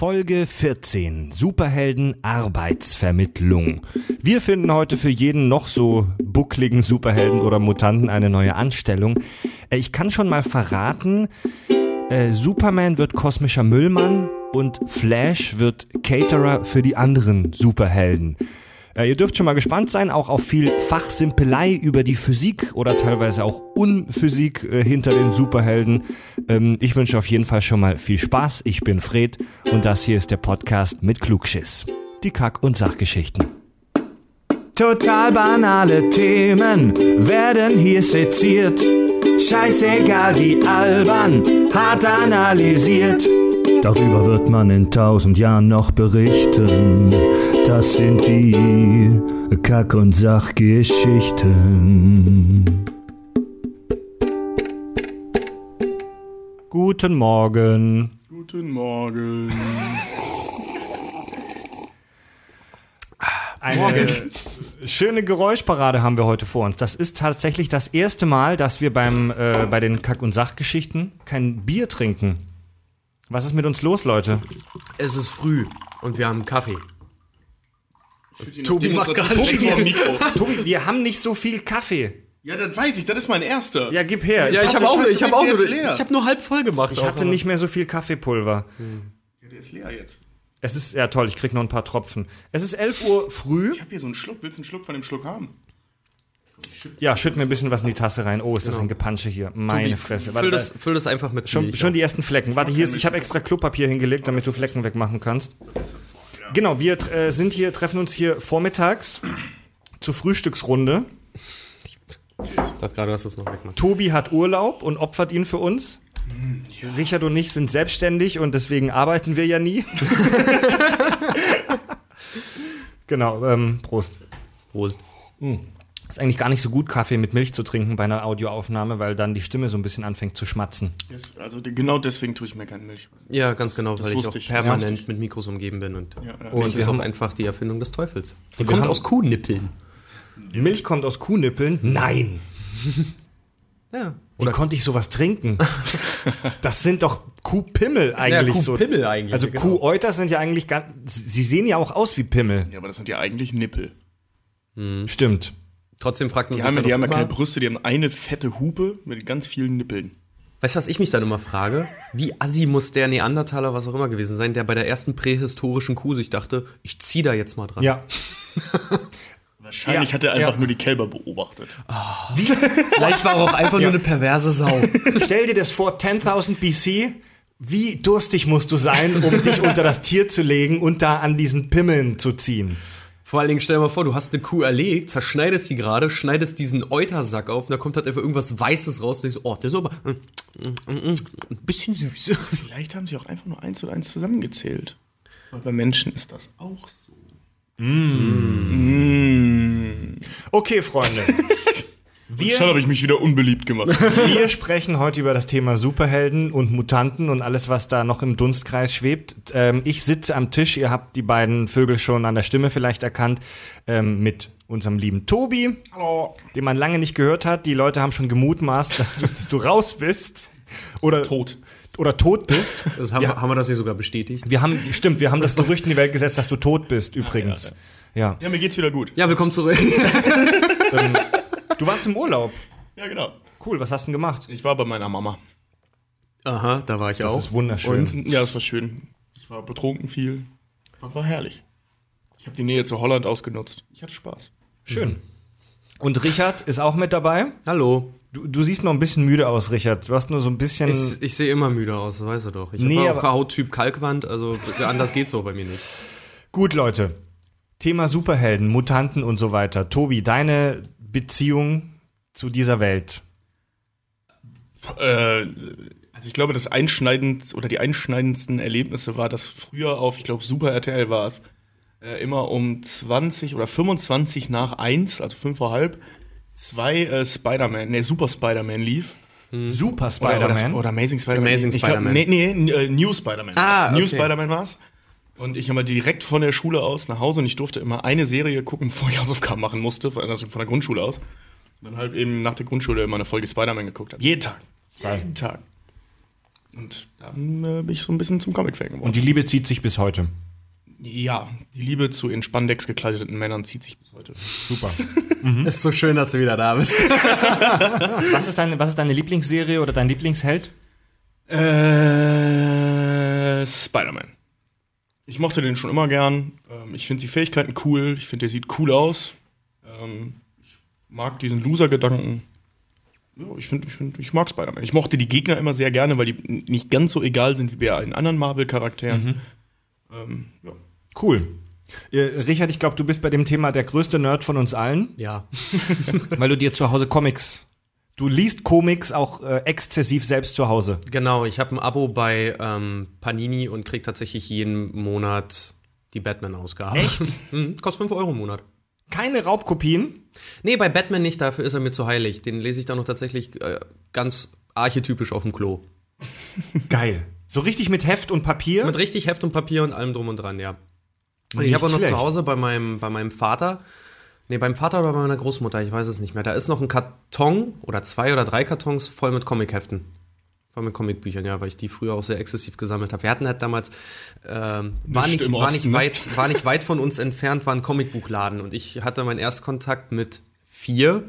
Folge 14 Superhelden Arbeitsvermittlung. Wir finden heute für jeden noch so buckligen Superhelden oder Mutanten eine neue Anstellung. Äh, Ich kann schon mal verraten, äh, Superman wird kosmischer Müllmann und Flash wird Caterer für die anderen Superhelden. Äh, ihr dürft schon mal gespannt sein, auch auf viel Fachsimpelei über die Physik oder teilweise auch Unphysik äh, hinter den Superhelden. Ähm, ich wünsche auf jeden Fall schon mal viel Spaß. Ich bin Fred und das hier ist der Podcast mit Klugschiss. Die Kack- und Sachgeschichten. Total banale Themen werden hier seziert. Scheißegal wie albern, hart analysiert. Darüber wird man in tausend Jahren noch berichten. Das sind die Kack- und Sachgeschichten. Guten Morgen. Guten Morgen. Eine schöne Geräuschparade haben wir heute vor uns. Das ist tatsächlich das erste Mal, dass wir beim, äh, bei den Kack- und Sachgeschichten kein Bier trinken. Was ist mit uns los, Leute? Es ist früh und wir haben Kaffee. Tobi macht gerade Tobi Mikro. Tobi, wir haben nicht so viel Kaffee. Ja, das weiß ich, das ist mein erster. Ja, gib her. Ja, ich habe auch, ich habe auch nur, ich habe nur halb voll gemacht. ich hatte nicht mehr so viel Kaffeepulver. Ja, der ist leer jetzt. Es ist, ja toll, ich krieg noch ein paar Tropfen. Es ist 11 Uhr früh. Ich habe hier so einen Schluck. Willst du einen Schluck von dem Schluck haben? Ja, schütt mir ein bisschen was in die Tasse rein. Oh, ist das ein Gepansche hier. Meine Fresse. Füll Warte, das, füll das einfach mit Schon, schon die ersten Flecken. Warte, hier ist, ich habe extra Klopapier hingelegt, damit du Flecken wegmachen kannst. Genau, wir äh, sind hier, treffen uns hier vormittags zur Frühstücksrunde. Ich dachte gerade, dass du es noch wegmachst. Tobi hat Urlaub und opfert ihn für uns. Richard und ich sind selbstständig und deswegen arbeiten wir ja nie. genau, ähm, Prost. Prost. Ist eigentlich gar nicht so gut, Kaffee mit Milch zu trinken bei einer Audioaufnahme, weil dann die Stimme so ein bisschen anfängt zu schmatzen. Das, also die- genau deswegen tue ich mir keine Milch. Ja, ganz genau, weil ich wusste auch ich, permanent ich. mit Mikros umgeben bin und, Ja, ja. und auch auch- einfach die Erfindung des Teufels. Die wir kommt haben- aus Kuhnippeln. Milch kommt aus Kuhnippeln? Nein. Ja. Wie konnte ich sowas trinken? Das sind doch Kuhpimmel eigentlich Ja, so. Kuhpimmel eigentlich, Also genau. Kuhäuter sind ja eigentlich ganz. Sie sehen ja auch aus wie Pimmel. Ja, aber das sind ja eigentlich Nippel. Stimmt. Trotzdem fragt man Die sich haben, ja- dann die haben ja keine Brüste, die haben eine fette Hupe mit ganz vielen Nippeln. Weißt du, was ich mich dann immer frage? Wie assi muss der Neandertaler, was auch immer gewesen sein, der bei der ersten prähistorischen Kuh sich dachte, ich zieh da jetzt mal dran. Ja. Wahrscheinlich Ja, hat er einfach ja. nur die Kälber beobachtet. Wie? Vielleicht war er auch einfach nur eine perverse Sau. Stell dir das vor, 10.000 BC. Wie durstig musst du sein, um dich unter das Tier zu legen und da an diesen Pimmeln zu ziehen? Vor allen Dingen stell dir mal vor, du hast eine Kuh erlegt, zerschneidest sie gerade, schneidest diesen Eutersack auf und da kommt halt einfach irgendwas Weißes raus und denkst, oh, der ist aber mm, mm, mm, ein bisschen süß. Vielleicht haben sie auch einfach nur eins und eins zusammengezählt. Weil bei Menschen ist das auch so. Okay, Freunde. Wir, Schon habe ich mich wieder unbeliebt gemacht. wir sprechen heute über das Thema Superhelden und Mutanten und alles, was da noch im Dunstkreis schwebt. Ähm, ich sitze am Tisch, ihr habt die beiden Vögel schon an der Stimme vielleicht erkannt, ähm, mit unserem lieben Tobi, Hallo. den man lange nicht gehört hat. Die Leute haben schon gemutmaßt, dass du, dass du raus bist. Oder Tot. Oder tot bist. Das haben, wir, haben wir das hier sogar bestätigt? Wir haben, stimmt, wir haben das Gerücht in die Welt gesetzt, dass du tot bist, übrigens. Ja. Ja, mir geht's wieder gut. Ja, willkommen zurück. Du warst im Urlaub. Ja, genau. Cool, was hast du denn gemacht? Ich war bei meiner Mama. Aha, da war ich auch. Das ist wunderschön. Und Ja, das war schön. Ich war betrunken viel. War, war herrlich. Ich habe die Nähe zu Holland ausgenutzt. Ich hatte Spaß. Schön. Und Richard ist auch mit dabei. hallo. Du, du siehst noch ein bisschen müde aus, Richard. Du hast nur so ein bisschen. Ich, ich sehe immer müde aus, das weißt du doch. Ich Nee, nee, habe auch aber- Hauttyp Kalkwand, also anders geht's wohl bei mir nicht. Gut, Leute. Thema Superhelden, Mutanten und so weiter. Tobi, deine Beziehung zu dieser Welt. Äh, also ich glaube, das einschneidend oder die einschneidendsten Erlebnisse war, dass früher auf, ich glaube, Super RTL war es, äh, immer um 20 oder 25 nach 1, also 5 vor halb, zwei äh, Spider-Man, ne, Super Spider-Man lief. Super Oder, Spider-Man. oder, oder Amazing Spider-Man. Amazing Spider-Man. Nee, nee, äh, New Spider-Man. Ah, war's. New okay. Spider-Man war's. Und ich habe direkt von der Schule aus nach Hause und ich durfte immer eine Serie gucken, bevor ich Hausaufgaben machen musste, von- also von der Grundschule aus. Und dann halt eben nach der Grundschule immer eine Folge Spider-Man geguckt habe. Jeden Tag. Jeden Tag. Und dann äh, bin ich so ein bisschen zum Comic-Fan geworden. Und die Liebe zieht sich bis heute. ja, die Liebe zu in Spandex gekleideten Männern zieht sich bis heute. Super. Ist so schön, dass du wieder da bist. was, ist deine, was ist deine Lieblingsserie oder dein Lieblingsheld? Äh, Spider-Man. Ich mochte den schon immer gern. Ähm, ich finde die Fähigkeiten cool. Ich finde, der sieht cool aus. Ähm, ich mag diesen Loser-Gedanken. Ja, ich finde, ich, find, ich mag Spider-Man. Ich mochte die Gegner immer sehr gerne, weil die nicht ganz so egal sind wie bei allen anderen Marvel-Charakteren. Ähm, ja. Cool. Äh, Richard, ich glaube, du bist bei dem Thema der größte Nerd von uns allen, ja. weil du dir zu Hause Comics. Du liest Comics auch äh, exzessiv selbst zu Hause. Genau, ich habe ein Abo bei ähm, Panini und krieg tatsächlich jeden Monat die Batman-Ausgabe. Echt? Mhm, kostet 5 Euro im Monat. Keine Raubkopien. Nee, bei Batman nicht, dafür ist er mir zu heilig. Den lese ich dann noch tatsächlich äh, ganz archetypisch auf dem Klo. Geil. So richtig mit Heft und Papier. Mit richtig Heft und Papier und allem drum und dran, ja. Und ich Nicht habe auch noch schlecht. zu Hause bei meinem, bei meinem Vater, nee, beim Vater oder bei meiner Großmutter, ich weiß es nicht mehr, da ist noch ein Karton oder zwei oder drei Kartons voll mit Comicheften. Voll mit Comicbüchern, ja, weil ich die früher auch sehr exzessiv gesammelt habe. Wir hatten halt damals, ähm, war, Nicht war, nicht ne? weit, war nicht weit von uns entfernt, war ein Comicbuchladen. Und ich hatte meinen Erstkontakt mit vier,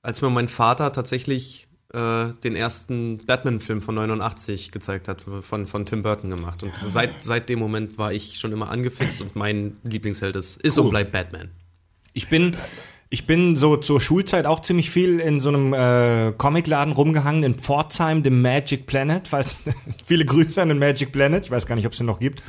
als mir mein Vater tatsächlich äh, den ersten Batman-Film von 89 gezeigt hat, von, von Tim Burton gemacht. Und seit, seit dem Moment war ich schon immer angefixt und mein Lieblingsheld ist, ist und bleibt Batman. Ich bin, ich bin so zur Schulzeit auch ziemlich viel in so einem äh, Comicladen rumgehangen in Pforzheim, dem Magic Planet, falls viele Grüße an den Magic Planet. Ich weiß gar nicht, ob es den noch gibt.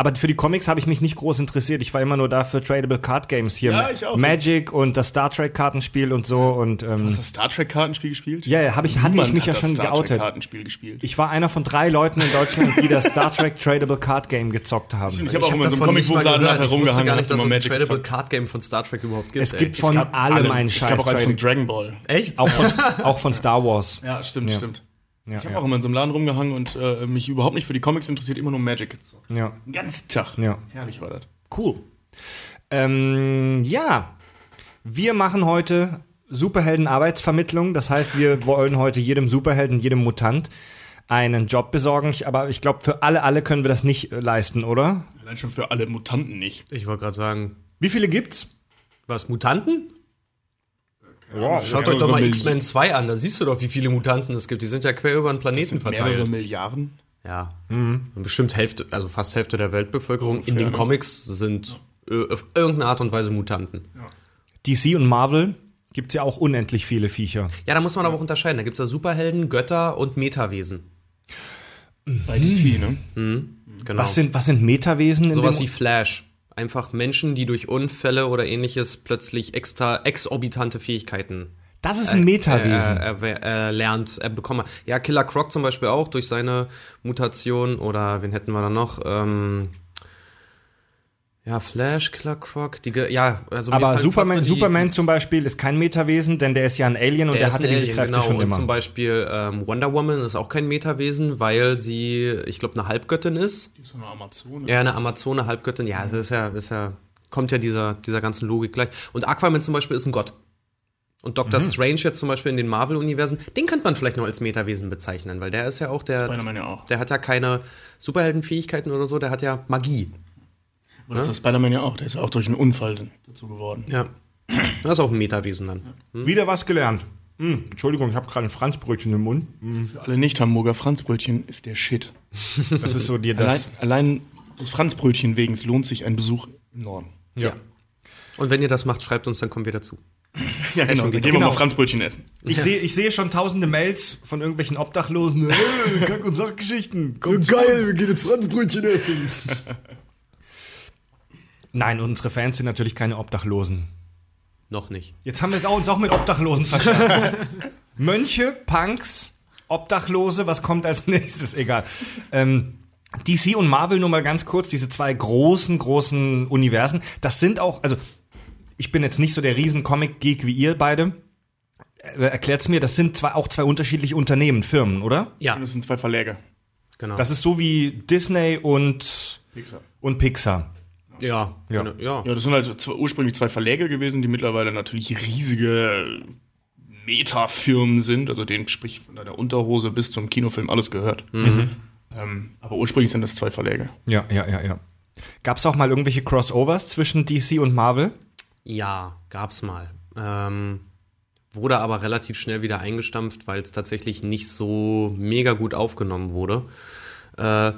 Aber für die Comics habe ich mich nicht groß interessiert. Ich war immer nur da für Tradable Card Games hier. Ja, ich auch. Magic und das Star Trek Kartenspiel und so und ähm, Hast du das Star Trek Kartenspiel gespielt? ja, ja, hab ich, hatte ich mich ja schon das Star geoutet. Trek Kartenspiel gespielt. Ich war einer von drei Leuten in Deutschland, die das Star Trek Tradable Card Game gezockt haben. Ich habe auch immer so mal Comicbuchladen gehört. nachher Ich wusste gar nicht, dass es ein Magic Tradable gezockt. Card Game von Star Trek überhaupt gibt. Es gibt ey. von gab allem einen Es Scheiß. gab auch eins von. Dragon Ball. Echt? Auch von, auch von Star Wars. Ja, stimmt, Ja. stimmt. Ja, Ich habe ja. auch immer in so einem Laden rumgehangen und äh, mich überhaupt nicht für die Comics interessiert, immer nur Magic gezockt. ja. Den ganzen Tag. Ja. Herrlich war das. Cool. Ähm, ja, wir machen heute Superhelden-Arbeitsvermittlung. Das heißt, wir wollen heute jedem Superhelden, jedem Mutant einen Job besorgen. Ich, aber ich glaube, für alle, alle können wir das nicht äh, leisten, oder? Allein schon für alle Mutanten nicht. Ich wollte gerade sagen, Wie viele gibt's? was, Mutanten? Ja, Schaut Ja, euch doch mal X-Men 2 an, da siehst du doch, wie viele Mutanten es gibt. Die sind ja quer über den Planeten Mehrere verteilt. Milliarden. Ja. Und bestimmt Hälfte, also fast Hälfte der Weltbevölkerung in Ungefähr, den ne? Comics sind äh, auf irgendeine Art und Weise Mutanten. DC und Marvel gibt's ja auch unendlich viele Viecher. Ja, da muss man aber auch unterscheiden. Da gibt es ja Superhelden, Götter und Metawesen. Bei DC, ne? Genau. Was sind, was sind Metawesen in Sowas wie Flash. Einfach Menschen, die durch Unfälle oder ähnliches plötzlich extra exorbitante Fähigkeiten Das ist ein Metawesen. äh, er, er lernt, er bekommt. Ja, Killer Croc zum Beispiel auch durch seine Mutation oder wen hätten wir da noch? Ähm, ja, Flash, Killer Croc, die, ge- ja, also aber Superman, die- Superman zum Beispiel ist kein Metawesen, denn der ist ja ein Alien und der, ist hatte diese Alien, Kräfte genau. schon Und immer. zum Beispiel ähm, Wonder Woman ist auch kein Metawesen, weil sie, ich glaube, eine Halbgöttin ist. Die ist so eine Amazone. Ja, eine Amazone, Halbgöttin. Ja, das ist ja, ist ja, kommt ja dieser, dieser ganzen Logik gleich. Und Aquaman zum Beispiel ist ein Gott. Und Doctor Mhm. Strange jetzt zum Beispiel in den Marvel-Universen, den könnte man vielleicht noch als Metawesen bezeichnen, weil der ist ja auch der, ja auch. der hat ja keine Superheldenfähigkeiten oder so, der hat ja Magie. Und das ist Spider-Man ja auch. Der ist ja auch durch einen Unfall dann dazu geworden. Ja. Das ist auch ein Metawesen dann. Wieder was gelernt. Hm, Entschuldigung, ich habe gerade ein Franzbrötchen im Mund. Hm, Für alle Nicht-Hamburger, Franzbrötchen ist der Shit. Das ist so dir Allein, das. allein des Franzbrötchen wegen lohnt sich ein Besuch im Norden. Ja. Und wenn ihr das macht, schreibt uns, dann kommen wir dazu. Ja, genau. Dann gehen wir Genau. mal Franzbrötchen essen. Ich sehe ich sehe schon tausende Mails von irgendwelchen Obdachlosen. Kack- und Sachgeschichten. Kommt geil, wir gehen jetzt Franzbrötchen essen. Nein, unsere Fans sind natürlich keine Obdachlosen. Noch nicht. Jetzt haben wir es auch, uns auch mit Obdachlosen verschärft. Mönche, Punks, Obdachlose, was kommt als nächstes? Egal. Ähm, DC und Marvel nur mal ganz kurz, diese zwei großen, großen Universen. Das sind auch, also ich bin jetzt nicht so der riesen Comic-Geek wie ihr beide. Äh, Erklärt's mir, das sind zwei, auch zwei unterschiedliche Unternehmen, Firmen, oder? Ja, das sind zwei Verläge. genau. Das ist so wie Disney und, Pixar. und Pixar. Ja, Ja. genau, ja. Ja, das sind halt zwei, ursprünglich zwei Verläge gewesen, die mittlerweile natürlich riesige Metafirmen sind, also den sprich von deiner Unterhose bis zum Kinofilm alles gehört. Ähm, aber ursprünglich sind das zwei Verläge. Ja, ja, ja, ja. Gab es auch mal irgendwelche Crossovers zwischen DC und Marvel? Ja, gab's mal. Ähm, wurde aber relativ schnell wieder eingestampft, weil es tatsächlich nicht so mega gut aufgenommen wurde. Äh,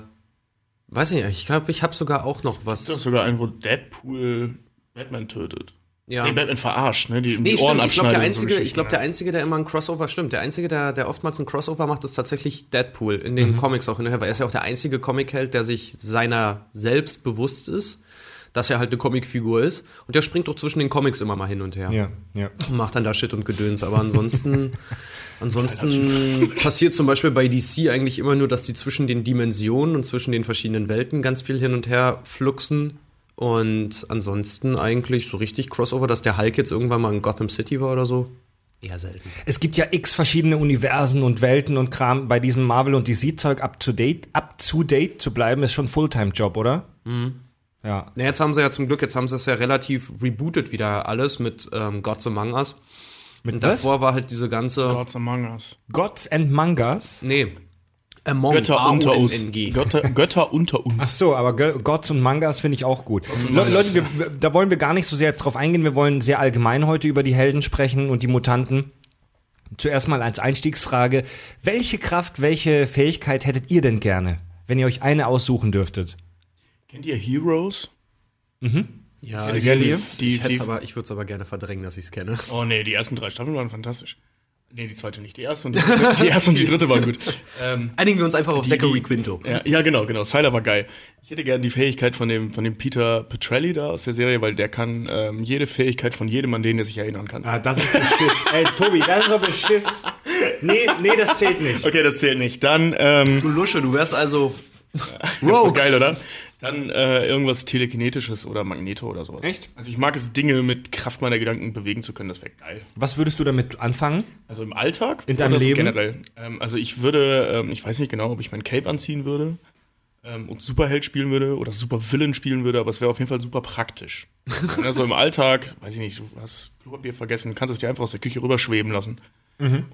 weiß nicht, ich glaube, ich habe sogar auch noch was. Ist doch sogar ein, wo Deadpool Batman tötet. Ja. Nee, Batman verarscht, ne? Die, Nee, die stimmt. Ich glaube, der so einzige, ich Geschichten, glaube, der einzige, der immer ein Crossover stimmt. Der einzige, der, der oftmals ein Crossover macht, ist tatsächlich Deadpool in den Comics auch hinterher, weil er ist ja auch der einzige Comicheld, der sich seiner selbst bewusst ist, dass er halt eine Comicfigur ist. Und der springt auch zwischen den Comics immer mal hin und her. Ja, ja. Und macht dann da Shit und Gedöns. Aber ansonsten, ansonsten passiert zum Beispiel bei DC eigentlich immer nur, dass die zwischen den Dimensionen und zwischen den verschiedenen Welten ganz viel hin und her fluxen. Und ansonsten eigentlich so richtig Crossover, dass der Hulk jetzt irgendwann mal in Gotham City war oder so. Eher selten. Es gibt ja x verschiedene Universen und Welten und Kram. Bei diesem Marvel- und DC-Zeug up to date, up to date zu bleiben, ist schon ein Fulltime-Job, oder? Ja. Na, jetzt haben sie ja zum Glück, jetzt haben sie es ja relativ rebootet wieder alles mit ähm, Gods Among Us. Mit Und was? davor war halt diese ganze. Gods Among Us. Gods and Mangas? Nee. Among Götter unter uns. Götter, Götter unter uns. Ach so, aber Gö- Gods und Mangas finde ich auch gut. Le Leute, wir- da wollen wir gar nicht so sehr drauf eingehen. Wir wollen sehr allgemein heute über die Helden sprechen und die Mutanten. Zuerst mal als Einstiegsfrage. Welche Kraft, welche Fähigkeit hättet ihr denn gerne, wenn ihr euch eine aussuchen dürftet? Kennt ihr Heroes? Ja, Die ich, Serie? ich, Die- ich, die- aber, ich würde es aber gerne verdrängen, dass ich es kenne. Oh nee, die ersten drei Staffeln waren fantastisch. Nee, die zweite nicht. Die erste und die dritte, die, erste und die dritte waren gut. Ähm, Einigen wir uns einfach auf Die- Zachary die- Quinto. ja, ja, genau, genau. Sylar war geil. Ich hätte gerne die Fähigkeit von dem, von dem Peter Petrelli da aus der Serie, weil der kann ähm, jede Fähigkeit von jedem, an den er sich erinnern kann. Ah, das ist Beschiss. Ey, Tobi, das ist so Beschiss. Nee, nee, das zählt nicht. Okay, das zählt nicht. Dann, ähm, Du Lusche, du wärst also. Rogue. geil, oder? Dann äh, irgendwas Telekinetisches oder Magneto oder sowas. Echt? Also ich mag es, Dinge mit Kraft meiner Gedanken bewegen zu können. Das wäre geil. Was würdest du damit anfangen? Also im Alltag? In deinem oder so Leben? generell? Ähm, also ich würde, ähm, ich weiß nicht genau, ob ich mein Cape anziehen würde ähm, und Superheld spielen würde oder Supervillain spielen würde, aber es wäre auf jeden Fall super praktisch. also im Alltag, weiß ich nicht, du hast Klopapier vergessen, du kannst es dir einfach aus der Küche rüberschweben lassen.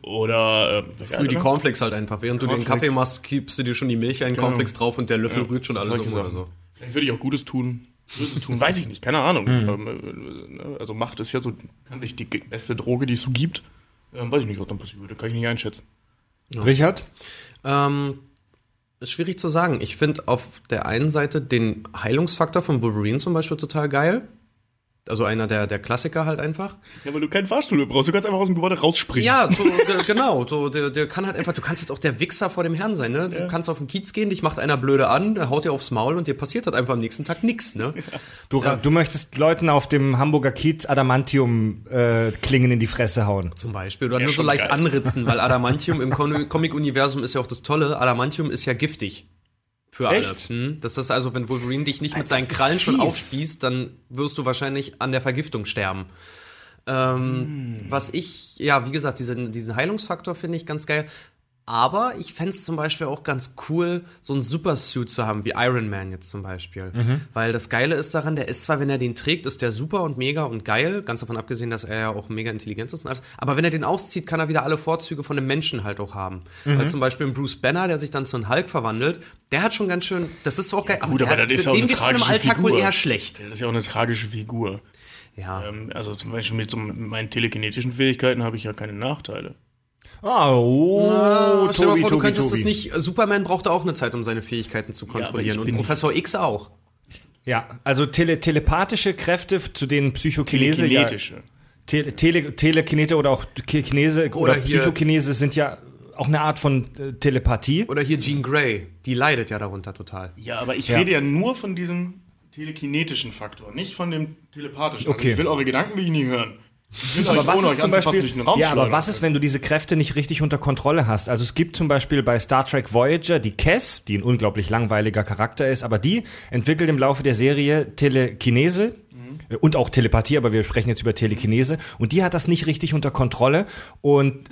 Oder ähm, Für die Cornflakes halt einfach. Während du den Cornflakes. Kaffee machst, kippst du dir schon die Milch ein, Cornflakes drauf und der Löffel rührt schon alles um oder so. Vielleicht würde ich auch Gutes tun. Böses tun, weiß ich nicht, keine Ahnung. Ähm, äh, Also Macht ist ja so, kann ich die beste Droge, die es so gibt. Ähm, weiß ich nicht, was dann passieren würde, kann ich nicht einschätzen. Richard? Ähm, ist schwierig zu sagen. Ich finde auf der einen Seite den Heilungsfaktor von Wolverine zum Beispiel total geil. Also einer der, der Klassiker halt einfach. Ja, weil du keinen Fahrstuhl brauchst, du kannst einfach aus dem Gebäude rausspringen. Ja, so, ge- genau. So, der, der kann halt einfach, du kannst halt auch der Wichser vor dem Herrn sein, ne? Du kannst auf den Kiez gehen, dich macht einer blöde an, der haut dir aufs Maul und dir passiert halt einfach am nächsten Tag nix, ne? Du, du möchtest Leuten auf dem Hamburger Kiez Adamantium äh, Klingen in die Fresse hauen. Zum Beispiel. Oder Ja, nur so leicht geil. anritzen, weil Adamantium im Com- Comic-Universum ist ja auch das Tolle. Adamantium ist ja giftig. Für Echt? alle. Hm? Das ist also, wenn Wolverine dich nicht mit das seinen Krallen schon aufspießt, dann wirst du wahrscheinlich an der Vergiftung sterben. Ähm, Was ich, ja, wie gesagt, diesen, diesen Heilungsfaktor finde ich ganz geil. Aber ich fände es zum Beispiel auch ganz cool, so einen Supersuit zu haben, wie Iron Man jetzt zum Beispiel. Weil das Geile ist daran, der ist zwar, wenn er den trägt, ist der super und mega und geil, ganz davon abgesehen, dass er ja auch mega intelligent ist und alles. Aber wenn er den auszieht, kann er wieder alle Vorzüge von einem Menschen halt auch haben. Weil zum Beispiel ein Bruce Banner, der sich dann zu einem Hulk verwandelt, der hat schon ganz schön, das ist auch geil. gut, aber der, das ist ja auch dem eine geht's in einem Alltag wohl Figur. eher schlecht. Das ist ja auch eine tragische Figur. Ja. Ähm, also zum Beispiel mit, so, mit meinen telekinetischen Fähigkeiten habe ich ja keine Nachteile. Ah, oh, Ah, stell dir mal vor, du Tobi, könntest Tobi. es nicht. Superman brauchte auch eine Zeit, um seine Fähigkeiten zu kontrollieren. ich und Professor X auch. Ja, also tele telepathische Kräfte, zu denen Psychokinese ja, Telekinetische. Tele Tele Telekinete oder auch Ki- Kinese oder, Oder Psychokinese sind ja auch eine Art von äh, Telepathie. Oder hier Jean Grey. Die leidet ja darunter total. Ja, aber ich Ja. rede ja nur von diesem telekinetischen Faktor, nicht von dem telepathischen. Okay. Also ich will eure Gedanken will ich nie hören. Aber was ist zum Beispiel, ja, aber was ist, wenn du diese Kräfte nicht richtig unter Kontrolle hast? Also es gibt zum Beispiel bei Star Trek Voyager die Cass, die ein unglaublich langweiliger Charakter ist, aber die entwickelt im Laufe der Serie Telekinese und auch Telepathie, aber wir sprechen jetzt über Telekinese und die hat das nicht richtig unter Kontrolle und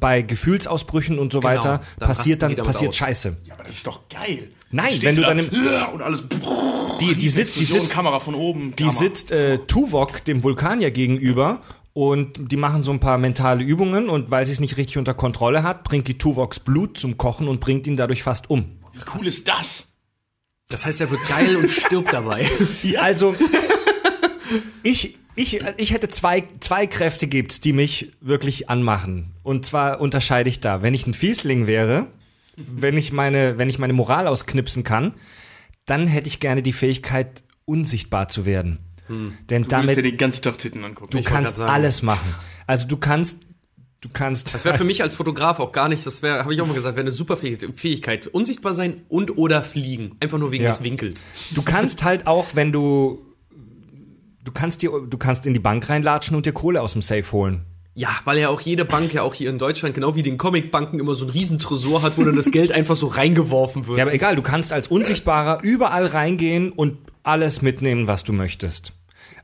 bei Gefühlsausbrüchen und so Genau, weiter dann passiert dann passiert aus. Scheiße. Ja, aber das ist doch geil. Nein, wenn du da, dann im- und alles Die die sitzt die sitzt Kamera von oben. die Kamera. sitzt äh, Tuvok dem Vulkanier gegenüber Und die machen so ein paar mentale Übungen und weil sie es nicht richtig unter Kontrolle hat, bringt die Tuvox Blut zum Kochen und bringt ihn dadurch fast um. Wie cool ist das? Das heißt, er wird geil und stirbt dabei. Also, ich, ich, ich hätte zwei, zwei Kräfte gibt's, die mich wirklich anmachen. Und zwar unterscheide ich da. Wenn ich ein Fiesling wäre, wenn ich meine, wenn ich meine Moral ausknipsen kann, dann hätte ich gerne die Fähigkeit, unsichtbar zu werden. Denn Du willst dir damit, den ganzen Tag Titten angucken. du Ich kannst alles machen. Also du kannst, du kannst. Das wäre für mich als Fotograf auch gar nicht, das wäre, habe ich auch mal gesagt, wäre eine super Fähig- Fähigkeit. Unsichtbar sein und oder fliegen. Einfach nur wegen Ja. des Winkels. Du kannst halt auch, wenn du, du kannst dir, du kannst in die Bank reinlatschen und dir Kohle aus dem Safe holen. Ja, weil ja auch jede Bank ja auch hier in Deutschland, genau wie den Comicbanken, immer so ein Riesentresor hat, wo dann das Geld einfach so reingeworfen wird. Ja, aber egal, du kannst als Unsichtbarer überall reingehen und alles mitnehmen, was du möchtest.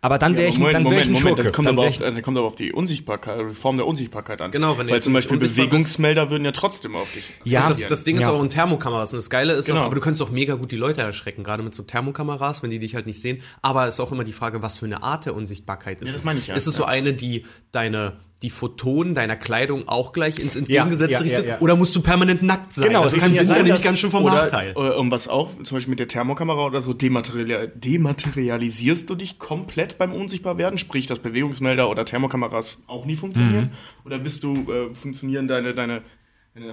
Aber dann wäre ich, Moment, dann wär ich ein Moment, Schurke. dann kommt, Dann aber auf, ich, dann kommt aber auf die Unsichtbarkeit, die Form der Unsichtbarkeit an. Genau, wenn du Weil zum Beispiel Bewegungsmelder würden ja trotzdem auf dich. ja, das, das Ding ist ja. auch in Thermokameras. Und das Geile ist Genau. auch, aber du kannst auch mega gut die Leute erschrecken, gerade mit so Thermokameras, wenn die dich halt nicht sehen. Aber es ist auch immer die Frage, was für eine Art der Unsichtbarkeit ist. Ja, das es. meine ich ja, Ist es so eine, die deine die Photonen deiner Kleidung auch gleich ins Entgegengesetzte ja, ja, richtet? ja. Oder musst du permanent nackt sein? Genau, das ist kann Winter sein, nämlich ganz schön vom Oder, Nachteil. äh, um was auch, zum Beispiel mit der Thermokamera oder so, dematerial, dematerialisierst du dich komplett beim Unsichtbarwerden, sprich, dass Bewegungsmelder oder Thermokameras auch nie funktionieren? Mhm. Oder bist du, äh, funktionieren deine, deine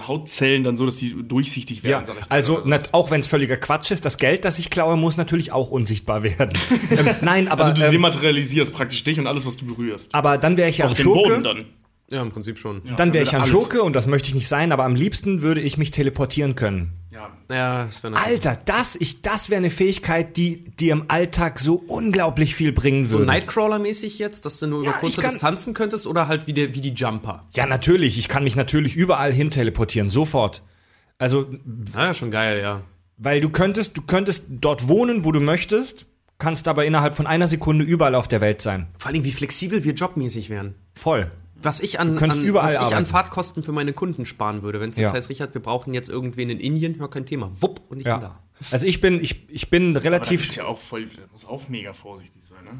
Hautzellen dann so, dass sie durchsichtig werden? Ja, also nat, auch wenn es völliger Quatsch ist, das Geld, das ich klaue, muss natürlich auch unsichtbar werden. ähm, nein, aber, Also du ähm, dematerialisierst praktisch dich und alles, was du berührst. aber dann wäre ich ja Auf Schurke. Boden dann. ja, im Prinzip schon. Ja, Dann wäre ich ein Schurke und das möchte ich nicht sein, aber am liebsten würde ich mich teleportieren können. Ja. das wäre Alter, das, ich, das wäre eine Fähigkeit, die dir im Alltag so unglaublich viel bringen so würde. Nightcrawler-mäßig jetzt, dass du nur Ja, über kurze kann- Distanzen könntest oder halt wie, der, wie die Jumper? ja, natürlich. Ich kann mich natürlich überall hin teleportieren, sofort. Also, Ah, ja, schon geil, ja. weil du könntest, du könntest dort wohnen, wo du möchtest, kannst aber innerhalb von einer Sekunde überall auf der Welt sein. Vor allem, wie flexibel wir jobmäßig wären. Voll. Was ich an, an, überall was ich an. Fahrtkosten für meine Kunden sparen würde, wenn es jetzt Ja. heißt, Richard, wir brauchen jetzt irgendwen in Indien, ja, kein Thema. Wupp, und ich bin Ja. da. Also ich bin, ich, ich bin Aber das relativ. ist ja auch voll, muss auch mega vorsichtig sein, ne?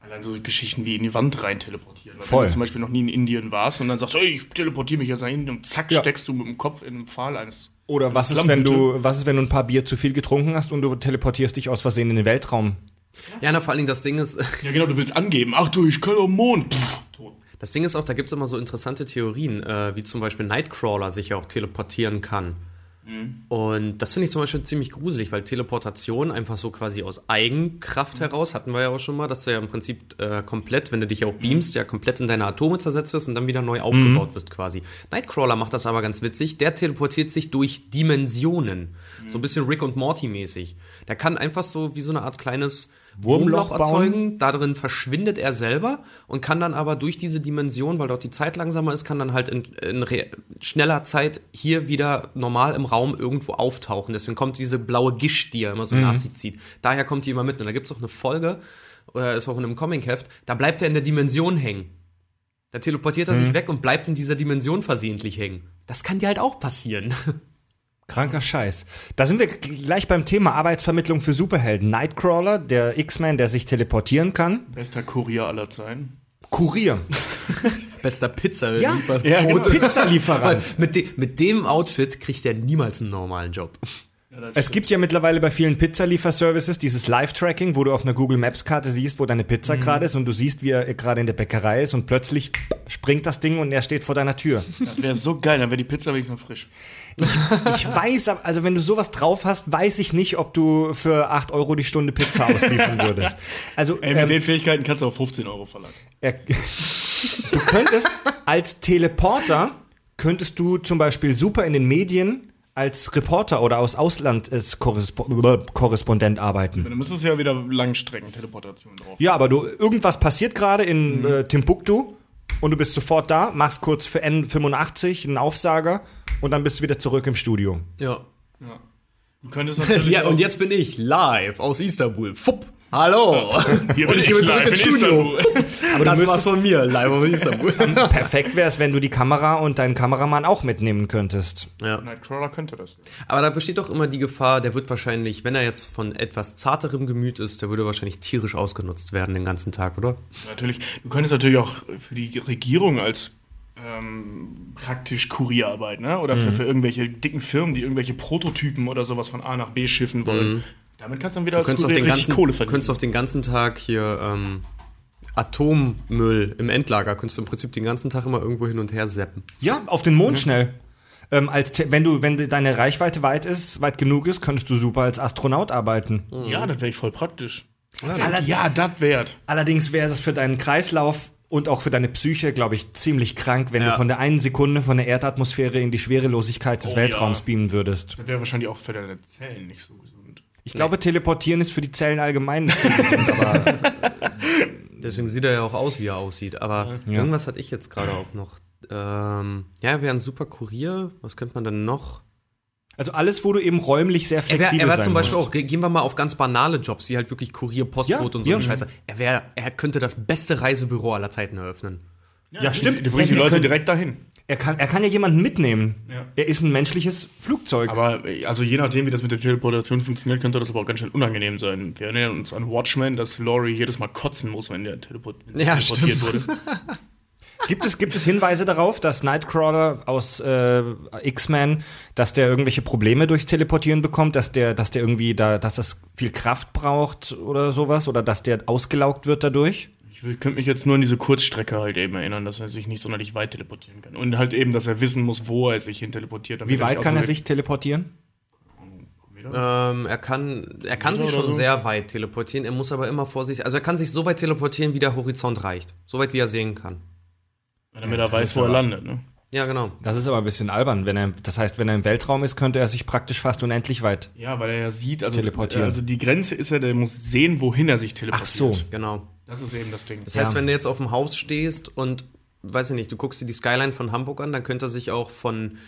Allein so Geschichten wie in die Wand rein teleportieren. Weil Voll. Wenn du zum Beispiel noch nie in Indien warst und dann sagst, ey, ich teleportiere mich jetzt nach Indien und zack, Ja. steckst du mit dem Kopf in den Pfahl eines. Oder was ist, wenn du, was ist, wenn du ein paar Bier zu viel getrunken hast und du teleportierst dich aus Versehen in den Weltraum? Ja, na, vor allen Dingen das Ding ist, Ja, genau, du willst angeben. Ach du, ich kann am Mond. Pff. Das Ding ist auch, da gibt es immer so interessante Theorien, äh, wie zum Beispiel Nightcrawler sich ja auch teleportieren kann. Und das finde ich zum Beispiel ziemlich gruselig, weil Teleportation einfach so quasi aus Eigenkraft heraus, hatten wir ja auch schon mal, dass du ja im Prinzip äh, komplett, wenn du dich auch beamst, ja komplett in deine Atome zersetzt wirst und dann wieder neu aufgebaut wirst quasi. Nightcrawler macht das aber ganz witzig, der teleportiert sich durch Dimensionen. So ein bisschen Rick und Morty mäßig. Der kann einfach so wie so eine Art kleines Wurmloch Wurmloch erzeugen, darin verschwindet er selber und kann dann aber durch diese Dimension, weil dort die Zeit langsamer ist, kann dann halt in, in schneller Zeit hier wieder normal im Raum irgendwo auftauchen. Deswegen kommt diese blaue Gischt, die er immer so nach sich zieht. Daher kommt die immer mit. Und da gibt es auch eine Folge, oder ist auch in einem Comic-Heft, da bleibt er in der Dimension hängen. Da teleportiert er sich weg und bleibt in dieser Dimension versehentlich hängen. Das kann dir halt auch passieren. Kranker Scheiß. Da sind wir gleich beim Thema Arbeitsvermittlung für Superhelden. Nightcrawler, der X-Man, der sich teleportieren kann. Bester Kurier aller Zeiten. Kurier. Bester Pizza. Ja, Ja, genau. Pizzalieferant. mit, de mit dem Outfit kriegt er niemals einen normalen Job. Es gibt ja mittlerweile bei vielen Pizzalieferservices dieses Live-Tracking, wo du auf einer Google Maps-Karte siehst, wo deine Pizza gerade ist und du siehst, wie er gerade in der Bäckerei ist und plötzlich springt das Ding und er steht vor deiner Tür. Das wäre so geil, dann wäre die Pizza wenigstens noch frisch. Ich weiß, also wenn du sowas drauf hast, weiß ich nicht, ob du für 8 Euro die Stunde Pizza ausliefern würdest. Also Ey, mit ähm, den Fähigkeiten kannst du auch 15 Euro verlangen. er, du könntest als Teleporter, könntest du zum Beispiel super in den Medien als Reporter oder aus Ausland als Korrespo Korrespondent arbeiten. Dann müsstest du ja wieder Langstrecken Teleportation drauf. Ja, aber du, irgendwas passiert gerade in äh, Timbuktu und du bist sofort da, machst kurz für N85 einen Aufsager und dann bist du wieder zurück im Studio. Ja. Ja. Du könntest natürlich Ja, und jetzt bin ich live aus Istanbul. Fupp. Hallo! Hier bin ich gehe zurück ins Studio. Aber Das du war's von mir, live aus Istanbul. perfekt wäre es, wenn du die Kamera und deinen Kameramann auch mitnehmen könntest. ja. Nightcrawler könnte das. Aber da besteht doch immer die Gefahr, der wird wahrscheinlich, wenn er jetzt von etwas zarterem Gemüt ist, der würde wahrscheinlich tierisch ausgenutzt werden den ganzen Tag, oder? Natürlich, du könntest natürlich auch für die Regierung als ähm, praktisch Kurier arbeiten, ne? Oder für, für irgendwelche dicken Firmen, die irgendwelche Prototypen oder sowas von A nach B schiffen wollen. Damit kannst du dann wieder Du als Kurier den richtig ganzen, Kohle du verdienen. könntest doch den ganzen Tag hier ähm, Atommüll im Endlager, könntest du im Prinzip den ganzen Tag immer irgendwo hin und her seppen. Ja, auf den Mond schnell. Ähm, als wenn du, wenn deine Reichweite weit ist, weit genug ist, könntest du super als Astronaut arbeiten. ja, das wäre ich voll praktisch. Ja, das wert. Allerdings wäre es für deinen Kreislauf und auch für deine Psyche, glaube ich, ziemlich krank, wenn Ja. du von der einen Sekunde von der Erdatmosphäre in die Schwerelosigkeit des Oh, Weltraums ja. beamen würdest. Das wäre wahrscheinlich auch für deine Zellen nicht so gesund. Ich glaube, teleportieren ist für die Zellen allgemein nicht so gesund, aber Deswegen sieht er ja auch aus, wie er aussieht. Aber Ja. irgendwas hatte ich jetzt gerade auch noch. Ähm, ja, er wäre ein super Kurier. Was könnte man denn noch? Also alles, wo du eben räumlich sehr Er wäre flexibel er wär sein zum Beispiel musst. auch, ge- gehen wir mal auf ganz banale Jobs, wie halt wirklich Kurier, Postbote Ja, und so ja. eine Scheiße. Er, wär, er könnte das beste Reisebüro aller Zeiten eröffnen. Ja, stimmt. Die bringt die Leute könnte- direkt dahin. Er kann, er kann ja jemanden mitnehmen. Ja. Er ist ein menschliches Flugzeug. Aber also je nachdem, wie das mit der Teleportation funktioniert, könnte das aber auch ganz schön unangenehm sein. Wir erinnern uns an Watchmen, dass Laurie jedes Mal kotzen muss, wenn der teleport Ja, teleportiert stimmt. wurde. Gibt es, gibt es Hinweise darauf, dass Nightcrawler aus äh, X-Men, dass der irgendwelche Probleme durchs Teleportieren bekommt, dass der, dass der irgendwie da, dass das viel Kraft braucht oder sowas, oder dass der ausgelaugt wird dadurch? Ich will- könnte mich jetzt nur an diese Kurzstrecke halt eben erinnern, dass er sich nicht sonderlich weit teleportieren kann. Und halt eben, dass er wissen muss, wo er sich hin teleportiert. Wie weit kann er sich teleportieren? Ähm, er kann, er kann sich schon so. sehr weit teleportieren. Er muss aber immer vorsichtig, also er kann sich so weit teleportieren, wie der Horizont reicht. So weit, wie er sehen kann. Damit Ja, er das weiß, wo er aber- landet. Ne? Ja, genau. Das ist aber ein bisschen albern. Wenn er, das heißt, wenn er im Weltraum ist, könnte er sich praktisch fast unendlich weit. Ja, weil er ja sieht, also, Teleportieren. also die Grenze ist ja, der muss sehen, wohin er sich teleportiert. Ach so. Genau. Das ist eben das Ding. Das Ja. heißt, wenn du jetzt auf dem Haus stehst und, weiß ich nicht, du guckst dir die Skyline von Hamburg an, dann könnte er sich auch von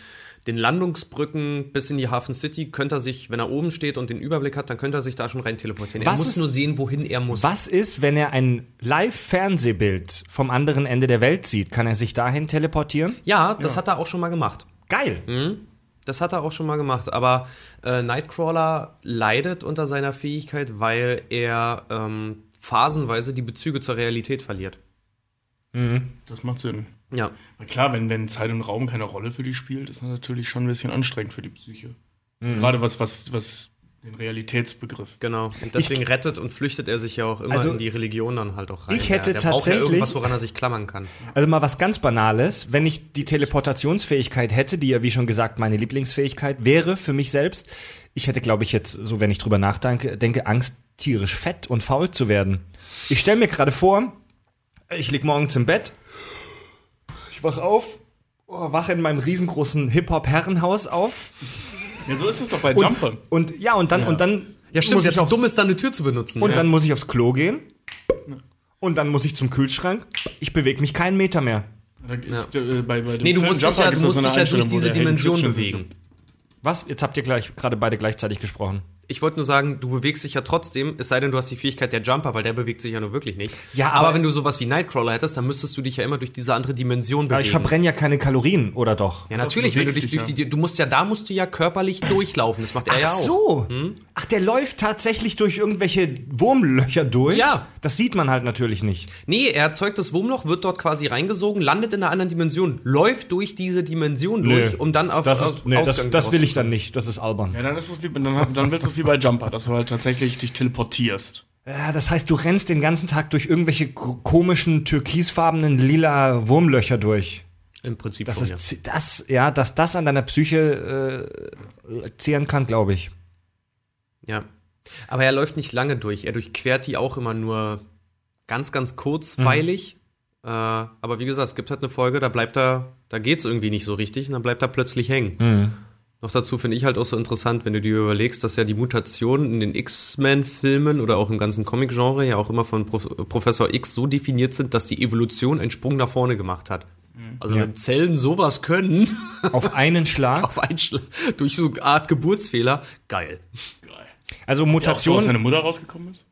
den Landungsbrücken bis in die Hafen City, könnte er sich, wenn er oben steht und den Überblick hat, dann könnte er sich da schon rein teleportieren. er Was muss ist- nur sehen, wohin er muss. Was ist, wenn er ein Live-Fernsehbild vom anderen Ende der Welt sieht? Kann er sich dahin teleportieren? Ja, das hat er auch schon mal gemacht. Geil. Das hat er auch schon mal gemacht. Aber äh, Nightcrawler leidet unter seiner Fähigkeit, weil er ähm, phasenweise die Bezüge zur Realität verliert. Das macht Sinn. Ja. Weil klar, wenn, wenn Zeit und Raum keine Rolle für die spielt, ist das natürlich schon ein bisschen anstrengend für die Psyche. Also Gerade was, was, was den Realitätsbegriff. Genau. Und deswegen rettet und flüchtet er sich ja auch immer Also, in die Religion dann halt auch rein. ich hätte der, der braucht ja tatsächlich- irgendwas, woran er sich klammern kann. Also mal was ganz Banales. Wenn ich die Teleportationsfähigkeit hätte, die ja wie schon gesagt meine Lieblingsfähigkeit wäre für mich selbst, ich hätte, glaube ich, jetzt, so wenn ich drüber nachdenke, denke, Angst, tierisch fett und faul zu werden. Ich stelle mir gerade vor, ich lieg morgens im Bett, ich wach auf, oh, wache in meinem riesengroßen Hip-Hop-Herrenhaus auf Ja, so ist es doch bei und, Jumpern. und ja, und dann, und dann Ja, stimmt. muss Ja, ich zu aufs, dumm ist, dann eine Tür zu benutzen. und ja. dann muss ich aufs Klo gehen und dann muss ich zum Kühlschrank. Ich bewege mich keinen Meter mehr. Ist, äh, bei, bei dem Nee, du Film musst dich ja, du so musst dich ja durch diese Dimension bewegen. Was? Jetzt habt ihr gleich gerade beide gleichzeitig gesprochen. Ich wollte nur sagen, du bewegst dich ja trotzdem, es sei denn, du hast die Fähigkeit der Jumper, weil der bewegt sich ja nur wirklich nicht. Ja, aber, aber- wenn du sowas wie Nightcrawler hättest, dann müsstest du dich ja immer durch diese andere Dimension bewegen. Aber ich verbrenne ja keine Kalorien, oder doch? ja, natürlich, Du wenn du dich durch dich die, du musst ja, da musst du ja körperlich durchlaufen. Das macht er ja Ach auch. so. Ach, der läuft tatsächlich durch irgendwelche Wurmlöcher durch? Ja. Das sieht man halt natürlich nicht. Nee, er erzeugt das Wurmloch, wird dort quasi reingesogen, landet in einer anderen Dimension, läuft durch diese Dimension durch, um dann auf Das, auf ist, nee, das, Ausgang das will ich dann nicht. Das ist albern. Ja, dann ist es wie, dann, dann willst du es wie bei Jumper, dass du halt tatsächlich dich teleportierst. Ja, das heißt, du rennst den ganzen Tag durch irgendwelche ko- komischen, türkisfarbenen, lila Wurmlöcher durch. Im Prinzip Das schon, ist zi- das, ja, dass das an deiner Psyche äh, zehren kann, glaube ich. ja. ja. Aber er läuft nicht lange durch. Er durchquert die auch immer nur ganz, ganz kurzweilig. Äh, aber wie gesagt, es gibt halt eine Folge, da bleibt er, da geht's irgendwie nicht so richtig und dann bleibt er plötzlich hängen. Noch dazu finde ich halt auch so interessant, wenn du dir überlegst, dass ja die Mutationen in den X-Men-Filmen oder auch im ganzen Comic-Genre ja auch immer von Prof Professor X so definiert sind, dass die Evolution einen Sprung nach vorne gemacht hat. Also Ja. wenn Zellen sowas können, Auf einen Schlag. auf einen Schlag, durch so eine Art Geburtsfehler, geil. Geil. Also Ja, auch so, aus Mutation. seine Mutter rausgekommen ist?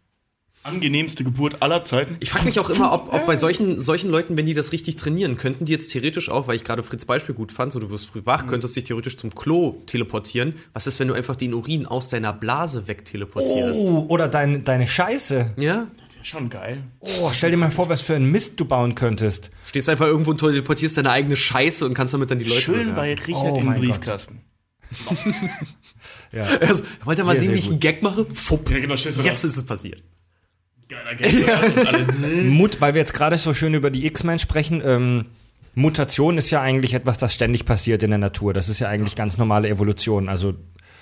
Angenehmste Geburt aller Zeiten. Ich frage mich auch immer, ob, ob bei solchen, solchen Leuten, wenn die das richtig trainieren, könnten die jetzt theoretisch auch, weil ich gerade Fritz Beispiel gut fand, so du wirst früh wach, könntest dich theoretisch zum Klo teleportieren. Was ist, wenn du einfach den Urin aus deiner Blase wegteleportierst? Oh, oder dein, deine Scheiße. Ja? Wäre schon geil. Oh, stell dir mal vor, was für ein Mist du bauen könntest. Stehst einfach irgendwo und teleportierst deine eigene Scheiße und kannst damit dann die Leute Schön bewerben. bei Richard Oh im. Briefkasten. Ja. Also, wollt ihr mal Sehr, sehen, sehr wie ich gut. einen Gag mache? Fupp. Ja, genau, Jetzt ist es passiert. Geiler alle, Mut, weil wir jetzt gerade so schön über die X-Men sprechen, ähm, Mutation ist ja eigentlich etwas, das ständig passiert in der Natur. Das ist ja eigentlich ganz normale Evolution. Also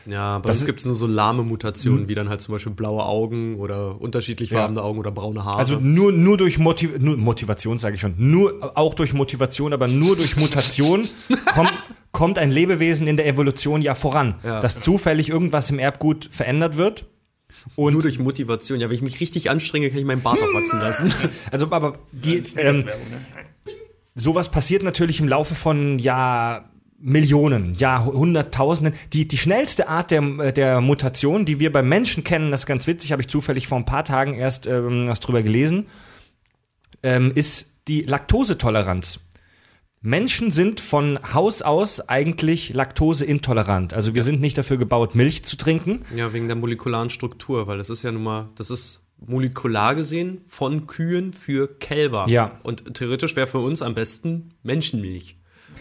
Ja, bei Das uns gibt es nur so lahme Mutationen, wie dann halt zum Beispiel blaue Augen oder unterschiedlich Ja. farbene Augen oder braune Haare. Also nur, nur durch Motiv nur Motivation, sage ich schon. Nur, auch durch Motivation, aber nur durch Mutation kommt, kommt ein Lebewesen in der Evolution ja voran. Ja. Dass zufällig irgendwas im Erbgut verändert wird. Und nur durch Motivation. Ja, wenn ich mich richtig anstrenge, kann ich meinen Bart auch wachsen lassen. also aber die, ähm, sowas passiert natürlich im Laufe von ja Millionen, ja Hunderttausenden. Die, die schnellste Art der, der Mutation, die wir beim Menschen kennen, das ist ganz witzig, habe ich zufällig vor ein paar Tagen erst ähm, was drüber gelesen, ähm, ist die Laktosetoleranz. Menschen sind von Haus aus eigentlich laktoseintolerant. Also wir sind nicht dafür gebaut, Milch zu trinken. ja, wegen der molekularen Struktur, weil das ist ja nun mal, das ist molekular gesehen von Kühen für Kälber. Ja. Und theoretisch wäre für uns am besten Menschenmilch.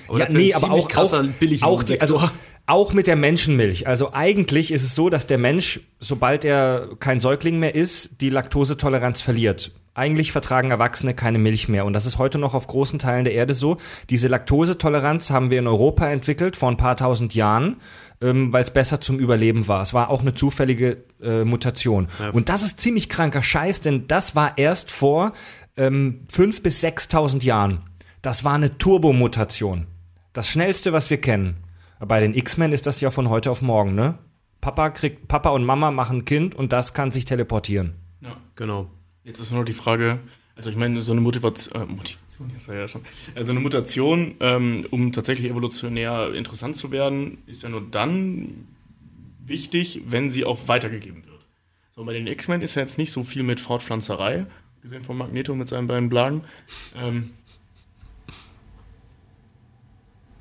Aber ja, nee, aber auch, krasser auch, auch, die, also, auch mit der Menschenmilch. Also eigentlich ist es so, dass der Mensch, sobald er kein Säugling mehr ist, die Laktosetoleranz verliert. Eigentlich vertragen Erwachsene keine Milch mehr. Und das ist heute noch auf großen Teilen der Erde so. Diese Laktosetoleranz haben wir in Europa entwickelt vor ein paar tausend Jahren, ähm, weil es besser zum Überleben war. Es war auch eine zufällige äh, Mutation. Und das ist ziemlich kranker Scheiß, denn das war erst vor ähm, fünf bis sechstausend Jahren. Das war eine Turbomutation. Das schnellste, was wir kennen. Bei den X-Men ist das ja von heute auf morgen, ne? Papa kriegt, Papa und Mama machen ein Kind und das kann sich teleportieren. Ja. Genau. Jetzt ist nur noch die Frage, also ich meine, so eine Motivation, äh, Motivation, war ja schon, also eine Mutation, ähm, um tatsächlich evolutionär interessant zu werden, ist ja nur dann wichtig, wenn sie auch weitergegeben wird. So, bei den X-Men ist ja jetzt nicht so viel mit Fortpflanzerei, gesehen von Magneto mit seinen beiden Blagen. Ähm,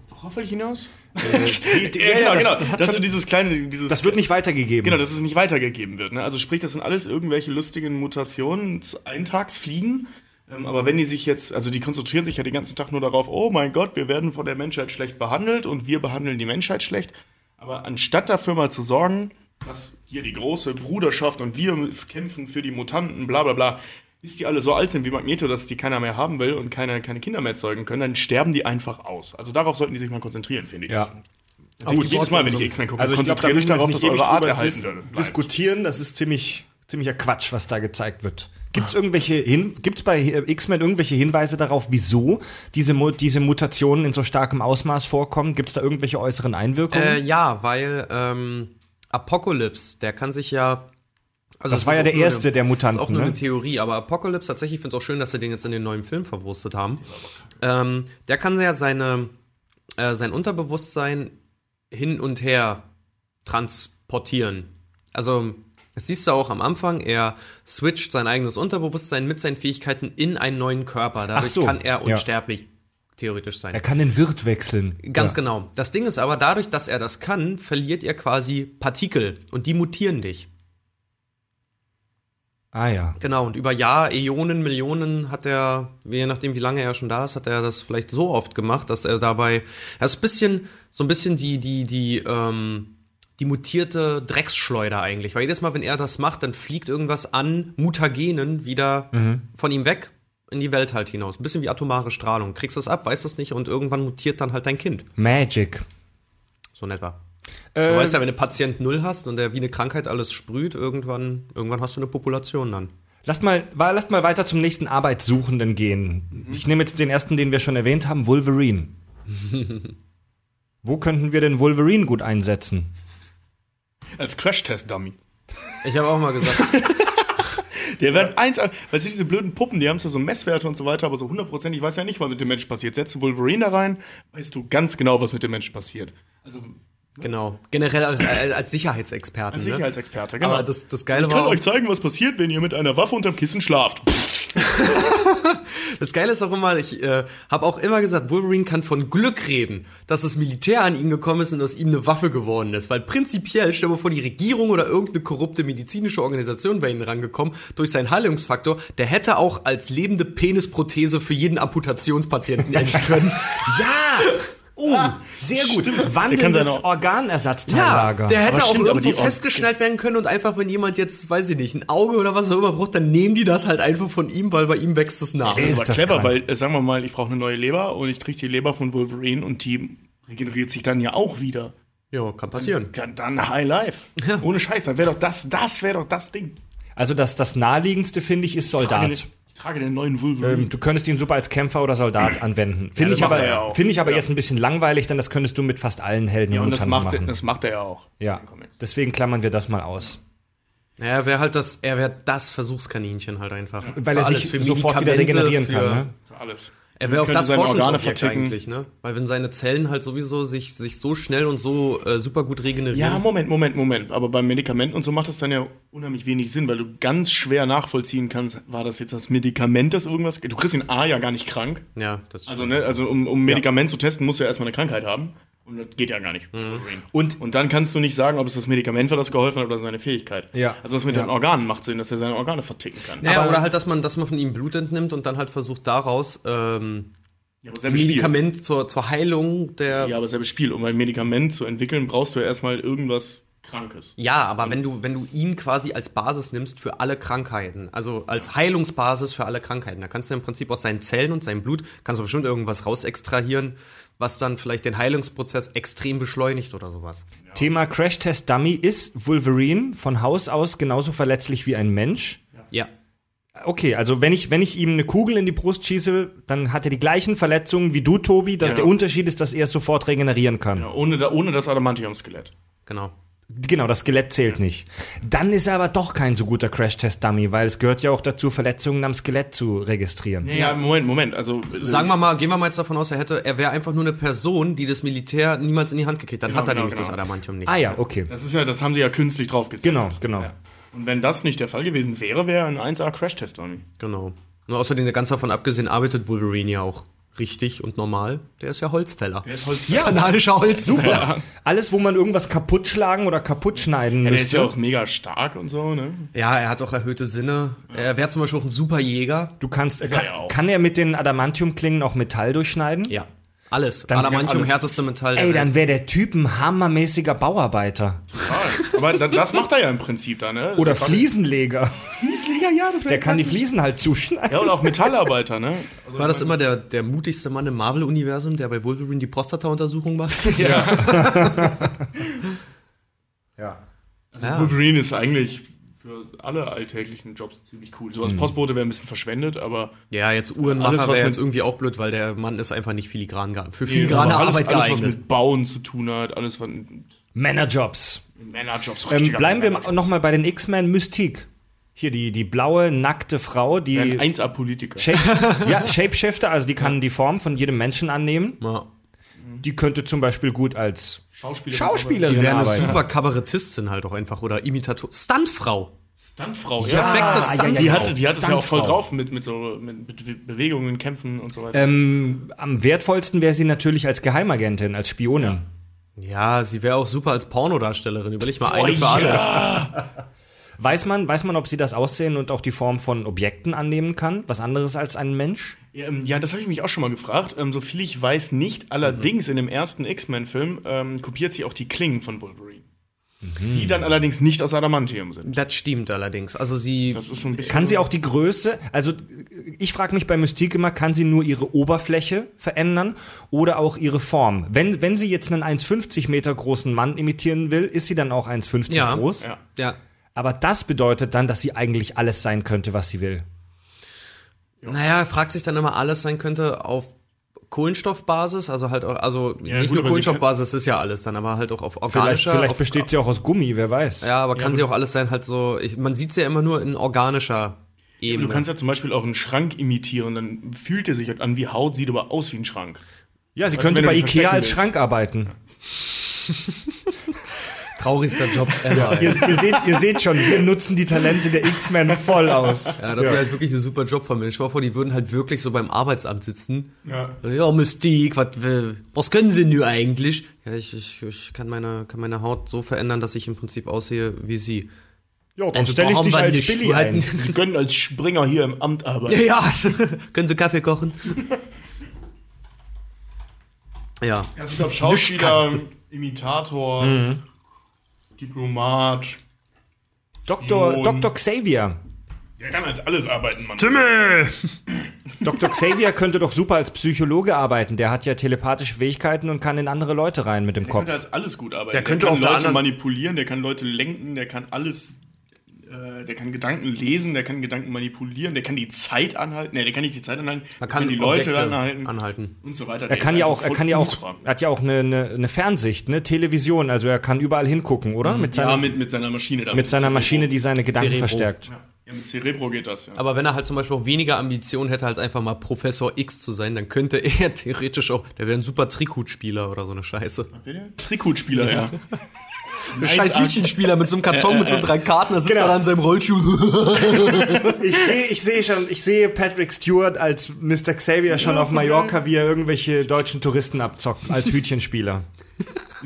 worauf will ich hinaus? Die- die- ja, genau, das- genau. das dass schon- du dieses kleine, dieses Das wird nicht weitergegeben. Genau, dass es nicht weitergegeben wird. Ne? Also sprich, das sind alles irgendwelche lustigen Mutationen, Eintagsfliegen. Ähm, aber wenn die sich jetzt, also die konzentrieren sich ja den ganzen Tag nur darauf, oh mein Gott, wir werden von der Menschheit schlecht behandelt und wir behandeln die Menschheit schlecht. Aber anstatt dafür mal zu sorgen, dass hier die große Bruderschaft und wir kämpfen für die Mutanten, bla bla bla, bis die alle so alt sind wie Magneto, dass die keiner mehr haben will und keine, keine Kinder mehr zeugen können, dann sterben die einfach aus. Also darauf sollten die sich mal konzentrieren, finde ich. Ja. Auch gut, jedes Mal, wenn ich X-Men gucke, Also ich glaube, da konzentriere mich darauf, dass eure Art erhalten bleibt. diskutieren. Das ist ziemlich, ziemlicher Quatsch, was da gezeigt wird. Gibt es irgendwelche hin, gibt's bei äh, X-Men irgendwelche Hinweise darauf, wieso diese, Mu diese Mutationen in so starkem Ausmaß vorkommen? Gibt es da irgendwelche äußeren Einwirkungen? Äh, ja, weil ähm, Apocalypse, der kann sich ja. Also Das es war ja der nur erste eine, der Das Mutanten, ist auch nur ne? eine Theorie, aber Apocalypse tatsächlich, ich finde es auch schön, dass sie den jetzt in den neuen Film verwurstet haben. Ähm, der kann ja seine, äh, sein Unterbewusstsein hin und her transportieren. Also, das siehst du auch am Anfang, er switcht sein eigenes Unterbewusstsein mit seinen Fähigkeiten in einen neuen Körper. Dadurch so, kann er ja. unsterblich theoretisch sein. er kann den Wirt wechseln. Ganz ja. genau. Das Ding ist aber, dadurch, dass er das kann, verliert er quasi Partikel und die mutieren dich. Ah ja. Genau, und über Jahr, Äonen, Millionen hat er, je nachdem wie lange er schon da ist, hat er das vielleicht so oft gemacht, dass er dabei, er ist ein bisschen, so ein bisschen die, die, die, ähm, die mutierte Drecksschleuder eigentlich. Weil jedes Mal, wenn er das macht, dann fliegt irgendwas an Mutagenen wieder von ihm weg in die Welt halt hinaus. Ein bisschen wie atomare Strahlung. Kriegst das ab, weißt das nicht und irgendwann mutiert dann halt dein Kind. Magic. So in etwa. Äh, Du weißt ja, wenn du Patient Null hast und der wie eine Krankheit alles sprüht, irgendwann, irgendwann hast du eine Population dann. Lasst mal, lasst mal weiter zum nächsten Arbeitssuchenden gehen. Ich nehme jetzt den ersten, den wir schon erwähnt haben, Wolverine. Wo könnten wir denn Wolverine gut einsetzen? Als Crash-Test-Dummy. Ich habe auch mal gesagt, Der wird eins, weißt du, diese blöden Puppen, die haben zwar so Messwerte und so weiter, aber so hundertprozentig weiß ja nicht, was mit dem Menschen passiert. Setzt du Wolverine da rein, weißt du ganz genau, was mit dem Menschen passiert. Also Genau. Generell als, als Sicherheitsexperten. Als ne? Sicherheitsexperte, genau. Aber das, das Geile ich kann war. euch zeigen, was passiert, wenn ihr mit einer Waffe unterm Kissen schlaft. Das Geile ist auch immer, ich äh, habe auch immer gesagt, Wolverine kann von Glück reden, dass das Militär an ihn gekommen ist und aus ihm eine Waffe geworden ist. Weil prinzipiell, stell dir mal vor, die Regierung oder irgendeine korrupte medizinische Organisation wäre ihn rangekommen durch seinen Heilungsfaktor, der hätte auch als lebende Penisprothese für jeden Amputationspatienten enden können. Ja! Oh, sehr gut. Wandelndes seine- Organersatzteillager. Ja, der hätte Aber auch stimmt, aber irgendwo festgeschnallt werden können und einfach, wenn jemand jetzt, weiß ich nicht, ein Auge oder was auch immer braucht, dann nehmen die das halt einfach von ihm, weil bei ihm wächst es nach. Ey, Das Ist das clever, krank. weil, äh, sagen wir mal, ich brauche eine neue Leber und ich kriege die Leber von Wolverine und die regeneriert sich dann ja auch wieder. Ja, kann passieren. Dann, dann High Life. Ohne Scheiß, dann wäre doch das, das wäre doch das Ding. Also das, das naheliegendste, finde ich, ist Soldat. den, ich trage den neuen Wolverine. Ähm, du könntest ihn super als Kämpfer oder Soldat anwenden. Finde das ich aber, er ja finde ich aber Ja. jetzt ein bisschen langweilig, denn das könntest du mit fast allen Helden ja, und und das macht, er- machen. das macht er ja auch. ja, deswegen klammern wir das mal aus. Ja, er wäre halt das, er wäre das Versuchskaninchen halt einfach. Weil Für er sich alles, für sofort wieder regenerieren für- kann. Ne? Für alles. Er wäre auch das Forschungsobjekt eigentlich, ne? Weil wenn seine Zellen halt sowieso sich, sich so schnell und so äh, super gut Ja, regenerieren. Moment, Moment, Moment. Aber beim Medikament und so macht das dann ja unheimlich wenig Sinn, weil du ganz schwer nachvollziehen kannst, war das jetzt das Medikament, das irgendwas. Du kriegst den A ja gar nicht krank. Ja, das Also, ne, also um, um ein Medikament zu testen, musst du ja erstmal eine Krankheit haben. Und das geht ja gar nicht. Mhm. Und Und dann kannst du nicht sagen, ob es das Medikament war, das geholfen hat oder seine Fähigkeit. Ja. Also das mit Ja. den Organen macht Sinn, dass er seine Organe verticken kann. Naja, Aber- oder halt, dass man, dass man von ihm Blut entnimmt und dann halt versucht daraus ähm, Ja, aber selbes Spiel. Medikament zur, zur Heilung der. Ja, aber selbes Spiel. Um ein Medikament zu entwickeln, brauchst du ja erstmal irgendwas Krankes. Ja, aber wenn du, wenn du ihn quasi als Basis nimmst für alle Krankheiten, also als Heilungsbasis für alle Krankheiten, da kannst du im Prinzip aus seinen Zellen und seinem Blut, kannst du bestimmt irgendwas rausextrahieren, was dann vielleicht den Heilungsprozess extrem beschleunigt oder sowas. Thema Crash Test Dummy ist Wolverine von Haus aus genauso verletzlich wie ein Mensch. Ja. Okay, also wenn ich, wenn ich ihm eine Kugel in die Brust schieße, dann hat er die gleichen Verletzungen wie du, Tobi. Das, Ja. Der Unterschied ist, dass er es sofort regenerieren kann. Ja, ohne, ohne das Adamantium-Skelett. Genau. Genau, das Skelett zählt nicht. Dann ist er aber doch kein so guter Crash-Test-Dummy, weil es gehört ja auch dazu, Verletzungen am Skelett zu registrieren. Ja, Moment, Moment. Also Sagen wir mal, gehen wir mal jetzt davon aus, er hätte, er wäre einfach nur eine Person, die das Militär niemals in die Hand gekriegt. Dann Genau, hat er genau, nämlich das genau. Adamantium nicht. Ah ja, okay. Das ist ja, das haben sie ja künstlich draufgesetzt. Genau, genau. Ja. Und wenn das nicht der Fall gewesen wäre, wäre er ein 1A Crash-Test Dummy. Genau. Und außerdem, ganz davon abgesehen, arbeitet Wolverine ja auch richtig und normal. Der ist ja Holzfäller. Der ist Holz. Ja, Kanadischer Holzfäller. Ja. Alles, wo man irgendwas kaputt schlagen oder kaputt schneiden Ja, der ist ja müsste. auch mega stark und so, ne? Ja, er hat auch erhöhte Sinne. Er wäre zum Beispiel auch ein super Jäger. Du kannst, er kann, ja auch. kann er mit den Adamantium-Klingen auch Metall durchschneiden? Ja. Alles. Dann- Adamantium, alles. härteste Metall der Ey, dann wäre der Typ ein hammermäßiger Bauarbeiter. Aber da- das macht er ja im Prinzip da, ne? Oder Der Fliesenleger. Fliesenleger, ja, das Der kann die Fliesen halt zuschneiden. Ja, und auch Metallarbeiter, ne? Also, War das immer der, der mutigste Mann im Marvel-Universum, der bei Wolverine die Prostata-Untersuchung macht? Ja. Ja. Also Ja. Wolverine ist eigentlich für alle alltäglichen Jobs ziemlich cool. So als Postbote wäre ein bisschen verschwendet, aber Ja, jetzt Alles, Uhrenmacher was wäre jetzt irgendwie auch blöd, weil der Mann ist einfach nicht filigran für Nee, filigrane aber alles, Arbeit alles, was geeignet. mit Bauen zu tun hat, alles was Männerjobs. Männerjobs. Ähm, bleiben wir nochmal bei den X-Men Mystique. Hier die, die blaue, nackte Frau, die ein 1A-Politiker. Shape, ja, Shapeshifter, also die kann die Form von jedem Menschen annehmen. Ja. Die könnte zum Beispiel gut als Schauspieler. Schauspielerin Die wäre eine arbeiten. super Kabarettistin halt auch einfach oder Imitator. Stuntfrau. Stuntfrau. Ja, Perfekte ja, Stuntfrau. ja, Die ja. hatte, die hat es ja auch voll drauf mit, mit so mit, mit Bewegungen, Kämpfen und so weiter. Ähm, am wertvollsten wäre sie natürlich als Geheimagentin, als Spionin. Ja, sie wäre auch super als Pornodarstellerin. Überleg mal, eine Oh, für alles. Weiß man, weiß man, ob sie das Aussehen und auch die Form von Objekten annehmen kann? Was anderes als ein Mensch? Ja, ähm, das habe ich mich auch schon mal gefragt. Ähm, so viel ich weiß nicht. Allerdings in dem ersten X-Men-Film ähm, kopiert sie auch die Klingen von Wolverine. Die dann allerdings nicht aus Adamantium sind. Das stimmt allerdings. Also sie. Das ist so ein bisschen. Kann sie auch die Größe, also ich frage mich bei Mystique immer, kann sie nur ihre Oberfläche verändern oder auch ihre Form? Wenn, wenn sie jetzt einen 1,50 Meter großen Mann imitieren will, ist sie dann auch 1,50 Ja. groß? Ja. ja. Aber das bedeutet dann, dass sie eigentlich alles sein könnte, was sie will. Naja, fragt sich dann immer, alles sein könnte auf Kohlenstoffbasis, also halt auch, also Ja, nicht gut, nur Kohlenstoffbasis ist ja alles dann, aber halt auch auf Vielleicht, organischer. vielleicht auf, besteht sie auch aus Gummi, wer weiß. Ja, aber kann sie auch alles sein, halt so. Ich, man sieht sie ja immer nur in organischer Ebene. Du kannst ja zum Beispiel auch einen Schrank imitieren, dann fühlt er sich halt an wie Haut, sieht aber aus wie ein Schrank. Ja, sie du, könnte bei Ikea als willst. Schrank arbeiten. Traurigster Job ever. Ihr, ihr, seht, ihr seht schon, wir nutzen die Talente der X-Men voll aus. Ja, das wäre halt wirklich ein super Job von mir. Ich war vor, die würden halt wirklich so beim Arbeitsamt sitzen. Ja. Ja, Mystique, was, äh, was können sie denn eigentlich? Ja, ich, ich, ich kann, meine, kann meine Haut so verändern, dass ich im Prinzip aussehe wie sie. Ja, dann Also stelle ich dich als nicht Billy ein. Sie können als Springer hier im Amt arbeiten. Ja, können sie Kaffee kochen? ja. Also ich glaube, Schauspieler. Imitator, Mhm. Diplomat. Dr. Spion. Dr. Xavier. Der kann als alles arbeiten, Mann. Dr. Xavier könnte doch super als Psychologe arbeiten. Der hat ja telepathische Fähigkeiten und kann in andere Leute rein mit dem Der Kopf. könnte als alles gut arbeiten. Der könnte kann auf der Leute anderen- manipulieren, der kann Leute lenken, der kann alles. Äh, Der kann Gedanken lesen, der kann Gedanken manipulieren, der kann die Zeit anhalten. Ne, der kann nicht die Zeit anhalten, Man der kann die Leute Objekte anhalten anhalten. und so weiter. Er kann ja auch, er kann ja auch, er hat ja auch eine, eine, eine Fernsicht, eine Television, also er kann überall hingucken, oder? Mit Ja, seiner, mit, mit seiner Maschine. Mit seiner Cerebro. Maschine, die seine Gedanken Cerebro. verstärkt. Ja, mit Cerebro geht das, ja. Aber wenn er halt zum Beispiel auch weniger Ambition hätte, als einfach mal Professor X zu sein, dann könnte er theoretisch auch, der wäre ein super Trikutspieler oder so eine Scheiße. Wer der? Trikutspieler, ja. Ein scheiß Hütchenspieler mit so einem Karton mit so drei Karten, da sitzt Genau. er da in seinem Rollstuhl. Ich sehe, ich sehe schon, ich sehe Patrick Stewart als Mr. Xavier schon auf Mallorca, wie er irgendwelche deutschen Touristen abzockt, als Hütchenspieler.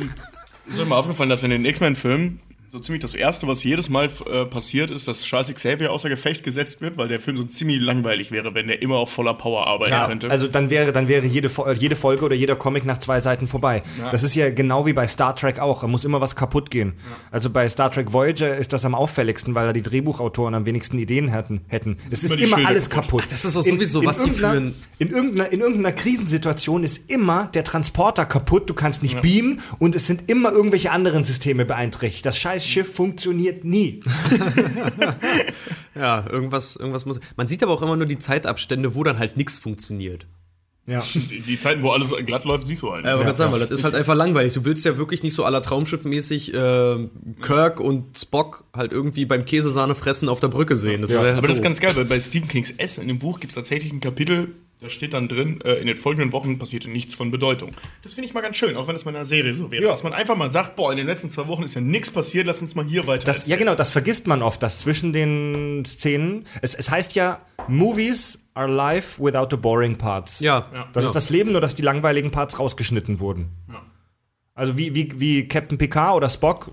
Ist euch mal aufgefallen, dass in den X-Men-Filmen so ziemlich das Erste, was jedes Mal äh, passiert, ist, dass Charles Xavier außer Gefecht gesetzt wird, weil der Film so ziemlich langweilig wäre, wenn der immer auf voller Power arbeiten Ja, könnte. also dann wäre, dann wäre jede, jede Folge oder jeder Comic nach zwei Seiten vorbei. Das ist ja genau wie bei Star Trek auch. Da muss immer was kaputt gehen. Also bei Star Trek Voyager ist das am auffälligsten, weil da die Drehbuchautoren am wenigsten Ideen hätten. hätten. Es ist immer immer alles kaputt. kaputt. Das ist auch sowieso, was die irgendeiner- führen. In irgendeiner, in irgendeiner Krisensituation ist immer der Transporter kaputt, du kannst nicht beamen und es sind immer irgendwelche anderen Systeme beeinträchtigt. Das scheiß Schiff funktioniert nie. Ja, irgendwas, irgendwas muss. Man sieht aber auch immer nur die Zeitabstände, wo dann halt nichts funktioniert. Ja. die, die Zeiten, wo alles glatt läuft, siehst du halt. Ja, aber Ja, ganz sagen, weil das ist halt einfach langweilig. Du willst ja wirklich nicht so aller Traumschiff-mäßig äh, Kirk und Spock halt irgendwie beim Käsesahne fressen auf der Brücke sehen. Das Ja, halt aber das ist doof. ganz geil, weil bei Stephen Kings S in dem Buch gibt es tatsächlich ein Kapitel, da steht dann drin, äh, in den folgenden Wochen passierte nichts von Bedeutung. Das finde ich mal ganz schön, auch wenn es mal in einer Serie so wäre. Ja. Dass man einfach mal sagt, boah, in den letzten zwei Wochen ist ja nichts passiert, lass uns mal hier weiter. Das, ja, genau, das vergisst man oft, dass zwischen den Szenen, es, es heißt ja, Movies are life without the boring parts. Ja, Ja. Das ja. ist das Leben, nur dass die langweiligen Parts rausgeschnitten wurden. Ja. Also wie, wie, wie Captain Picard oder Spock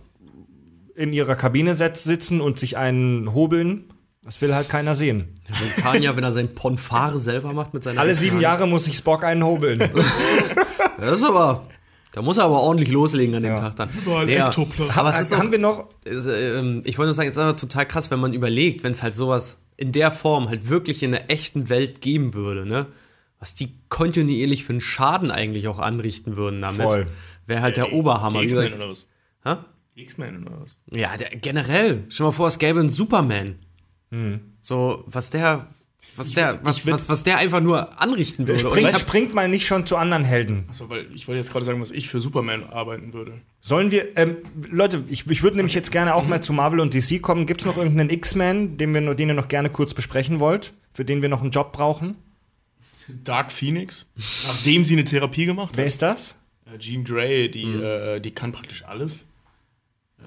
in ihrer Kabine sitzen und sich einen hobeln, das will halt keiner sehen. Vulkanier, wenn er sein Ponfare selber macht mit seiner Alle sieben Jahre muss sich Spock einen hobeln. Das ist aber. Da muss er aber ordentlich loslegen an dem Ja. Tag dann. Überall Ektoplasma. Aber es ist auch, Haben wir noch, ist, ähm, ich wollte nur sagen, es ist aber total krass, wenn man überlegt, wenn es halt sowas in der Form halt wirklich in der echten Welt geben würde, ne? Was die kontinuierlich für einen Schaden eigentlich auch anrichten würden damit. Voll. Wäre halt der Oberhammer. Die X-Men oder was? hä? X-Men oder was? Ja, der, generell. Stell dir mal vor, es gäbe einen Superman. Hm. So, was der, was der, was, ich was, was der einfach nur anrichten würde. Ich hab, springt mal nicht schon zu anderen Helden. Achso, weil ich wollte jetzt gerade sagen, was ich für Superman arbeiten würde. Sollen wir, ähm, Leute, ich, ich würde nämlich jetzt gerne auch mal zu Marvel und DC kommen. Gibt es noch irgendeinen X-Men, den, wir noch- den ihr noch gerne kurz besprechen wollt, für den wir noch einen Job brauchen? Dark Phoenix, nachdem sie eine Therapie gemacht Wer hat. ist das? Äh, Jean Grey, die, Mhm. äh, die kann praktisch alles.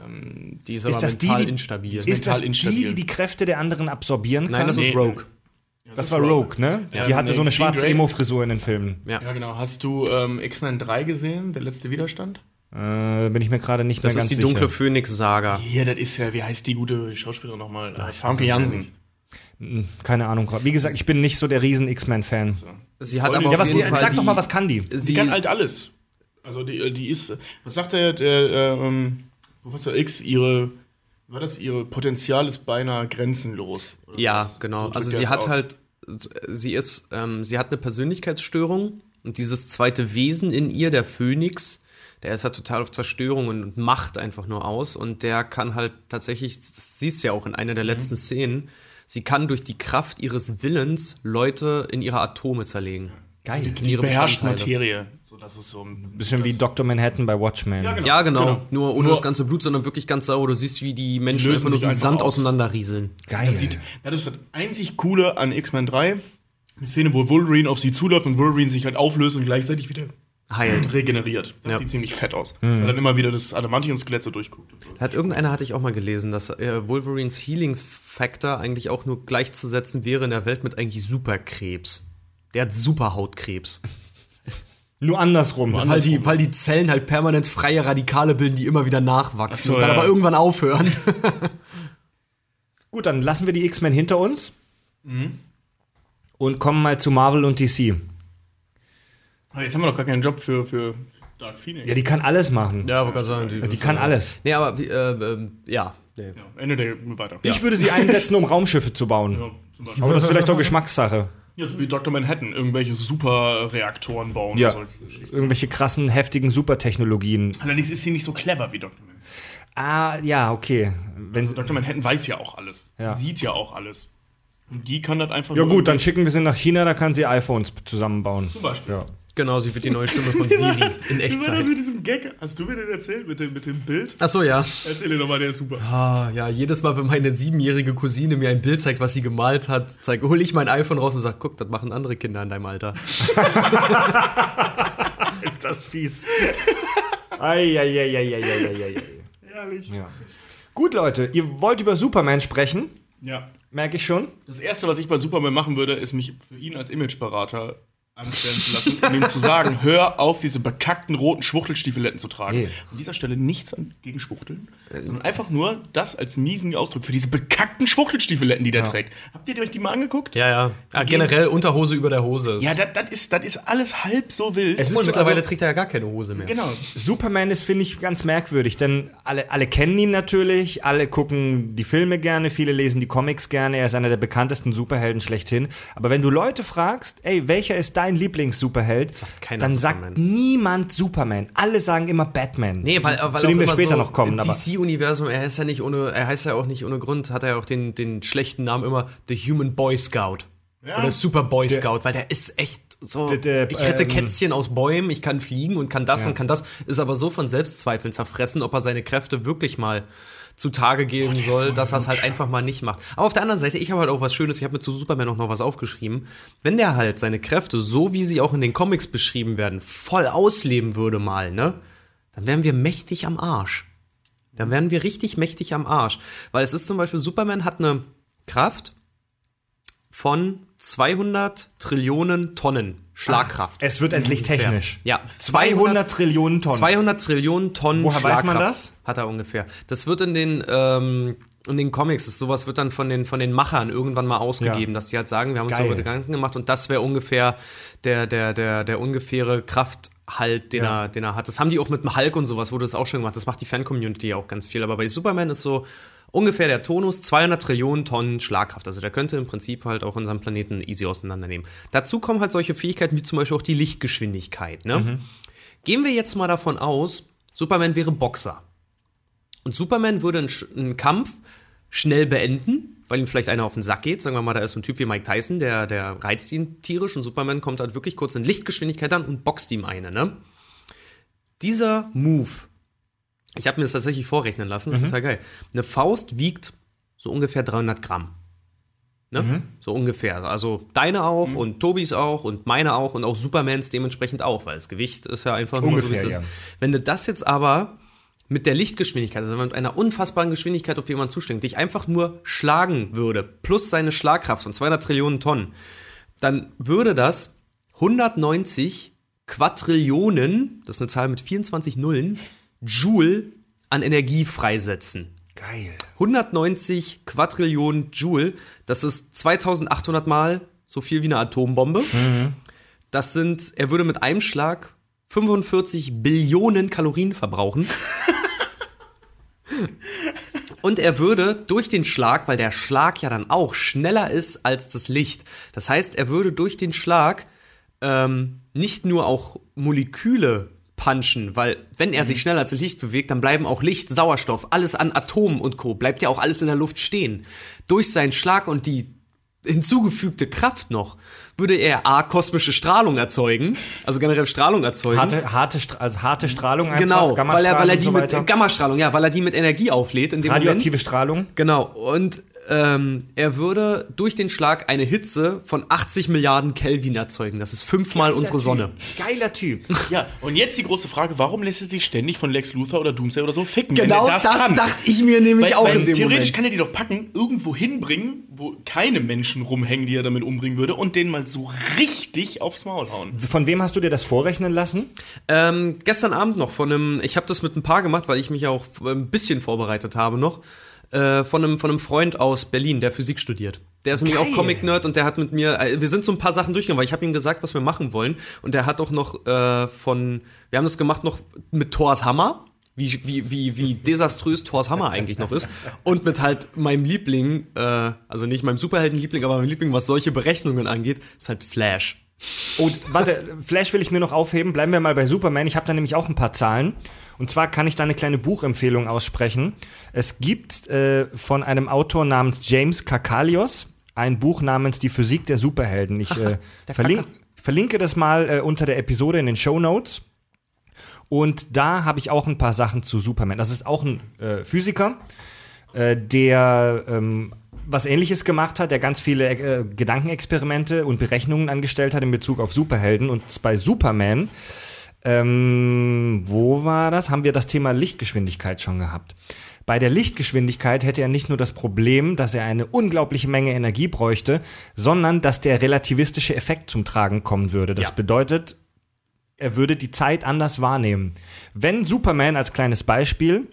Ähm, die ist, Ist aber das die, mental die- instabil. Ist mental das die, instabil. die die Kräfte der anderen absorbieren kann? Nein, das Nee. ist Rogue. Das war Rogue, ne? Ja, die hatte nee, so eine schwarze. Emo-Frisur in den Filmen. Ja. ja, genau. Hast du ähm, X-Men 3 gesehen, der letzte Widerstand? Äh, bin ich mir gerade nicht Das mehr ganz ist die sicher. dunkle Phönix-Saga. Ja, das ist ja, wie heißt die gute Schauspielerin nochmal? Äh, Famke Jansen. Keine Ahnung. Wie gesagt, ich bin nicht so der riesen X-Men-Fan. Sie hat Voll- aber Ja, auf was, jeden Fall sag die, doch mal, was kann die? Sie, Die kann halt alles. Also die, die ist, was sagt der, der ähm, Professor X, ihre, war das ihre Potenzial ist beinahe grenzenlos. Oder ja, was? genau. So also sie hat aus. halt, sie ist, ähm, sie hat eine Persönlichkeitsstörung und dieses zweite Wesen in ihr, der Phönix, der ist halt total auf Zerstörung und, Macht einfach nur aus und der kann halt tatsächlich, das siehst du ja auch in einer der Mhm. letzten Szenen, sie kann durch die Kraft ihres Willens Leute in ihre Atome zerlegen. Geil. In ihre beherrscht. Materie. So, das ist so ein Bisschen wie Dr. Manhattan bei Watchmen. Ja, genau. Ja, genau. Genau. Nur ohne Nur- das ganze Blut, sondern wirklich ganz sauber. Du siehst, wie die Menschen einfach nur sich wie Sand auf. auseinanderrieseln. Geil. sieht, das ist das einzig Coole an X-Men 3. Die Szene, wo Wolverine auf sie zuläuft und Wolverine sich halt auflöst und gleichzeitig wieder heilt. regeneriert. Das Ja. sieht ziemlich fett aus. Weil dann immer wieder das Adamantium-Skelett so durchguckt. Und so. Hat irgendeiner hatte ich auch mal gelesen, dass äh, Wolverines Healing Factor eigentlich auch nur gleichzusetzen wäre in der Welt mit eigentlich Superkrebs. Der hat Superhautkrebs. Nur andersrum. Weil die, weil die Zellen halt permanent freie Radikale bilden, die immer wieder nachwachsen Ach so, und dann ja. aber irgendwann aufhören. Gut, dann lassen wir die X-Men hinter uns und kommen mal zu Marvel und DC. Aber jetzt haben wir doch gar keinen Job für, für Dark Phoenix. Ja, die kann alles machen. Ja, aber kann sagen, Die kann alles. Nee, aber wie, äh, ähm, ja. Nee. Ja, Ende der weiter. Ich würde sie einsetzen, um Raumschiffe zu bauen. Ja, zum Beispiel. Aber das ist vielleicht auch Geschmackssache. Ja, so wie Dr. Manhattan, irgendwelche Superreaktoren bauen. Ja. Irgendwelche krassen, heftigen Supertechnologien. Allerdings ist sie nicht so clever wie Dr. Manhattan. Ah, ja, okay. Wenn, Dr. Manhattan weiß ja auch alles. Ja. Sieht ja auch alles. Und die kann das einfach ja gut, dann schicken wir sie nach China, da kann sie iPhones zusammenbauen. Zum Beispiel. Ja. Genau, sie wird die neue Stimme von Siri in Wie war das Echtzeit. mit diesem Gag? Hast du mir den erzählt mit dem, mit dem Bild? Achso, ja. Erzähl dir nochmal, der ist super. Ah, ja, jedes Mal, wenn meine siebenjährige Cousine mir ein Bild zeigt, was sie gemalt hat, zeig, hole ich mein iPhone raus und sag, guck, das machen andere Kinder in deinem Alter. Ist das fies. Eieieiei. Ehrlich. Ja. Gut, Leute, ihr wollt über Superman sprechen, Ja. merke ich schon. Das erste, was ich bei Superman machen würde, ist mich für ihn als Imageberater anstellen zu lassen, um ihm zu sagen, hör auf, diese bekackten roten Schwuchtelstiefeletten zu tragen. Nee. An dieser Stelle nichts gegen Schwuchteln, sondern einfach nur das als miesen Ausdruck für diese bekackten Schwuchtelstiefeletten, die der trägt. Habt ihr euch die mal angeguckt? Ja, ja. Ah, generell Unterhose über der Hose. Ist. Ja, das, ist, das ist alles halb so wild. Es ist und mittlerweile also- trägt er ja gar keine Hose mehr. genau. Superman ist, finde ich, ganz merkwürdig, denn alle, alle kennen ihn natürlich, alle gucken die Filme gerne, viele lesen die Comics gerne, er ist einer der bekanntesten Superhelden schlechthin. Aber wenn du Leute fragst, ey, welcher ist dein Lieblings-Superheld, Sagt dann Superman. sagt niemand Superman. Alle sagen immer Batman. Nee, weil, weil zu dem auch wir immer später so noch kommen. Im DC-Universum, er ist ja nicht ohne, er heißt ja auch nicht ohne Grund, hat er ja auch den, den schlechten Namen immer The Human Boy Scout. Oder Super Boy Scout, weil der ist echt so. Der- der, ich rette ähm, Kätzchen aus Bäumen, ich kann fliegen und kann das und kann das, ist aber so von Selbstzweifeln zerfressen, ob er seine Kräfte wirklich mal zutage geben ist soll, so dass er es halt einfach mal nicht macht. Aber auf der anderen Seite, ich habe halt auch was Schönes, ich habe mir zu Superman auch noch was aufgeschrieben. Wenn der halt seine Kräfte, so wie sie auch in den Comics beschrieben werden, voll ausleben würde mal, ne? Dann wären wir mächtig am Arsch. Dann wären wir richtig mächtig am Arsch. Weil es ist zum Beispiel, Superman hat eine Kraft von 200 Trillionen Tonnen Schlagkraft. es wird endlich technisch. Ja, 200 Trillionen Tonnen. 200 Trillionen Tonnen Woher weiß man das? Hat er ungefähr. Das wird in den, ähm, in den Comics, das, sowas wird dann von den, von den Machern irgendwann mal ausgegeben, Ja. dass die halt sagen, wir haben uns Geil. darüber Gedanken gemacht und das wäre ungefähr der, der, der, der ungefähre Krafthalt, den, Ja. er, den er hat. Das haben die auch mit dem Hulk und sowas, wurde das auch schon gemacht. Das macht die Fan-Community auch ganz viel. Aber bei Superman ist so ungefähr der Tonus 200 Trillionen Tonnen Schlagkraft. Also der könnte im Prinzip halt auch unseren Planeten easy auseinandernehmen. Dazu kommen halt solche Fähigkeiten wie zum Beispiel auch die Lichtgeschwindigkeit. Ne? Gehen wir jetzt mal davon aus, Superman wäre Boxer. Und Superman würde einen, einen Kampf schnell beenden, weil ihm vielleicht einer auf den Sack geht. Sagen wir mal, da ist so ein Typ wie Mike Tyson, der, der reizt ihn tierisch und Superman kommt halt wirklich kurz in Lichtgeschwindigkeit an und boxt ihm eine, ne? Dieser Move, ich habe mir das tatsächlich vorrechnen lassen, das ist total geil. Eine Faust wiegt so ungefähr 300 Gramm. Ne? So ungefähr. Also deine auch und Tobis auch und meine auch und auch Supermans dementsprechend auch, weil das Gewicht ist ja einfach nur so, wie es Ungefähr, ist. ja. Wenn du das jetzt aber mit der Lichtgeschwindigkeit, also mit einer unfassbaren Geschwindigkeit auf jemanden zustinkt, dich einfach nur schlagen würde, plus seine Schlagkraft von 200 Trillionen Tonnen, dann würde das 190 Quadrillionen, das ist eine Zahl mit 24 Nullen, Joule an Energie freisetzen. Geil. 190 Quadrillionen Joule, das ist 2800 Mal so viel wie eine Atombombe. Das sind, er würde mit einem Schlag 45 Billionen Kalorien verbrauchen. Und er würde durch den Schlag, weil der Schlag ja dann auch schneller ist als das Licht, das heißt, er würde durch den Schlag ähm, nicht nur auch Moleküle punchen, weil wenn er sich schneller als Licht bewegt, dann bleiben auch Licht, Sauerstoff, alles an Atomen und Co. bleibt ja auch alles in der Luft stehen. Durch seinen Schlag und die hinzugefügte Kraft noch, würde er A, kosmische Strahlung erzeugen, also generell Strahlung erzeugen. Harte, harte, also harte Strahlung einfach, genau, weil er, weil er die so mit. Gammastrahlung, ja, weil er die mit Energie auflädt in dem Radioaktive Moment. Strahlung. Genau, und ähm, er würde durch den Schlag eine Hitze von 80 Milliarden Kelvin erzeugen. Das ist fünfmal unsere Sonne. Geiler Typ. Ja, und jetzt die große Frage, warum lässt er sich ständig von Lex Luthor oder Doomsday oder so ficken? Genau wenn er das, das, kann? dachte ich mir nämlich Weil, auch weil in dem theoretisch Moment. kann er die doch packen, irgendwo hinbringen, wo keine Menschen rumhängen, die er damit umbringen würde, und den mal so richtig aufs Maul hauen. Von wem hast du dir das vorrechnen lassen? Ähm, gestern Abend noch von einem, ich habe das mit ein paar gemacht, weil ich mich ja auch ein bisschen vorbereitet habe noch, äh, von einem, von einem Freund aus Berlin, der Physik studiert. Der ist nämlich Geil. auch Comic-Nerd und der hat mit mir, äh, wir sind so ein paar Sachen durchgegangen, weil ich habe ihm gesagt, was wir machen wollen. Und der hat auch noch äh, von, wir haben das gemacht noch mit Thors Hammer. Wie, wie, wie, wie desaströs Thors Hammer eigentlich noch ist. Und mit halt meinem Liebling, äh, also nicht meinem Superheldenliebling, aber meinem Liebling, was solche Berechnungen angeht, ist halt Flash. Und warte, Flash will ich mir noch aufheben. Bleiben wir mal bei Superman. Ich habe da nämlich auch ein paar Zahlen. Und zwar kann ich da eine kleine Buchempfehlung aussprechen. Es gibt äh, von einem Autor namens James Kakalios ein Buch namens Die Physik der Superhelden. Ich äh, verlink, verlinke das mal äh, unter der Episode in den Show Notes. Und da habe ich auch ein paar Sachen zu Superman. Das ist auch ein äh, Physiker, äh, der ähm, was ähnliches gemacht hat, der ganz viele äh, Gedankenexperimente und Berechnungen angestellt hat in Bezug auf Superhelden. Und bei Superman, ähm, wo war das? Haben wir das Thema Lichtgeschwindigkeit schon gehabt. Bei der Lichtgeschwindigkeit hätte er nicht nur das Problem, dass er eine unglaubliche Menge Energie bräuchte, sondern dass der relativistische Effekt zum Tragen kommen würde. Das Ja. bedeutet, er würde die Zeit anders wahrnehmen. Wenn Superman als kleines Beispiel,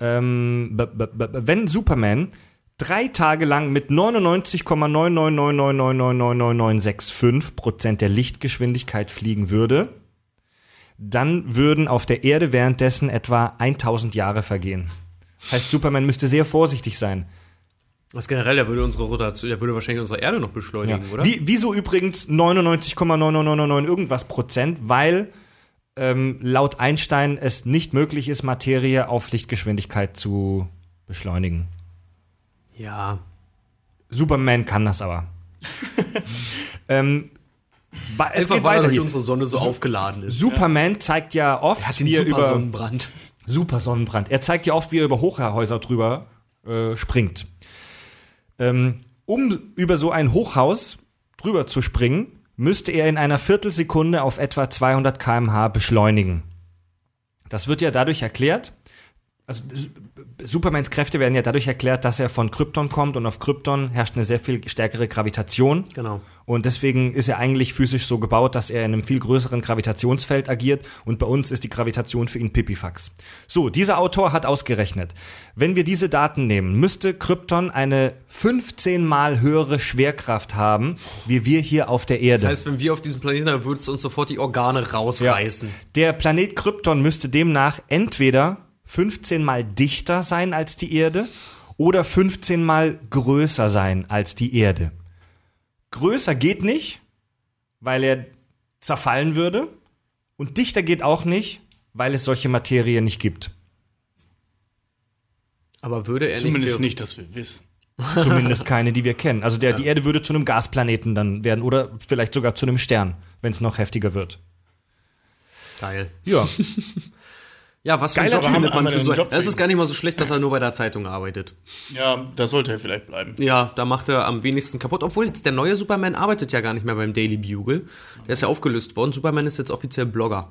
ähm, wenn Superman drei Tage lang mit 99,999999965 Prozent der Lichtgeschwindigkeit fliegen würde, dann würden auf der Erde währenddessen etwa 1000 Jahre vergehen. Das heißt, Superman müsste sehr vorsichtig sein. Was generell, der würde unsere Rotation, der würde wahrscheinlich unsere Erde noch beschleunigen, oder? Wie, wieso übrigens 99,9999 irgendwas Prozent? Weil ähm, laut Einstein es nicht möglich ist, Materie auf Lichtgeschwindigkeit zu beschleunigen. Ja. Superman kann das aber. ähm, es Einfach geht weil weiter hier. unsere Sonne so aufgeladen ist. Superman zeigt ja oft, Hat den wie er super über Sonnenbrand. Super Sonnenbrand. Er zeigt ja oft, wie er über Hochhäuser drüber äh, springt. Ähm, um über so ein Hochhaus drüber zu springen, müsste er in einer Viertelsekunde auf etwa 200 km/h beschleunigen. Das wird ja dadurch erklärt, also Supermans Kräfte werden ja dadurch erklärt, dass er von Krypton kommt und auf Krypton herrscht eine sehr viel stärkere Gravitation. Genau. Und deswegen ist er eigentlich physisch so gebaut, dass er in einem viel größeren Gravitationsfeld agiert. Und bei uns ist die Gravitation für ihn Pipifax. So, dieser Autor hat ausgerechnet, wenn wir diese Daten nehmen, müsste Krypton eine 15 mal höhere Schwerkraft haben, wie wir hier auf der Erde. Das heißt, wenn wir auf diesem Planeten sind, würde es uns sofort die Organe rausreißen. Der Planet Krypton müsste demnach entweder 15 mal dichter sein als die Erde oder 15 mal größer sein als die Erde. Größer geht nicht, weil er zerfallen würde. Und dichter geht auch nicht, weil es solche Materie nicht gibt. Aber würde er Zumindest nicht, nicht, dass wir wissen. Zumindest keine, die wir kennen. Also der, die Erde würde zu einem Gasplaneten dann werden oder vielleicht sogar zu einem Stern, wenn es noch heftiger wird. Geil. Ja. Ja, was für ein Geiler Job findet man für einen so Job Es ist gar nicht mal so schlecht, dass er nur bei der Zeitung arbeitet. Ja, da sollte er vielleicht bleiben. Ja, da macht er am wenigsten kaputt. Obwohl jetzt der neue Superman arbeitet ja gar nicht mehr beim Daily Bugle. Der ist ja aufgelöst worden. Superman ist jetzt offiziell Blogger.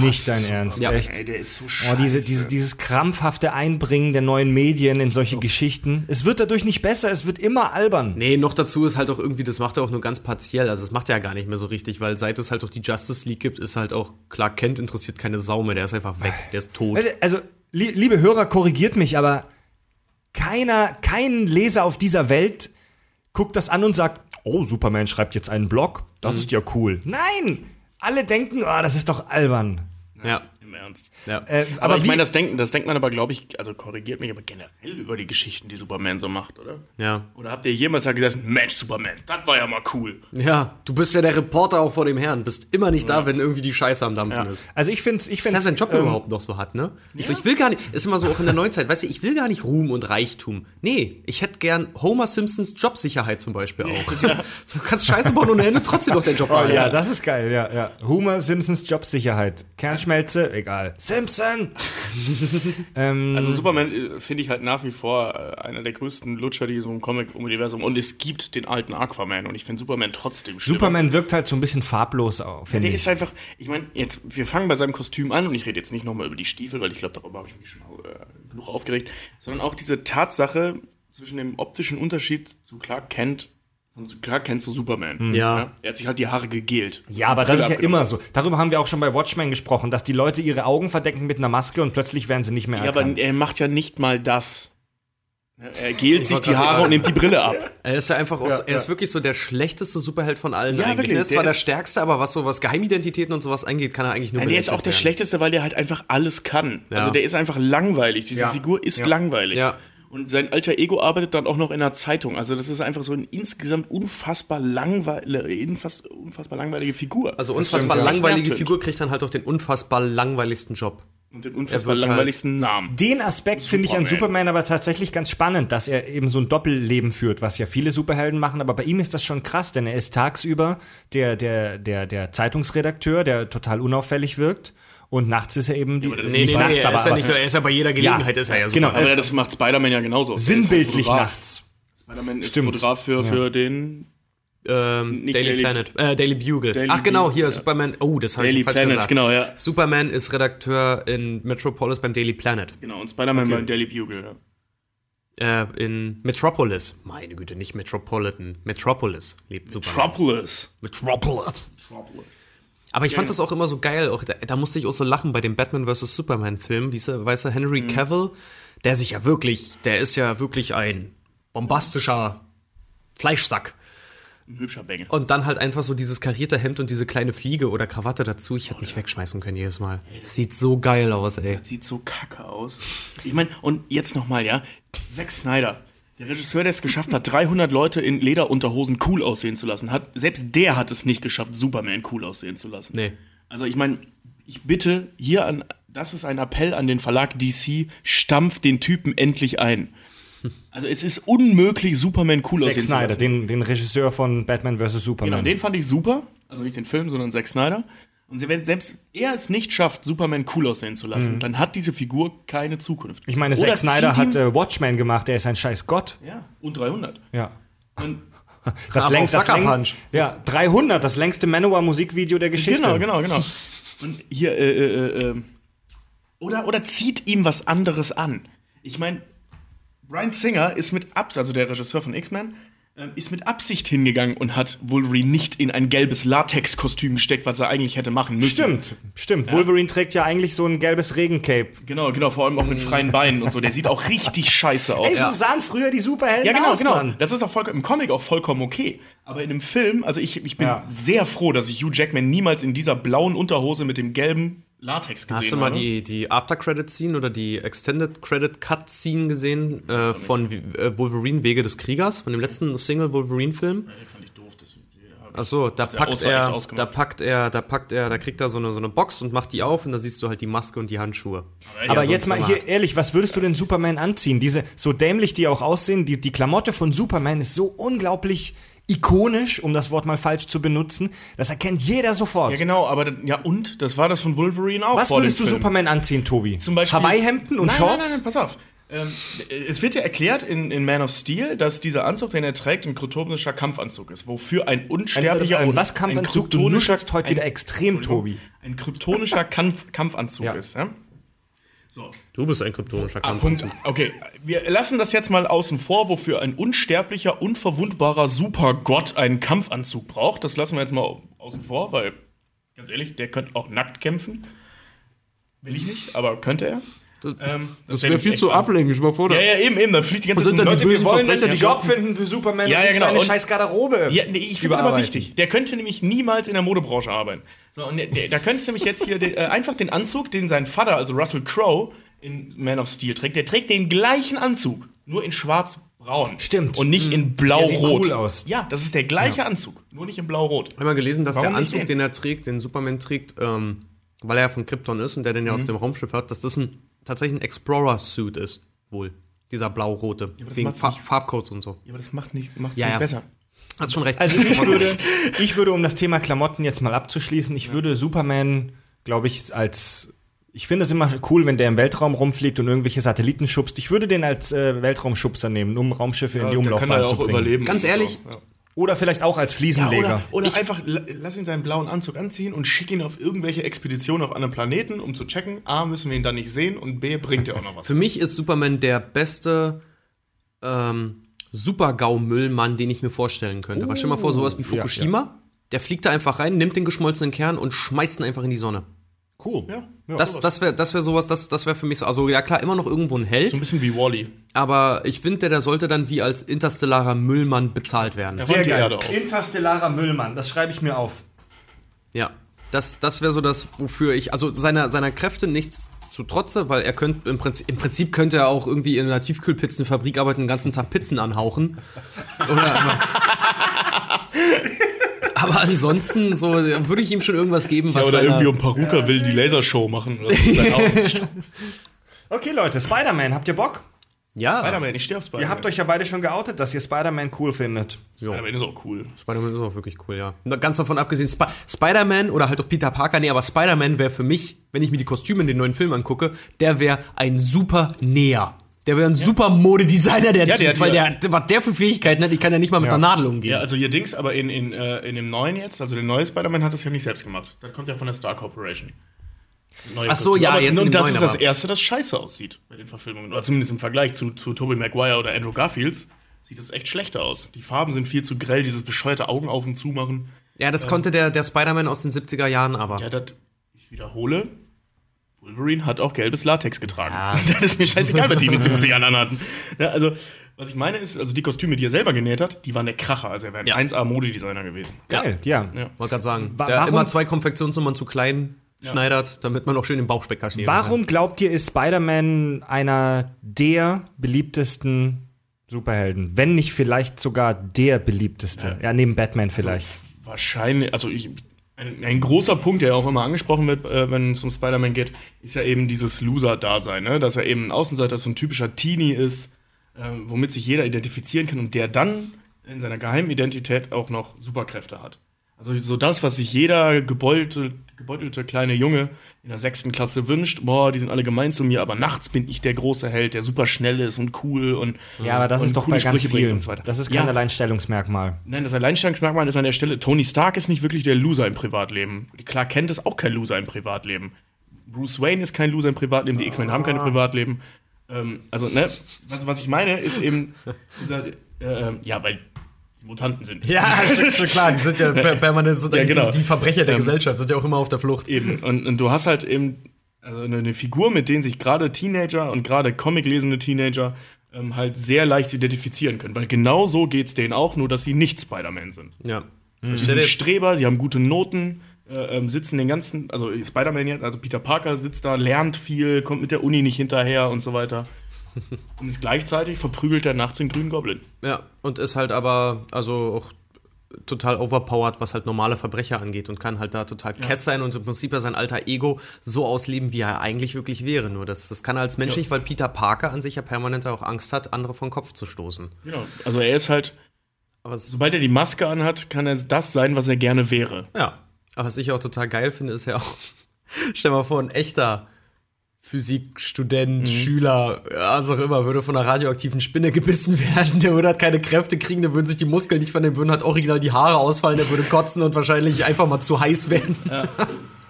Nicht dein so- Ernst, Ja. echt. Ey, der ist so Oh, scheiße. diese, diese, dieses krampfhafte Einbringen der neuen Medien in solche Geschichten. Es wird dadurch nicht besser, es wird immer albern. Nee, noch dazu ist halt auch irgendwie, das macht er auch nur ganz partiell. Also das macht er ja gar nicht mehr so richtig, weil seit es halt auch die Justice League gibt, ist halt auch, Clark Kent interessiert keine Sau mehr. Der ist einfach weg. Der ist tot. Also, Also, li liebe Hörer, korrigiert mich, aber keiner, kein Leser auf dieser Welt guckt das an und sagt, oh, Superman schreibt jetzt einen Blog, das ist ja cool. Nein! Alle denken, oh, das ist doch albern. Ja. Im Ernst. ja. Äh, Aber, aber ich meine, das denkt, das denkt man aber, glaube ich, also korrigiert mich, aber generell über die Geschichten, die Superman so macht, oder? ja. Oder habt ihr jemals mal gesagt, Mensch, Superman, das war ja mal cool. Ja, du bist ja der Reporter auch vor dem Herrn. Bist immer nicht da, wenn irgendwie die Scheiße am Dampfen Ja. ist. Also ich finde ich Dass er seinen Job ähm, überhaupt noch so hat, ne? Ich, ich will gar nicht, ist immer so auch in der Neuzeit, weißt du, ich will gar nicht Ruhm und Reichtum. Nee, ich hätte gern Homer Simpsons Jobsicherheit zum Beispiel auch. so, du kannst Scheiße bauen ohne Ende trotzdem noch deinen Job Oh, ja, das ist geil, ja, ja. Homer Simpsons Jobsicherheit. Kernschmelze, egal. Simpson! ähm, Also Superman äh, finde ich halt nach wie vor äh, einer der größten Lutscher, die so im Comic-Universum und es gibt den alten Aquaman und ich finde Superman trotzdem schlimmer. Superman wirkt halt so ein bisschen farblos auf, finde Der ich. ist einfach, ich meine, jetzt, wir fangen bei seinem Kostüm an und ich rede jetzt nicht nochmal über die Stiefel, weil ich glaube, darüber habe ich mich schon äh, genug aufgeregt, sondern auch diese Tatsache zwischen dem optischen Unterschied zu Clark Kent und Clark Kent zu Superman. Ja. Er hat sich halt die Haare gegelt. Ja, aber das ist ja immer so. Darüber haben wir auch schon bei Watchmen gesprochen, dass die Leute ihre Augen verdecken mit einer Maske und plötzlich werden sie nicht mehr Ja, aber erkannt. er macht ja nicht mal das. Er gelt sich die Haare und nimmt die Brille ab. Er ist ja einfach aus, er ist wirklich so der schlechteste Superheld von allen Ja, eigentlich. wirklich, Er ist der zwar der ist- stärkste, aber was so was Geheimidentitäten und sowas angeht, kann er eigentlich nur Nein, der ist auch der werden. Schlechteste, weil der halt einfach alles kann. Ja. Also der ist einfach langweilig. Diese Ja. Figur ist Ja. langweilig. Ja. Und sein alter Ego arbeitet dann auch noch in einer Zeitung. Also das ist einfach so eine insgesamt unfassbar langweilige, unfassbar langweilige Figur. Also unfassbar langweilige. Figur kriegt dann halt auch den unfassbar langweiligsten Job. und den unfassbar halt- langweiligsten Namen. Den Aspekt finde ich an Superman. Superman aber tatsächlich ganz spannend, dass er eben so ein Doppelleben führt, was ja viele Superhelden machen, aber bei ihm ist das schon krass, denn er ist tagsüber der, der, der, der Zeitungsredakteur, der total unauffällig wirkt. Und nachts ist er eben die. nicht nee, nee, nachts, nee, aber, aber er ist ja bei jeder Gelegenheit ist er ja genau, Aber äh, das macht Spider-Man ja genauso. Ist sinnbildlich halt nachts. Spider-Man ist Stimmt. Fotograf für, für den Ähm, Nicht Daily, Daily- Planet, äh, Daily Bugle. Daily Ach genau, hier ja. Superman. Oh, das habe Daily ich falsch Planet, gesagt. genau, ja. Superman ist Redakteur in Metropolis beim Daily Planet. Genau, und Spider-Man Okay. beim Daily Bugle. Ja. Äh, in Metropolis. Meine Güte, nicht Metropolitan. Metropolis lebt Superman. Metropolis. Metropolis. Metropolis. Aber ich fand Ja. das auch immer so geil. Auch da, da musste ich auch so lachen bei dem Batman vs. Superman Film. Diese, weißt du, Henry Mhm. Cavill, der sich ja wirklich, der ist ja wirklich ein bombastischer Fleischsack. Ein hübscher Bengel. Und dann halt einfach so dieses karierte Hemd und diese kleine Fliege oder Krawatte dazu. Ich hätte mich wegschmeißen können jedes Mal. Das sieht so geil aus, ey. Sieht so kacke aus. Ich meine, und jetzt nochmal, ja. Zack Snyder, der Regisseur, der es geschafft hat, 300 Leute in Lederunterhosen cool aussehen zu lassen, hat, selbst der hat es nicht geschafft, Superman cool aussehen zu lassen. Nee. Also ich meine, ich bitte hier an, das ist ein Appell an den Verlag DC, stampft den Typen endlich ein. Also es ist unmöglich, Superman cool Zack aussehen zu Snyder, lassen. den, den Regisseur von Batman vs. Superman. Genau, den fand ich super. Also nicht den Film, sondern Zack Snyder. Und wenn selbst er es nicht schafft, Superman cool aussehen zu lassen, dann hat diese Figur keine Zukunft. Mhm. ich meine, Oder Zack Snyder hat äh, Watchmen gemacht, der ist ein scheiß Gott. ja, und 300. Ja. Und Das, längst, das Sucker läng- Punch. Ja, 300, das längste Manowar-Musikvideo der Geschichte. genau, genau, genau. Und hier, äh, äh, äh, oder, oder zieht ihm was anderes an. Ich meine, Brian Singer ist mit Absicht, also der Regisseur von X-Men, ähm, ist mit Absicht hingegangen und hat Wolverine nicht in ein gelbes Latex-Kostüm gesteckt, was er eigentlich hätte machen müssen. Stimmt, stimmt. Wolverine trägt ja eigentlich so ein gelbes Regencape. Genau, genau, vor allem auch mit freien Beinen und so. Der sieht auch richtig scheiße aus. Ey, so sahen früher die Superhelden Ja, genau, aus, genau. Mann. Das ist auch vollkommen, im Comic auch vollkommen okay. Aber in einem Film, also ich, ich bin Ja. sehr froh, dass ich Hugh Jackman niemals in dieser blauen Unterhose mit dem gelben Latex gesehen Hast du mal habe. die, die After-Credit-Scene oder die Extended-Credit-Cut-Scene gesehen äh, von äh, Wolverine Wege des Kriegers, von dem letzten Single-Wolverine-Film? Nee, fand ich doof. Das, Ach so, da packt er, ausgemacht. da packt er, da packt er, da kriegt er so eine, so eine Box und macht die auf und da siehst du halt die Maske und die Handschuhe. Aber sonst jetzt mal hier ehrlich, was würdest du denn Superman anziehen? Diese, so dämlich die auch aussehen, die, die Klamotte von Superman ist so unglaublich ikonisch, um das Wort mal falsch zu benutzen. Das erkennt jeder sofort. ja, genau, aber dann- ja, und das war das von Wolverine auch. Was würdest du Film. Superman anziehen, Tobi? Zum Beispiel Hawaii-Hemden und nein, Shorts? Nein, nein, nein, pass auf. Ähm, es wird ja erklärt in, in Man of Steel, dass dieser Anzug, den er trägt, ein kryptonischer Kampfanzug ist, wofür ein unsterblicher ein, ein, und was Kampfanzug? Du kryptonischer- nuschelst heute ein- wieder extrem, Tobi. ein kryptonischer Kampf, Kampfanzug Ja. ist. Ja? So. Du bist ein kryptonischer Punkt. Okay, wir lassen das jetzt mal außen vor, wofür ein unsterblicher, unverwundbarer Supergott einen Kampfanzug braucht. Das lassen wir jetzt mal au- außen vor, weil, ganz ehrlich, der könnte auch nackt kämpfen. Will ich nicht, aber könnte er. Ähm, Das wär wäre viel zu ablenkend. Ich mal vor, Ja, ja, eben, eben. Da fliegt die ganze Zeit Leute, wir wollen einen Job finden für Superman Ja, und ja, genau. seine Und- scheiß Garderobe. Ja, nee, ich finde aber wichtig. Der könnte nämlich niemals in der Modebranche arbeiten. So, und der, der, da könntest du nämlich jetzt hier den, äh, einfach den Anzug, den sein Vater, also Russell Crowe, in Man of Steel trägt. Der trägt den gleichen Anzug, nur in schwarz-braun. Stimmt. Und nicht in sieht blau-rot. cool aus. Ja, das ist der gleiche Anzug, nur nicht in blau-rot. Ich habe mal gelesen, dass Warum der Anzug, den? den er trägt, den Superman trägt, ähm, weil er ja von Krypton ist und der den ja Mhm. aus dem Raumschiff hat, dass das ein, tatsächlich ein Explorer-Suit ist. Wohl. Dieser blau-rote. Wegen Fa nicht. Farbcodes und so. Ja, aber das macht nicht, macht's Ja, nicht ja. besser. Hast schon recht. Also ich würde, ich würde, um das Thema Klamotten jetzt mal abzuschließen, ich würde Superman, glaube ich, als Ich finde es immer cool, wenn der im Weltraum rumfliegt und irgendwelche Satelliten schubst. Ich würde den als äh, Weltraumschubser nehmen, um Raumschiffe in die Umlaufbahn zu auch bringen. überleben. Ganz ehrlich, ja. Oder vielleicht auch als Fliesenleger. oder oder einfach la- lass ihn seinen blauen Anzug anziehen und schick ihn auf irgendwelche Expeditionen auf anderen Planeten, um zu checken, A, müssen wir ihn dann nicht sehen und B, bringt er auch noch was. Für mich ist Superman der beste ähm, Super-GAU-Müllmann, den ich mir vorstellen könnte. Weil stell dir mal vor, sowas wie ja, Fukushima, der fliegt da einfach rein, nimmt den geschmolzenen Kern und schmeißt ihn einfach in die Sonne. Cool. ja, Das, das wäre das wär sowas, das, das wäre für mich so. Also ja klar, immer noch irgendwo ein Held, so ein bisschen wie Wally. aber ich finde, der, der sollte dann wie als interstellarer Müllmann bezahlt werden. Ja. Sehr die geil. Interstellarer Müllmann, das schreibe ich mir auf. Ja, das, das wäre so das, wofür ich, also seiner, seiner Kräfte nichts zu trotze, weil er könnte, im Prinzip, im Prinzip könnte er auch irgendwie in einer Tiefkühlpizzenfabrik arbeiten, den ganzen Tag Pizzen anhauchen. Oder, aber, ansonsten, so, würde ich ihm schon irgendwas geben, was Ja, oder seiner- irgendwie um Paruka will die Lasershow machen. Okay, Leute, Spider-Man, habt ihr Bock? Ja, Spider-Man, ich stehe auf Spider-Man. Ihr habt euch ja beide schon geoutet, dass ihr Spider-Man cool findet. Spider-Man ist auch cool. Spider-Man ist auch wirklich cool, ja. Ganz davon abgesehen, Sp Spider-Man oder halt auch Peter Parker, nee, aber Spider-Man wäre für mich, wenn ich mir die Kostüme in den neuen Film angucke, der wäre ein super Näher. Der wäre ein super Modedesigner, der Ja, Typ, der hat weil ja- der, was der für Fähigkeiten hat, ich kann ja nicht mal mit Ja. der Nadel umgehen. Ja, also hier Dings, aber in, in, äh, in dem neuen jetzt, also der neue Spider-Man hat das ja nicht selbst gemacht. Das kommt ja von der Star Corporation. Neue Ach so, Kostüme. ja, aber, jetzt in Und dem das neuen, ist das erste, das scheiße aussieht bei den Verfilmungen. Oder zumindest im Vergleich zu, zu Tobey Maguire oder Andrew Garfields sieht das echt schlechter aus. Die Farben sind viel zu grell, dieses bescheuerte Augen auf und zu machen. Ja, das konnte der, der Spider-Man aus den 70er Jahren aber. Ja, das, ich wiederhole, Wolverine hat auch gelbes Latex getragen. Das ist mir scheißegal, was die in den 70ern anhatten. Ja, also, was ich meine ist, also die Kostüme, die er selber genäht hat, die waren der Kracher. Also er wäre ein Ja. 1A-Modedesigner gewesen. Geil, ja. Ja. Wollte gerade sagen. Wa- der warum- immer zwei Konfektionsnummern zu klein schneidert, damit man auch schön den Bauchspeck kaschieren Warum glaubt ihr, ist Spider-Man einer der beliebtesten Superhelden? Wenn nicht vielleicht sogar der beliebteste. Ja, neben Batman vielleicht. Wahrscheinlich, also ich, ein, ein großer Punkt, der auch immer angesprochen wird, äh, wenn es um Spider-Man geht, ist ja eben dieses Loser-Dasein, ne? dass er eben ein Außenseiter, so ein typischer Teenie ist, äh, womit sich jeder identifizieren kann und der dann in seiner Geheimidentität auch noch Superkräfte hat. Also so das, was sich jeder gebeutelte, gebeutelte kleine Junge in der sechsten Klasse wünscht, boah, die sind alle gemein zu mir, aber nachts bin ich der große Held, der super schnell ist und cool und Ja, aber das ist doch bei ganz Sprüche bringt vielen. und so weiter. Das ist kein Ja. Alleinstellungsmerkmal. Nein, das Alleinstellungsmerkmal ist an der Stelle, Tony Stark ist nicht wirklich der Loser im Privatleben. Clark Kent ist auch kein Loser im Privatleben. Bruce Wayne ist kein Loser im Privatleben, die X-Men haben keine Privatleben. Ähm, also, ne, was, was ich meine, ist eben dieser, äh, ja, weil Mutanten sind. Ja, schon klar, die sind ja per- permanent sind Ja, genau. die, die Verbrecher der Ähm, Gesellschaft, sind ja auch immer auf der Flucht. Eben. Und, und du hast halt eben also eine, Figur, mit denen sich gerade Teenager und gerade Comic-lesende Teenager ähm, halt sehr leicht identifizieren können. Weil genau so geht's denen auch, nur dass sie nicht Spider-Man sind. Ja. Die Stell sind Streber, die haben gute Noten, äh, ähm, sitzen den ganzen, also Spider-Man jetzt, also Peter Parker sitzt da, lernt viel, kommt mit der Uni nicht hinterher und so weiter. und ist gleichzeitig verprügelt er nachts den grünen Goblin. ja, und ist halt aber, also auch total overpowered, was halt normale Verbrecher angeht und kann halt da total Kess sein und im Prinzip ja sein alter Ego so ausleben, wie er eigentlich wirklich wäre. Nur das, das kann er als Mensch Ja. nicht, weil Peter Parker an sich ja permanent auch Angst hat, andere vom Kopf zu stoßen. Genau. Also er ist halt, Aber sobald er die Maske anhat, kann er das sein, was er gerne wäre. ja, aber was ich auch total geil finde, ist ja auch, stell mal vor, ein echter Physikstudent, Schüler, ja, was auch immer, würde von einer radioaktiven Spinne gebissen werden, der würde halt keine Kräfte kriegen, der würden sich die Muskeln nicht von dem würden halt original die Haare ausfallen, der würde kotzen und wahrscheinlich einfach mal zu heiß werden.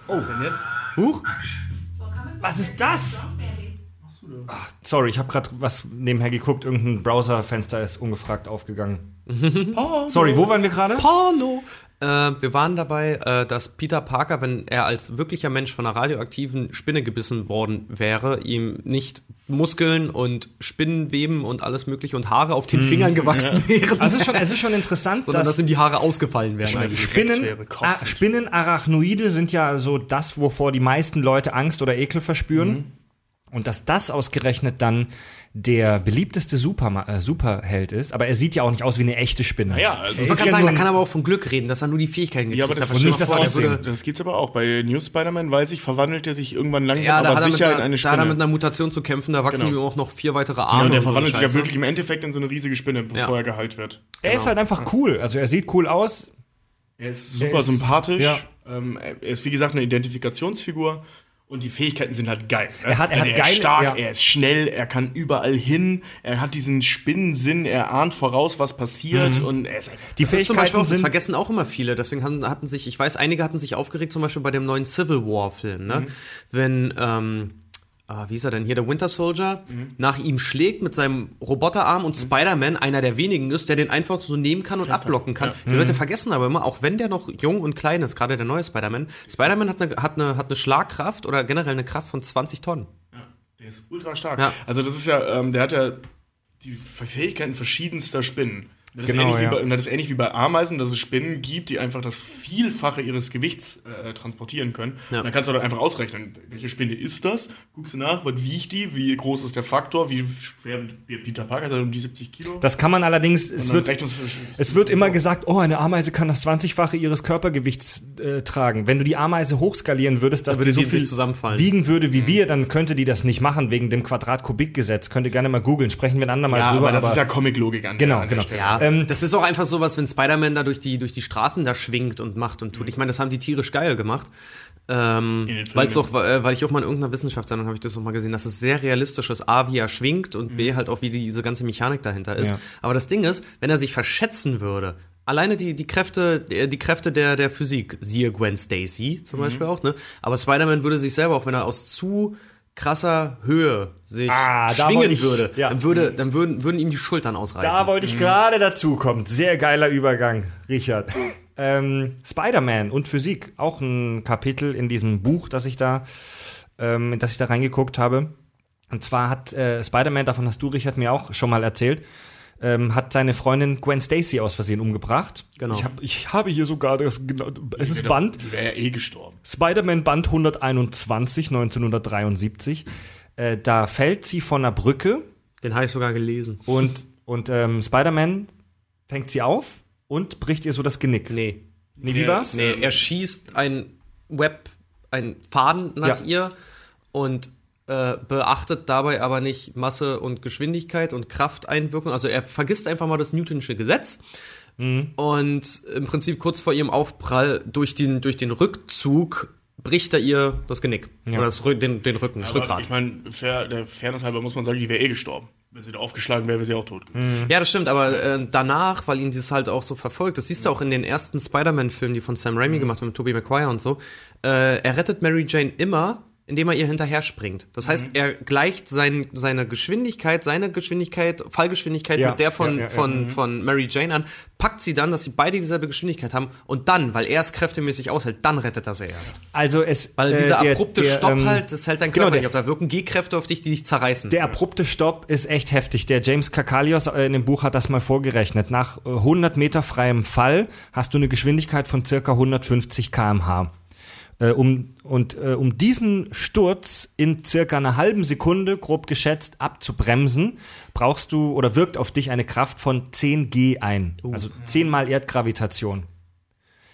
Was denn jetzt? Huch. Was ist das? Ach, sorry, ich habe gerade was nebenher geguckt. Irgendein Browserfenster ist ungefragt aufgegangen. Sorry, wo waren wir gerade? Porno. Äh, wir waren dabei, äh, dass Peter Parker, wenn er als wirklicher Mensch von einer radioaktiven Spinne gebissen worden wäre, ihm nicht Muskeln und Spinnenweben und alles mögliche und Haare auf den Fingern gewachsen wären, Also es ist schon, es ist schon interessant, sondern dass dass ihm die Haare ausgefallen wären. eigentlich. Spinnen, wäre kotzend. ah, Spinnenarachnoide sind ja so das, wovor die meisten Leute Angst oder Ekel verspüren. Und dass das ausgerechnet dann der beliebteste Superma äh, Superheld ist, aber er sieht ja auch nicht aus wie eine echte Spinne. Naja, also Er das Man ist kann ja sagen, er kann aber auch von Glück reden, dass er nur die Fähigkeiten Ja, aber gekriegt das, hat. nicht das vor, er das gibt's aber auch. Bei New Spider-Man, weiß ich, verwandelt er sich irgendwann langsam, Ja, aber er sicher in einer, eine da hat er mit Spinne. einer Mutation zu kämpfen, da wachsen Genau. ihm auch noch vier weitere Ja, Arme. und der und so verwandelt sich ja wirklich im Endeffekt in so eine riesige Spinne, bevor Ja. er geheilt wird. er ist halt einfach cool. Also er sieht cool aus. Er ist super ist- sympathisch. ja. Ähm, er ist, wie gesagt, eine Identifikationsfigur. Und die Fähigkeiten sind halt geil. Ne? Er hat- er also hat er geile- ist stark, ja. er ist schnell, er kann überall hin, er hat diesen Spinnensinn, er ahnt voraus, was passiert Mhm. und er ist Die Das ist zum Beispiel Fähigkeiten auch, das vergessen auch immer viele. Deswegen hatten, hatten sich, ich weiß, einige hatten sich aufgeregt, zum Beispiel bei dem neuen Civil War-Film, ne? Wenn, ähm, ah, wie ist er denn hier, der Winter Soldier, nach ihm schlägt mit seinem Roboterarm und Spider-Man einer der wenigen ist, der den einfach so nehmen kann und abblocken kann. Die Leute vergessen aber immer, auch wenn der noch jung und klein ist, gerade der neue Spider-Man, Spider-Man hat eine, hat, eine, hat eine Schlagkraft oder generell eine Kraft von 20 Tonnen. Der ist ultra stark. Ja. Also das ist ja, ähm, der hat ja die Fähigkeiten verschiedenster Spinnen. Das ist, Genau, ähnlich ja. wie bei, das ist ähnlich wie bei Ameisen, dass es Spinnen gibt, die einfach das Vielfache ihres Gewichts äh, transportieren können. Ja. Dann kannst du dann einfach ausrechnen, welche Spinne ist das? Guckst du nach, was wiegt die, wie groß ist der Faktor, wie schwer wird Peter Parker, ist er um die 70 Kilo? Das kann man allerdings, es wird, es wird immer gesagt, oh, eine Ameise kann das 20-fache ihres Körpergewichts äh, tragen. Wenn du die Ameise hochskalieren würdest, dass würde die so viel zusammenfallen. wiegen würde wie wir, dann könnte die das nicht machen wegen dem Quadrat-Kubik-Gesetz. Könnt ihr gerne mal googeln, sprechen wir ein andermal ja, drüber. aber das ist ja Comic-Logik an der- Genau, an genau. Stelle. Ja, Ähm, das ist auch einfach sowas, wenn Spider-Man da durch die, durch die Straßen da schwingt und macht und tut. Ich meine, das haben die tierisch geil gemacht. Ähm, weil's auch, äh, weil ich auch mal in irgendeiner Wissenschaftssendung habe ich das auch mal gesehen, dass es sehr realistisch ist. A, wie er schwingt und B, halt auch, wie die, diese ganze Mechanik dahinter ist. Ja. Aber das Ding ist, wenn er sich verschätzen würde, alleine die, die Kräfte, äh, die Kräfte der, der Physik, siehe Gwen Stacy zum Beispiel auch, ne? Aber Spider-Man würde sich selber, auch wenn er aus zu krasser Höhe sich Ah, schwingen ich- würde, ja. dann würde, dann würden, würden ihm die Schultern ausreißen. Da wollte ich gerade dazu kommen. Sehr geiler Übergang, Richard. ähm, Spider-Man und Physik, auch ein Kapitel in diesem Buch, das ich da, ähm, das ich da reingeguckt habe. Und zwar hat äh, Spider-Man, davon hast du, Richard, mir auch schon mal erzählt, ähm, hat seine Freundin Gwen Stacy aus Versehen umgebracht. Genau. Ich, hab, ich habe hier sogar das, genau, es ist Band, Die wäre ja eh gestorben. Spider-Man Band 121, 1973. Äh, da fällt sie von einer Brücke Den habe ich sogar gelesen. und, und ähm, Spider-Man fängt sie auf und bricht ihr so das Genick. Nee. Nee, wie war's? Nee, er schießt ein Web, ein Faden nach Ja. ihr und äh, beachtet dabei aber nicht Masse und Geschwindigkeit und Krafteinwirkung. Also er vergisst einfach mal das Newtonsche Gesetz. Mhm. Und im Prinzip kurz vor ihrem Aufprall durch den, durch den Rückzug bricht er ihr das Genick. Ja. Oder das, den, den Rücken, das Aber Rückgrat. ich meine, fair, der Fairness halber muss man sagen, die wäre eh gestorben. Wenn sie da aufgeschlagen wäre, wäre sie auch tot gewesen. Ja, das stimmt, aber äh, danach, weil ihn das halt auch so verfolgt, das siehst du auch in den ersten Spider-Man-Filmen, die von Sam Raimi gemacht haben, mit Tobey Maguire und so, äh, er rettet Mary Jane immer, indem er ihr hinterher springt. Das heißt, er gleicht sein, seine Geschwindigkeit, seine Geschwindigkeit, Fallgeschwindigkeit Ja, mit der von, ja, ja, von, von Mary Jane an, packt sie dann, dass sie beide dieselbe Geschwindigkeit haben und dann, weil er es kräftemäßig aushält, dann rettet er sie erst. Also es Weil äh, dieser der- abrupte der, Stopp ähm, halt, das hält dein genau, Körper der- nicht auf. Da wirken G-Kräfte auf dich, die dich zerreißen. Der abrupte Stopp ist echt heftig. Der James Kakalios äh, in dem Buch hat das mal vorgerechnet. Nach äh, 100 Meter freiem Fall hast du eine Geschwindigkeit von circa 150 km/h. Äh, um, und äh, um diesen Sturz in circa einer halben Sekunde, grob geschätzt, abzubremsen, brauchst du oder wirkt auf dich eine Kraft von 10 G ein. Also 10 mal Erdgravitation.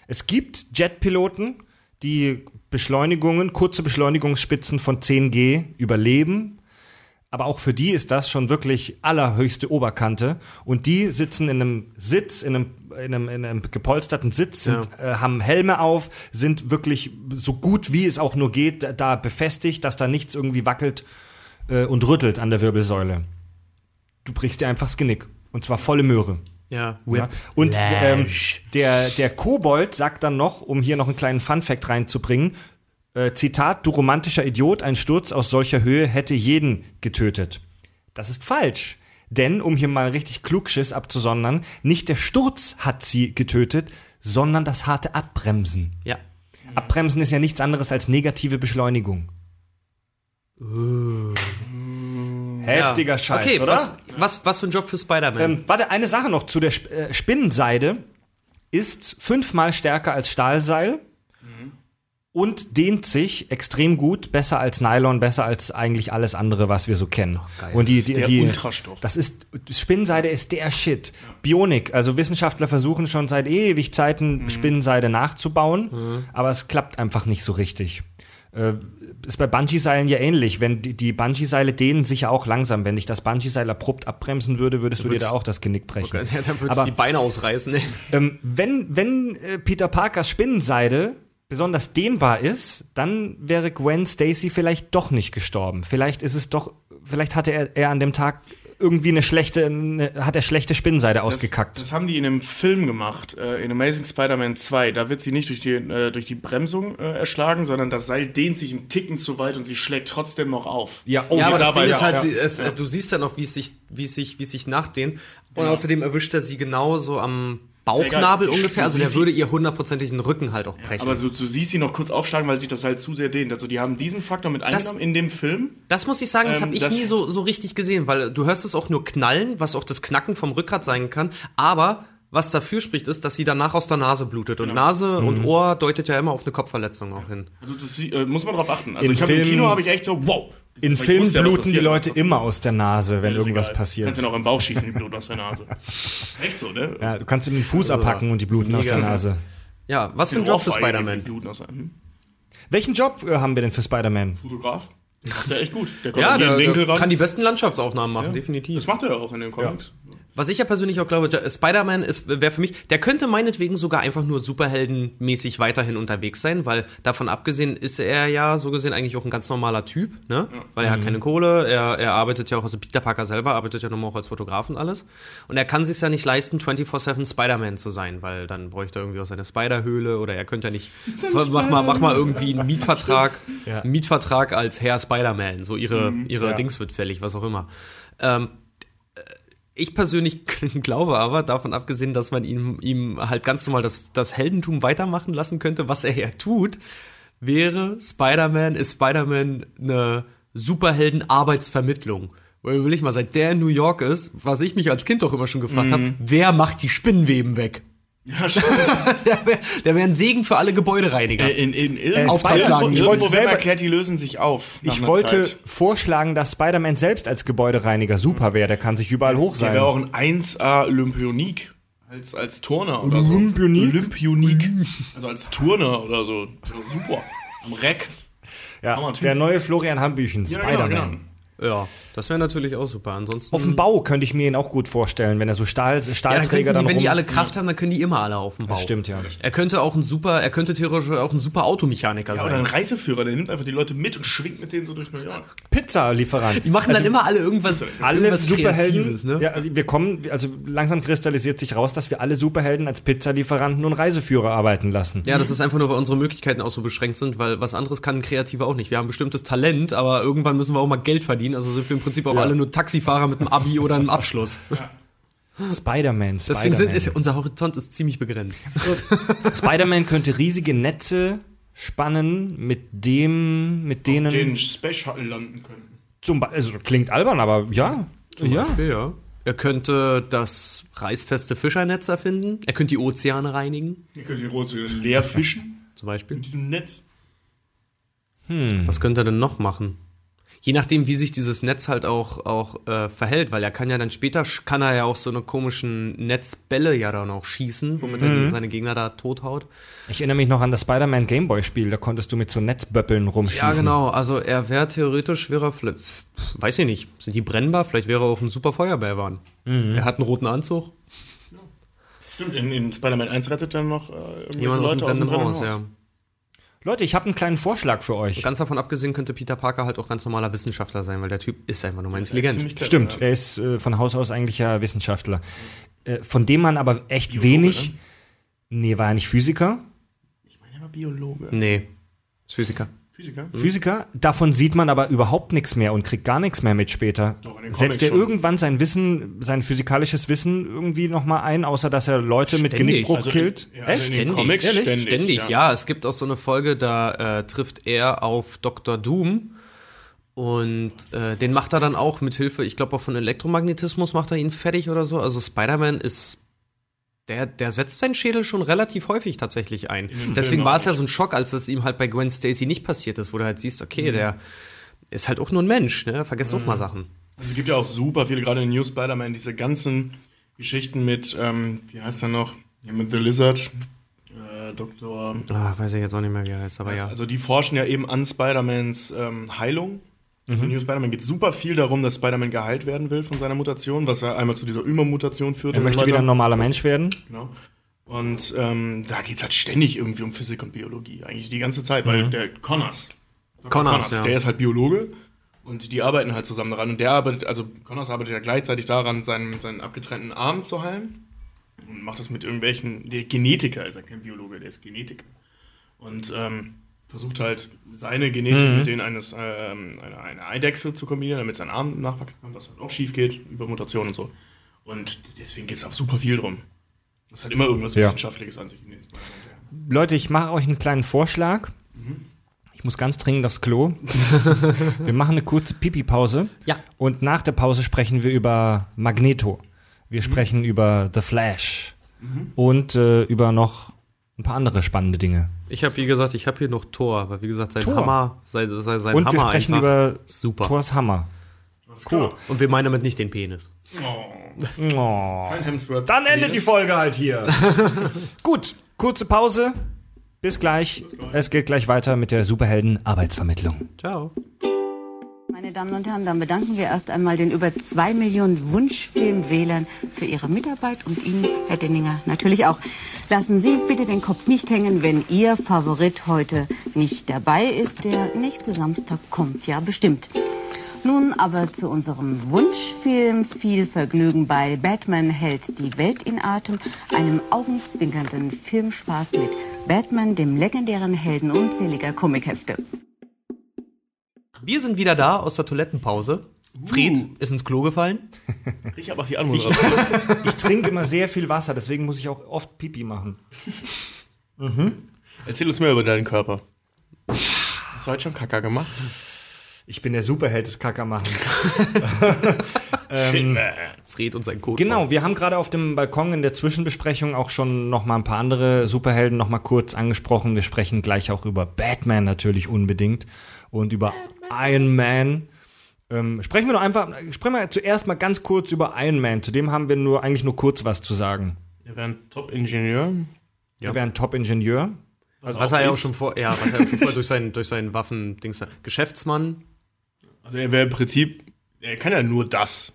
Es gibt Jetpiloten, die Beschleunigungen, kurze Beschleunigungsspitzen von 10 G überleben. Aber auch für die ist das schon wirklich allerhöchste Oberkante. Und die sitzen in einem Sitz, in einem, in einem, in einem gepolsterten Sitz, sind, äh, haben Helme auf, sind wirklich so gut wie es auch nur geht, da- befestigt, dass da nichts irgendwie wackelt äh, und rüttelt an der Wirbelsäule. Du brichst dir einfach das Genick. Und zwar volle Möhre. ja, Ja. Und ähm, der, der Kobold sagt dann noch, um hier noch einen kleinen Funfact reinzubringen, äh, Zitat, du romantischer Idiot, ein Sturz aus solcher Höhe hätte jeden getötet. Das ist falsch. Denn, um hier mal richtig Klugschiss abzusondern, nicht der Sturz hat sie getötet, sondern das harte Abbremsen. ja. Abbremsen ist ja nichts anderes als negative Beschleunigung. Heftiger ja. Scheiß, okay, oder? Was, was, was für ein Job für Spider-Man? Ähm, warte, eine Sache noch zu der Sp äh, Spinnenseide. Ist fünfmal stärker als Stahlseil und dehnt sich extrem gut, besser als Nylon, besser als eigentlich alles andere, was wir so kennen. geil. und die, die, der die, Ultrastoff. Das ist Spinnenseide ist der Shit. Bionik, also Wissenschaftler versuchen schon seit ewig Zeiten Spinnenseide nachzubauen, aber es klappt einfach nicht so richtig. Äh, ist bei Bungee-Seilen ja ähnlich. Wenn die, die Bungee-Seile dehnen sich ja auch langsam. Wenn dich das Bungee-Seil abrupt abbremsen würde, würdest du dir da auch das Genick brechen. ja, dann würdest Aber du die Beine ausreißen. ähm, wenn, wenn äh, Peter Parkers Spinnenseide besonders dehnbar ist, dann wäre Gwen Stacy vielleicht doch nicht gestorben. Vielleicht ist es doch, vielleicht hatte er, er an dem Tag irgendwie eine schlechte, eine, hat er schlechte Spinnenseide ausgekackt. Das haben die in einem Film gemacht, äh, in Amazing Spider-Man 2. Da wird sie nicht durch die, äh, durch die Bremsung äh, erschlagen, sondern das Seil dehnt sich einen Ticken zu weit und sie schlägt trotzdem noch auf. ja, oh, ja, aber das Ding ist ja, halt, ja. sie, es, du siehst ja noch, wie es sich, wie es sich, wie es sich nachdehnt. Und außerdem erwischt er sie genau so am Bauchnabel ungefähr. Also der würde ihr hundertprozentig den Rücken halt auch brechen. Aber so, du siehst sie noch kurz aufschlagen, weil sich das halt zu sehr dehnt. Also die haben diesen Faktor mit eingenommen in dem Film. Das muss ich sagen, das Ähm, habe ich das- nie so, so richtig gesehen, weil du hörst es auch nur knallen, was auch das Knacken vom Rückgrat sein kann. Aber was dafür spricht, ist, dass sie danach aus der Nase blutet. Und Nase Mhm. und Ohr deutet ja immer auf eine Kopfverletzung auch hin. Also das äh, muss man drauf achten. Also In ich hab, im Filmen- Kino habe ich echt so, wow. In Filmen ja, bluten die. Leute immer aus der Nase, wenn irgendwas egal. passiert. Kannst du noch im Bauch schießen, die Blut aus der Nase. Echt so, ne? Ja, du kannst ihm den Fuß abhacken und die bluten aus der mega. Nase. Ja, was für ein Job für Spider-Man. Bluten aus der? Welchen Job äh, haben wir denn für Spider-Man? Fotograf. Macht der echt gut. Der kommt Ja, der, Winkel der ran. kann die besten Landschaftsaufnahmen machen, definitiv. Das macht er ja auch in den Comics. Was ich ja persönlich auch glaube, der Spider-Man ist, wäre für mich, der könnte meinetwegen sogar einfach nur superheldenmäßig weiterhin unterwegs sein, weil davon abgesehen ist er ja so gesehen eigentlich auch ein ganz normaler Typ, ne? Weil er hat keine Kohle, er, er arbeitet ja auch, also Peter Parker selber arbeitet ja nochmal auch als Fotograf und alles. Und er kann sich ja nicht leisten, 24-7 Spider-Man zu sein, weil dann bräuchte er irgendwie auch seine Spider-Höhle oder er könnte ja nicht, mach mal, mach mal irgendwie einen Mietvertrag, Ja. einen Mietvertrag als Herr Spider-Man, so ihre, ihre Dings wird fällig, was auch immer. Ähm, ich persönlich glaube aber, davon abgesehen, dass man ihm, ihm halt ganz normal das, das Heldentum weitermachen lassen könnte, was er ja tut, wäre Spider-Man, ist Spider-Man eine Superhelden-Arbeitsvermittlung. Weil will ich mal, seit der in New York ist, was ich mich als Kind doch immer schon gefragt habe, wer macht die Spinnenweben weg? Ja, stimmt. der wäre der wär ein Segen für alle Gebäudereiniger. in, in Äh, irgendeinem Auftragslagen. Ich wollte selber erklärt, die lösen sich auf. Ich wollte Zeit. vorschlagen, dass Spider-Man selbst als Gebäudereiniger super wäre. Der kann sich überall hoch Der sein. wäre auch ein 1A Olympionik. Als, als Turner oder Olympionik? so. Olympionik. Also als Turner oder so. super. Am Reck. ja, der neue Florian Hambüchen, Ja, Spider-Man. genau, genau. Ja, das wäre natürlich auch super. Ansonsten. Auf dem Bau könnte ich mir ihn auch gut vorstellen, wenn er so Stahl, ja, dann Stahlträger die, dann wenn die rum- alle Kraft haben, dann können die immer alle auf dem Bau. Das stimmt, ja. Er könnte auch ein super, er könnte theoretisch auch ein super Automechaniker Ja, oder sein. ein Reiseführer, der nimmt einfach die Leute mit und schwingt mit denen so durch New York. Pizzalieferant. Die machen dann immer alle irgendwas, alle irgendwas Superhelden. Kreatives, ne? Ja, also wir kommen, also langsam kristallisiert sich raus, dass wir alle Superhelden als Pizzalieferanten und Reiseführer arbeiten lassen. Ja, das ist einfach nur, weil unsere Möglichkeiten auch so beschränkt sind, weil was anderes kann ein Kreativer auch nicht. Wir haben bestimmtes Talent, aber irgendwann müssen wir auch mal Geld verdienen. Also sind wir im Prinzip auch Ja. alle nur Taxifahrer mit einem Abi oder einem Abschluss. Spider-Man, Deswegen sind, ist, unser Horizont ist ziemlich begrenzt. Spider-Man könnte riesige Netze spannen, mit dem, mit denen, Den Space Shuttle landen können. zum Beispiel, also klingt albern, aber ja, ja. Beispiel, ja. Er könnte das reißfeste Fischernetz erfinden. Er könnte die Ozeane reinigen, Ihr könnt die rote leer fischen zum Beispiel. mit diesem Netz. Was könnte er denn noch machen? Je nachdem, wie sich dieses Netz halt auch, auch äh, verhält, weil er kann ja dann später, kann er ja auch so eine komischen Netzbälle ja dann auch schießen, womit er die, seine Gegner da tothaut. Ich erinnere mich noch an das Spider-Man Gameboy-Spiel, da konntest du mit so Netzböppeln rumschießen. Ja, genau. Also er wäre theoretisch, wäre er, vielleicht- weiß ich nicht, sind die brennbar? Vielleicht wäre er auch ein super Feuerwehrmann. Er hat einen roten Anzug. Stimmt, in, in Spider-Man 1 rettet er noch äh, Jemand aus dem Leute brennenden Haus, ja. Leute, ich habe einen kleinen Vorschlag für euch. Ganz davon abgesehen könnte Peter Parker halt auch ganz normaler Wissenschaftler sein, weil der Typ ist einfach nur mal intelligent. Stimmt, Ja. er ist äh, von Haus aus eigentlich ja Wissenschaftler. Äh, von dem man aber echt wenig. Nee, war er nicht Physiker? Ich meine, er war Biologe. Nee, ist Physiker. Physiker? Physiker? Davon sieht man aber überhaupt nichts mehr und kriegt gar nichts mehr mit später. Doch, in den Setzt er schon. irgendwann sein Wissen, sein physikalisches Wissen irgendwie nochmal ein, außer dass er Leute mit Ständig. Genickbruch Also in- killt? ja, also Echt? in den Comics Ehrlich? ständig. Ständig, ja. ja. Es gibt auch so eine Folge, da äh, trifft er auf Dr. Doom und äh, den macht er dann auch mit Hilfe, ich glaube auch von Elektromagnetismus macht er ihn fertig oder so. Also Spider-Man ist der, der setzt seinen Schädel schon relativ häufig tatsächlich ein. Deswegen war es ja so ein Schock, als es ihm halt bei Gwen Stacy nicht passiert ist, wo du halt siehst, Mhm. okay, der ist halt auch nur ein Mensch, ne? Vergesst auch mal Sachen. Also es gibt ja auch super viele, gerade in New Spider-Man, diese ganzen Geschichten mit, ähm, wie heißt er noch? Ja, mit The Lizard, äh, Dr. Ah, weiß ich jetzt auch nicht mehr, wie er heißt, aber ja. Also die forschen ja eben an Spider-Mans ähm, Heilung. Also Mhm. in New Spider-Man geht super viel darum, dass Spider-Man geheilt werden will von seiner Mutation, was ja einmal zu dieser Übermutation führt. Er und so möchte weiter. wieder ein normaler Mensch werden. Genau. Und ähm, da geht's halt ständig irgendwie um Physik und Biologie, eigentlich die ganze Zeit, weil der Connors, Dr. Connors, ja. der ist halt Biologe und die arbeiten halt zusammen daran. Und der arbeitet, also Connors arbeitet ja gleichzeitig daran, seinen, seinen abgetrennten Arm zu heilen und macht das mit irgendwelchen, der Genetiker ist ja kein Biologe, der ist Genetiker. Und ähm, versucht halt seine Genetik Mhm. mit denen eines ähm, einer, einer Eidechse zu kombinieren, damit sein Arm nachwachsen kann, was halt auch schief geht über Mutationen und so. Und deswegen geht es auch super viel drum. Das hat immer irgendwas Ja. Wissenschaftliches an sich. in diesem Moment, Leute, ich mache euch einen kleinen Vorschlag. Ich muss ganz dringend aufs Klo. wir machen eine kurze Pipi-Pause. Ja. Und nach der Pause sprechen wir über Magneto. Wir sprechen über The Flash. Und äh, über noch ein paar andere spannende Dinge. Ich habe, wie gesagt, ich habe hier noch Thor, weil wie gesagt, sein Thor. Hammer, sein, sein, sein Und Hammer wir sprechen einfach über super. Thors Hammer. Cool. Und wir meinen damit nicht den Penis. Oh, Oh. kein Hemsworth. Dann endet die Folge halt hier. Gut, kurze Pause. Bis gleich. Es geht gleich weiter mit der Superhelden-Arbeitsvermittlung. Ciao. Meine Damen und Herren, dann bedanken wir erst einmal den über zwei Millionen Wunschfilmwählern für ihre Mitarbeit und Ihnen, Herr Denninger, natürlich auch. Lassen Sie bitte den Kopf nicht hängen, wenn Ihr Favorit heute nicht dabei ist. Der nächste Samstag kommt ja bestimmt. Nun aber zu unserem Wunschfilm. Viel Vergnügen bei Batman hält die Welt in Atem, einem augenzwinkernden Filmspaß mit Batman, dem legendären Helden unzähliger Comichefte. Wir sind wieder da aus der Toilettenpause. Fred Uh. ist ins Klo gefallen. Ich habe auch die Anmoderation. Ich trinke immer sehr viel Wasser, deswegen muss ich auch oft Pipi machen. Erzähl uns mehr über deinen Körper. Hast du heute schon Kacker gemacht? Ich bin der Superheld des Kackermachens. Man. Fred und sein Code. Genau, wir haben gerade auf dem Balkon in der Zwischenbesprechung auch schon noch mal ein paar andere Superhelden noch mal kurz angesprochen. Wir sprechen gleich auch über Batman natürlich unbedingt und über Iron Man. Ähm, sprechen wir doch einfach, sprechen wir zuerst mal ganz kurz über Iron Man. Zu dem haben wir nur eigentlich nur kurz was zu sagen. Er wäre ein Top-Ingenieur. Er wäre ein Top-Ingenieur. Was er ja auch schon vor, ja, was er auch schon vor durch seinen, durch seinen Waffen, Dings, Geschäftsmann. Also er wäre im Prinzip, er kann ja nur das.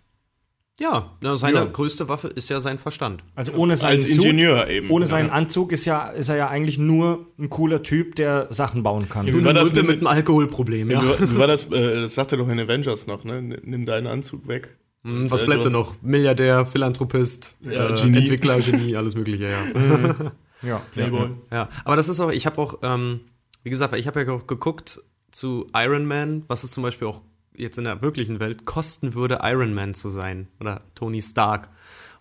Ja, na, seine Ja. größte Waffe ist ja sein Verstand. Also ohne seinen Als Ingenieur Suit, eben. ohne Ja. seinen Anzug ist ja ist er ja eigentlich nur ein cooler Typ, der Sachen bauen kann. Ja, Nur war das denn mit einem Alkoholproblem, ja. Wie, wie war das? Äh, das sagt er doch in Avengers noch, ne? Nimm deinen Anzug weg. Hm, Was Äh, bleibt denn noch? Milliardär, Philanthropist, Ja, äh, Genie. Entwickler, Genie, alles mögliche, ja. Ja. Playboy. Ja, aber das ist auch, ich habe auch, ähm, wie gesagt, ich habe ja auch geguckt zu Iron Man, was es zum Beispiel auch jetzt in der wirklichen Welt kosten würde, Iron Man zu sein oder Tony Stark.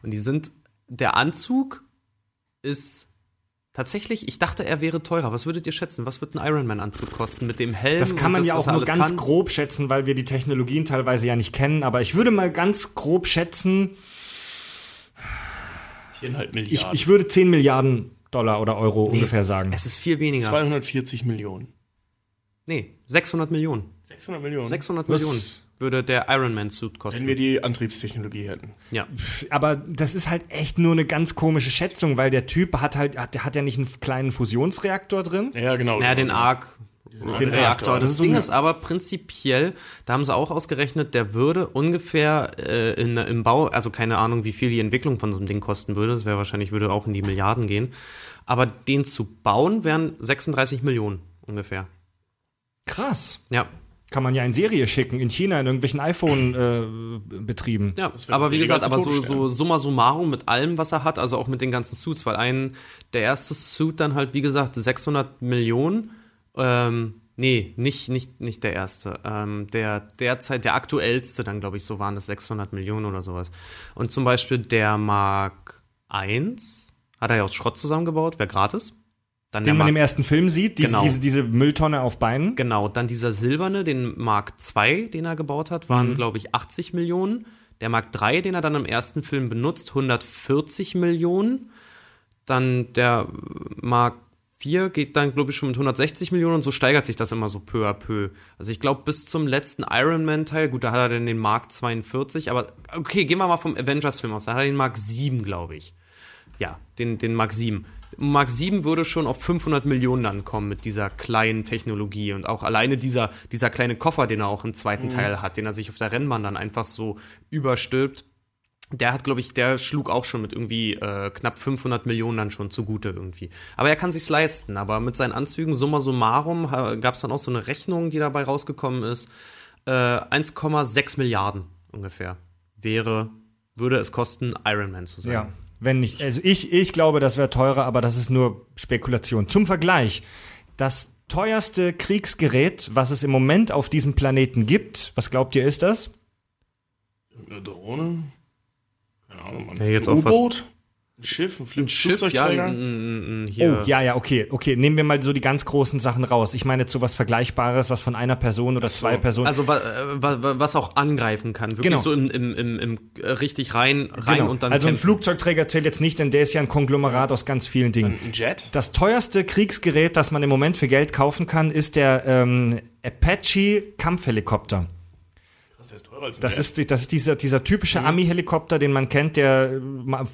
Und die sind, der Anzug ist tatsächlich, ich dachte, er wäre teurer. Was würdet ihr schätzen? Was wird ein Iron Man Anzug kosten mit dem Helm? Das kann und man ja was auch nur ganz kann? grob schätzen, weil wir die Technologien teilweise ja nicht kennen. Aber ich würde mal ganz grob schätzen, Viereinhalb ich, Milliarden. ich würde 10 Milliarden Dollar oder Euro ungefähr sagen. Es ist viel weniger. 240 Millionen. nee, 600 Millionen. 600 Millionen. 600 Was- Millionen würde der Iron Man Suit kosten. Wenn wir die Antriebstechnologie hätten. ja. Aber das ist halt echt nur eine ganz komische Schätzung, weil der Typ hat halt, hat, der hat ja nicht einen kleinen Fusionsreaktor drin. Ja, genau. Ja, den Arc. Den Reaktor. Reaktor. Das ist so Ding ist aber prinzipiell, da haben sie auch ausgerechnet, der würde ungefähr äh, in, im Bau, also keine Ahnung, wie viel die Entwicklung von so einem Ding kosten würde. Das wäre wahrscheinlich, würde auch in die Milliarden gehen. Aber den zu bauen wären 36 Millionen ungefähr. Krass. Ja. Kann man ja in Serie schicken, in China, in irgendwelchen iPhone-Betrieben. Ja, wäre aber wie gesagt, aber so, so summa summarum mit allem, was er hat, also auch mit den ganzen Suits, weil ein, der erste Suit dann halt, wie gesagt, 600 Millionen, ähm, nee, nicht, nicht, nicht der erste, ähm, der derzeit, der aktuellste dann, glaube ich, so waren es 600 Millionen oder sowas. Und zum Beispiel der Mark 1 hat er ja aus Schrott zusammengebaut, wäre gratis. Dann Den man Mark im ersten Film sieht, diese, Genau. diese, diese Mülltonne auf Beinen. Genau, dann dieser silberne, den Mark II, den er gebaut hat, waren, glaube ich, 80 Millionen. Der Mark III, den er dann im ersten Film benutzt, 140 Millionen. Dann der Mark IV geht dann, glaube ich, schon mit 160 Millionen und so steigert sich das immer so peu à peu. Also ich glaube, bis zum letzten Iron Man-Teil, gut, da hat er dann den Mark 42, aber okay, gehen wir mal vom Avengers-Film aus. Da hat er den Mark 7, glaube ich. Ja, den, den Mark 7. Mark 7 würde schon auf 500 Millionen dann kommen mit dieser kleinen Technologie und auch alleine dieser, dieser kleine Koffer, den er auch im zweiten Teil hat, den er sich auf der Rennbahn dann einfach so überstülpt. der hat, glaube ich, der schlug auch schon mit irgendwie äh, knapp 500 Millionen dann schon zugute irgendwie. Aber er kann sich's leisten. Aber mit seinen Anzügen, summa summarum, gab es dann auch so eine Rechnung, die dabei rausgekommen ist. Äh, 1,6 Milliarden ungefähr wäre, würde es kosten, Iron Man zu sein. Ja. Wenn nicht, also ich, ich glaube, das wäre teurer, aber das ist nur Spekulation. Zum Vergleich, das teuerste Kriegsgerät, was es im Moment auf diesem Planeten gibt, was glaubt ihr, ist das? Eine Drohne? Keine Ahnung, Mann. Ja, jetzt ein auch U-Boot? Ein Schiff? Ein, Fl Ein Schiff, ja, n- n- hier. Oh, ja, ja, okay, okay. Nehmen wir mal so die ganz großen Sachen raus. Ich meine jetzt so was Vergleichbares, was von einer Person oder zwei Personen. Also wa, äh, wa, wa- was auch angreifen kann, wirklich Genau. so im, im, im, im äh, richtig rein, rein Genau. und dann also ein kämpfen. Flugzeugträger zählt jetzt nicht, denn der ist ja ein Konglomerat aus ganz vielen Dingen. Ein Jet? Das teuerste Kriegsgerät, das man im Moment für Geld kaufen kann, ist der ähm, Apache Kampfhelikopter. Das ist teurer als ein Das Jet. ist, das ist dieser, dieser typische Ami-Helikopter, den man kennt, der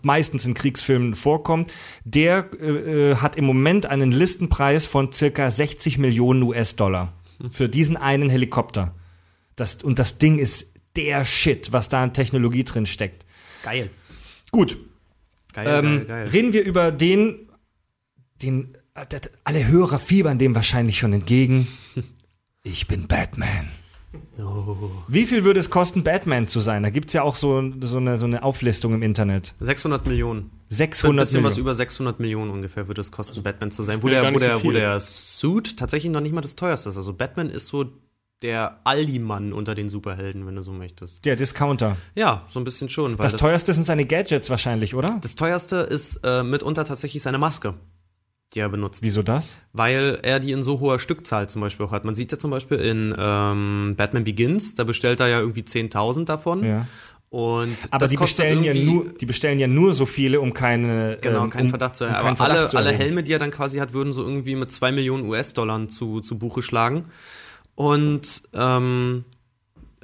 meistens in Kriegsfilmen vorkommt. Der äh, äh, hat im Moment einen Listenpreis von circa 60 Millionen US-Dollar für diesen einen Helikopter. Das, und das Ding ist der Shit, was da an Technologie drin steckt. Geil. Gut, Geil, ähm, geil, geil. reden wir über den, den, äh, alle Hörer fiebern dem wahrscheinlich schon entgegen. Ich bin Batman. Oh. Wie viel würde es kosten, Batman zu sein? Da gibt's ja auch so, so, eine, so eine Auflistung im Internet. 600 Millionen. Ein 600 bisschen was Millionen. über 600 Millionen ungefähr würde es kosten, Batman zu sein. Wo ja der, wo, so der, wo der Suit tatsächlich noch nicht mal das teuerste ist. Also Batman ist so der Aldi-Mann unter den Superhelden, wenn du so möchtest. Der Discounter. Ja, so ein bisschen schon. Weil Das, teuerste sind seine Gadgets wahrscheinlich, oder? Das teuerste ist äh, mitunter tatsächlich seine Maske, die er benutzt. Wieso das? weil er die in so hoher Stückzahl zum Beispiel auch hat. Man sieht ja zum Beispiel in ähm, Batman Begins, da bestellt er ja irgendwie 10.000 davon. Ja. Und Aber die bestellen, ja nur, die bestellen ja nur so viele, um keine. Genau, ähm, keinen um, Verdacht zu um haben. keinen Aber alle, alle. Helme, die er dann quasi hat, würden so irgendwie mit 2 Millionen US-Dollar zu, zu Buche schlagen. Und ähm,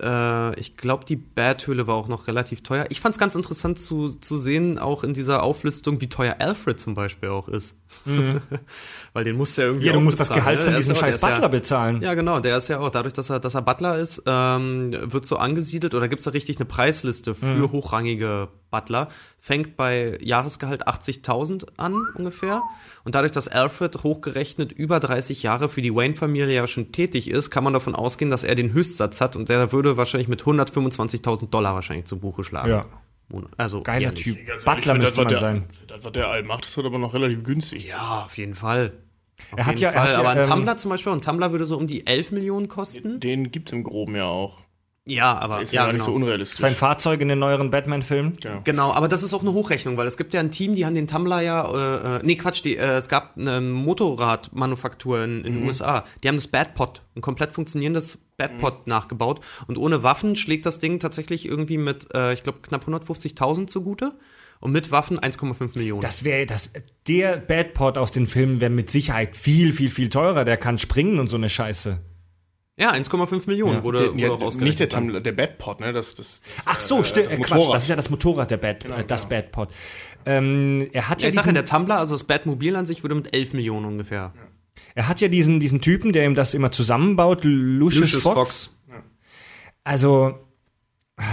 äh, ich glaube, die Bat-Höhle war auch noch relativ teuer. Ich fand es ganz interessant zu, zu sehen, auch in dieser Auflistung, wie teuer Alfred zum Beispiel auch ist. Weil den musst du ja irgendwie Mhm. Ja, du musst das bezahlen, Gehalt ne? von diesem scheiß Butler ja, bezahlen. Ja, genau. Der ist ja auch, dadurch, dass er, dass er Butler ist, ähm, wird so angesiedelt oder gibt es da richtig eine Preisliste für Mhm. hochrangige Butler. Fängt bei Jahresgehalt 80.000 an ungefähr. Und dadurch, dass Alfred hochgerechnet über 30 Jahre für die Wayne-Familie ja schon tätig ist, kann man davon ausgehen, dass er den Höchstsatz hat und der würde wahrscheinlich mit 125.000 Dollar wahrscheinlich zu Buche schlagen. Ja. Also Geiler jährlich. Typ. Ganz ehrlich, Butler das, müsste man der, sein. Das, was der All macht, ist das aber noch relativ günstig. Ja, auf jeden Fall. Auf Er hat jeden ja- er Fall. hat ja, Aber ein ähm, Tumblr zum Beispiel, ein Tumblr würde so um die 11 Millionen kosten. Den gibt's im Groben ja auch. Ja, aber Ist ja, ja, gar nicht so genau. unrealistisch. Sein Fahrzeug in den neueren Batman-Filmen. Genau. Genau, aber das ist auch eine Hochrechnung, weil es gibt ja ein Team, die haben den Tumblr ja, äh, äh, nee Quatsch, die, äh, es gab eine Motorradmanufaktur in, in den USA, die haben das Badpod, ein komplett funktionierendes Badpod nachgebaut und ohne Waffen schlägt das Ding tatsächlich irgendwie mit, äh, ich glaube, knapp 150.000 zugute und mit Waffen 1,5 Millionen. Das wäre das. Der Badpod aus den Filmen wäre mit Sicherheit viel, viel, viel teurer. Der kann springen und so eine Scheiße. Ja, 1,5 Millionen Ja. wurde, Der, wurde ja, auch ausgerechnet. nicht der. Tumblr, der Badpod, ne? Das, das, das, Ach so, äh, stimmt. das Äh, Quatsch, das ist ja das Motorrad, der Bad, äh, das genau. Badpod. Ähm, er hat Ja, ja, ich sag ja, diesen, der Tumblr, also das Badmobil an sich würde mit 11 Millionen ungefähr. er hat ja diesen, diesen Typen, der ihm das immer zusammenbaut, Lucius, Lucius Fox. Fox. Also,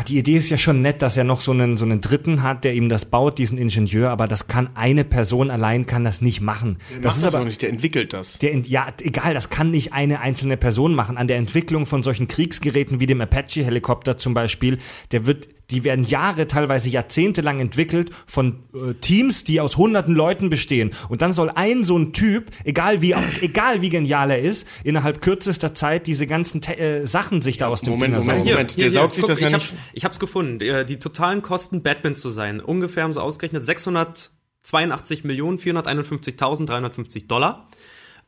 die Idee ist ja schon nett, dass er noch so einen, so einen Dritten hat, der ihm das baut, diesen Ingenieur, aber das kann eine Person allein kann das nicht machen. Der das ist das aber nicht, der entwickelt das. Der, ja, egal, das kann nicht eine einzelne Person machen. An der Entwicklung von solchen Kriegsgeräten wie dem Apache-Helikopter zum Beispiel, der wird, die werden Jahre, teilweise Jahrzehnte lang entwickelt von äh, Teams, die aus hunderten Leuten bestehen. Und dann soll ein so ein Typ, egal wie, egal wie genial er ist, innerhalb kürzester Zeit diese ganzen Te äh, Sachen sich da aus dem Moment, Finger Moment, saugen. Moment. der saugt sich das ja ich nicht- Hab, ich hab's gefunden. Die, die totalen Kosten, Batman zu sein, ungefähr haben sie ausgerechnet 682.451.350 Dollar.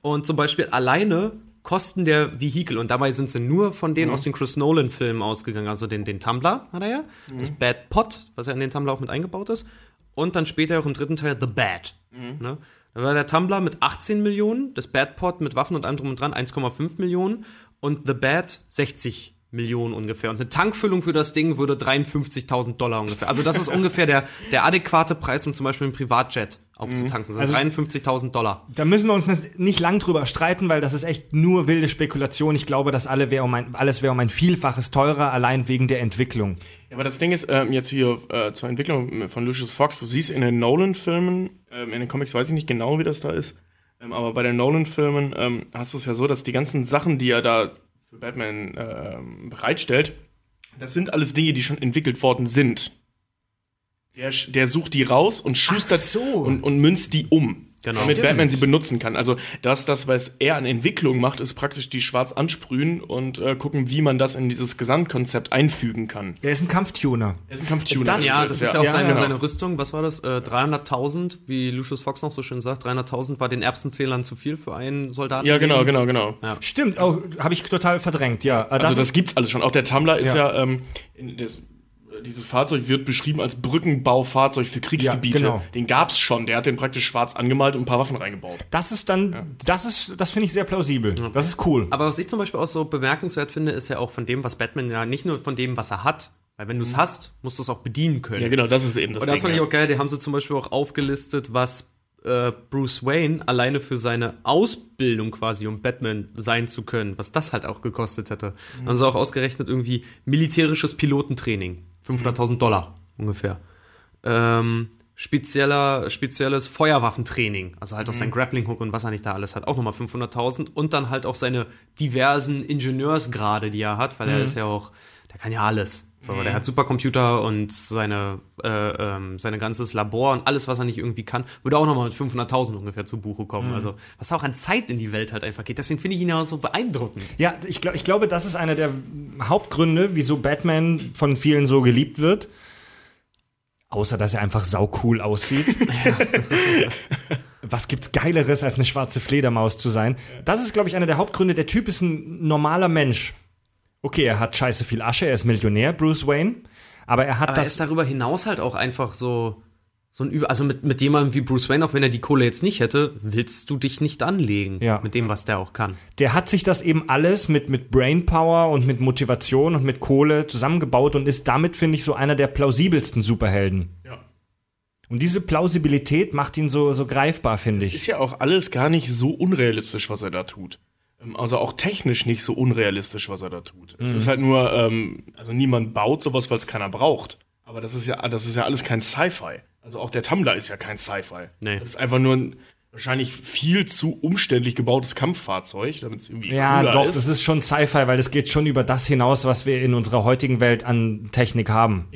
Und zum Beispiel alleine Kosten der Vehikel, und dabei sind sie nur von Mhm. denen aus den Chris Nolan-Filmen ausgegangen, also den, den Tumblr hat er ja, Mhm. das Bad Pot, was ja in den Tumblr auch mit eingebaut ist, und dann später auch im dritten Teil The Bad. Mhm. Ne? Da war der Tumblr mit 18 Millionen, das Bad Pot mit Waffen und allem drum und dran 1,5 Millionen und The Bad 60 Millionen ungefähr. Und eine Tankfüllung für das Ding würde 53.000 Dollar ungefähr. Also das ist ungefähr der, der adäquate Preis, um zum Beispiel einen Privatjet aufzutanken. Das Also- sind 53.000 Dollar. Da müssen wir uns nicht lang drüber streiten, weil das ist echt nur wilde Spekulation. Ich glaube, dass alle wär um ein, alles wäre um ein Vielfaches teurer, allein wegen der Entwicklung. Ja, aber das Ding ist, ähm, jetzt hier äh, zur Entwicklung von Lucius Fox, du siehst in den Nolan-Filmen, ähm, in den Comics weiß ich nicht genau, wie das da ist, ähm, aber bei den Nolan-Filmen ähm, hast du es ja so, dass die ganzen Sachen, die er da für Batman ähm, bereitstellt, das sind alles Dinge, die schon entwickelt worden sind. Der, der sucht die raus und schustert so. und, und münzt die um. Genau. Damit Stimmt. Batman sie benutzen kann. Also das, das, was er an Entwicklung macht, ist praktisch die schwarz ansprühen und äh, gucken, wie man das in dieses Gesamtkonzept einfügen kann. Er ist ein Kampftuner. Er ist ein Kampftuner. Das- Ja, das ist ja auch Ja, seine, genau. seine Rüstung. Was war das? Äh, 300.000, wie Lucius Fox noch so schön sagt. 300.000 war den Erbsenzählern zu viel für einen Soldaten. Ja, genau, genau, genau. Stimmt, oh, habe ich total verdrängt, ja. Äh, also das gibt's alles schon. Auch der Tumblr ist Ja. ja, ähm, in das, dieses Fahrzeug wird beschrieben als Brückenbaufahrzeug für Kriegsgebiete. Ja, genau. Den gab's schon. Der hat den praktisch schwarz angemalt und ein paar Waffen reingebaut. Das ist dann, das ist, das finde ich sehr plausibel. Das ist cool. Aber was ich zum Beispiel auch so bemerkenswert finde, ist ja auch von dem, was Batman ja nicht nur von dem, was er hat. Weil wenn du es hast, musst du es auch bedienen können. Ja, genau, das ist eben das Und das Ding. fand ich ja. auch geil. Die haben sie zum Beispiel auch aufgelistet, was äh, Bruce Wayne alleine für seine Ausbildung quasi, um Batman sein zu können, was das halt auch gekostet hätte. Dann haben sie auch ausgerechnet irgendwie militärisches Pilotentraining. 500.000 Dollar ungefähr. Ähm, spezieller, spezielles Feuerwaffentraining, also halt auch sein Grappling Hook und was er nicht da alles hat, auch nochmal 500.000 und dann halt auch seine diversen Ingenieursgrade, die er hat, weil er ist ja auch, der kann ja alles. So, der hat Supercomputer und seine, äh, ähm, seine ganzes Labor und alles, was er nicht irgendwie kann, würde auch nochmal mit 500.000 ungefähr zu Buche kommen. Also, was auch an Zeit in die Welt halt einfach geht. Deswegen finde ich ihn ja so beeindruckend. Ja, ich, glaub, ich glaube, das ist einer der Hauptgründe, wieso Batman von vielen so geliebt wird. Außer, dass er einfach saucool aussieht. Was gibt's Geileres, als eine schwarze Fledermaus zu sein? Das ist, glaube ich, einer der Hauptgründe. Der Typ ist ein normaler Mensch. Okay, er hat scheiße viel Asche, er ist Millionär, Bruce Wayne. Aber er hat Aber er das. ist darüber hinaus halt auch einfach so, so ein Über, also mit, mit jemandem wie Bruce Wayne, auch wenn er die Kohle jetzt nicht hätte, willst du dich nicht anlegen. Ja. Mit dem, was der auch kann. der hat sich das eben alles mit, mit Brainpower und mit Motivation und mit Kohle zusammengebaut und ist damit, finde ich, so einer der plausibelsten Superhelden. Ja. Und diese Plausibilität macht ihn so, so greifbar, finde ich. Ist ja auch alles gar nicht so unrealistisch, was er da tut. Ähm, Also auch technisch nicht so unrealistisch, was er da tut. Mhm. Es ist halt nur, ähm, also niemand baut sowas, weil es keiner braucht. Aber das ist ja, das ist ja alles kein Sci-Fi. Also auch der Tumblr ist ja kein Sci-Fi. Nee. Das ist einfach nur ein wahrscheinlich viel zu umständlich gebautes Kampffahrzeug, damit es irgendwie Ja, cooler doch, ist. das ist schon Sci-Fi, weil es geht schon über das hinaus, was wir in unserer heutigen Welt an Technik haben.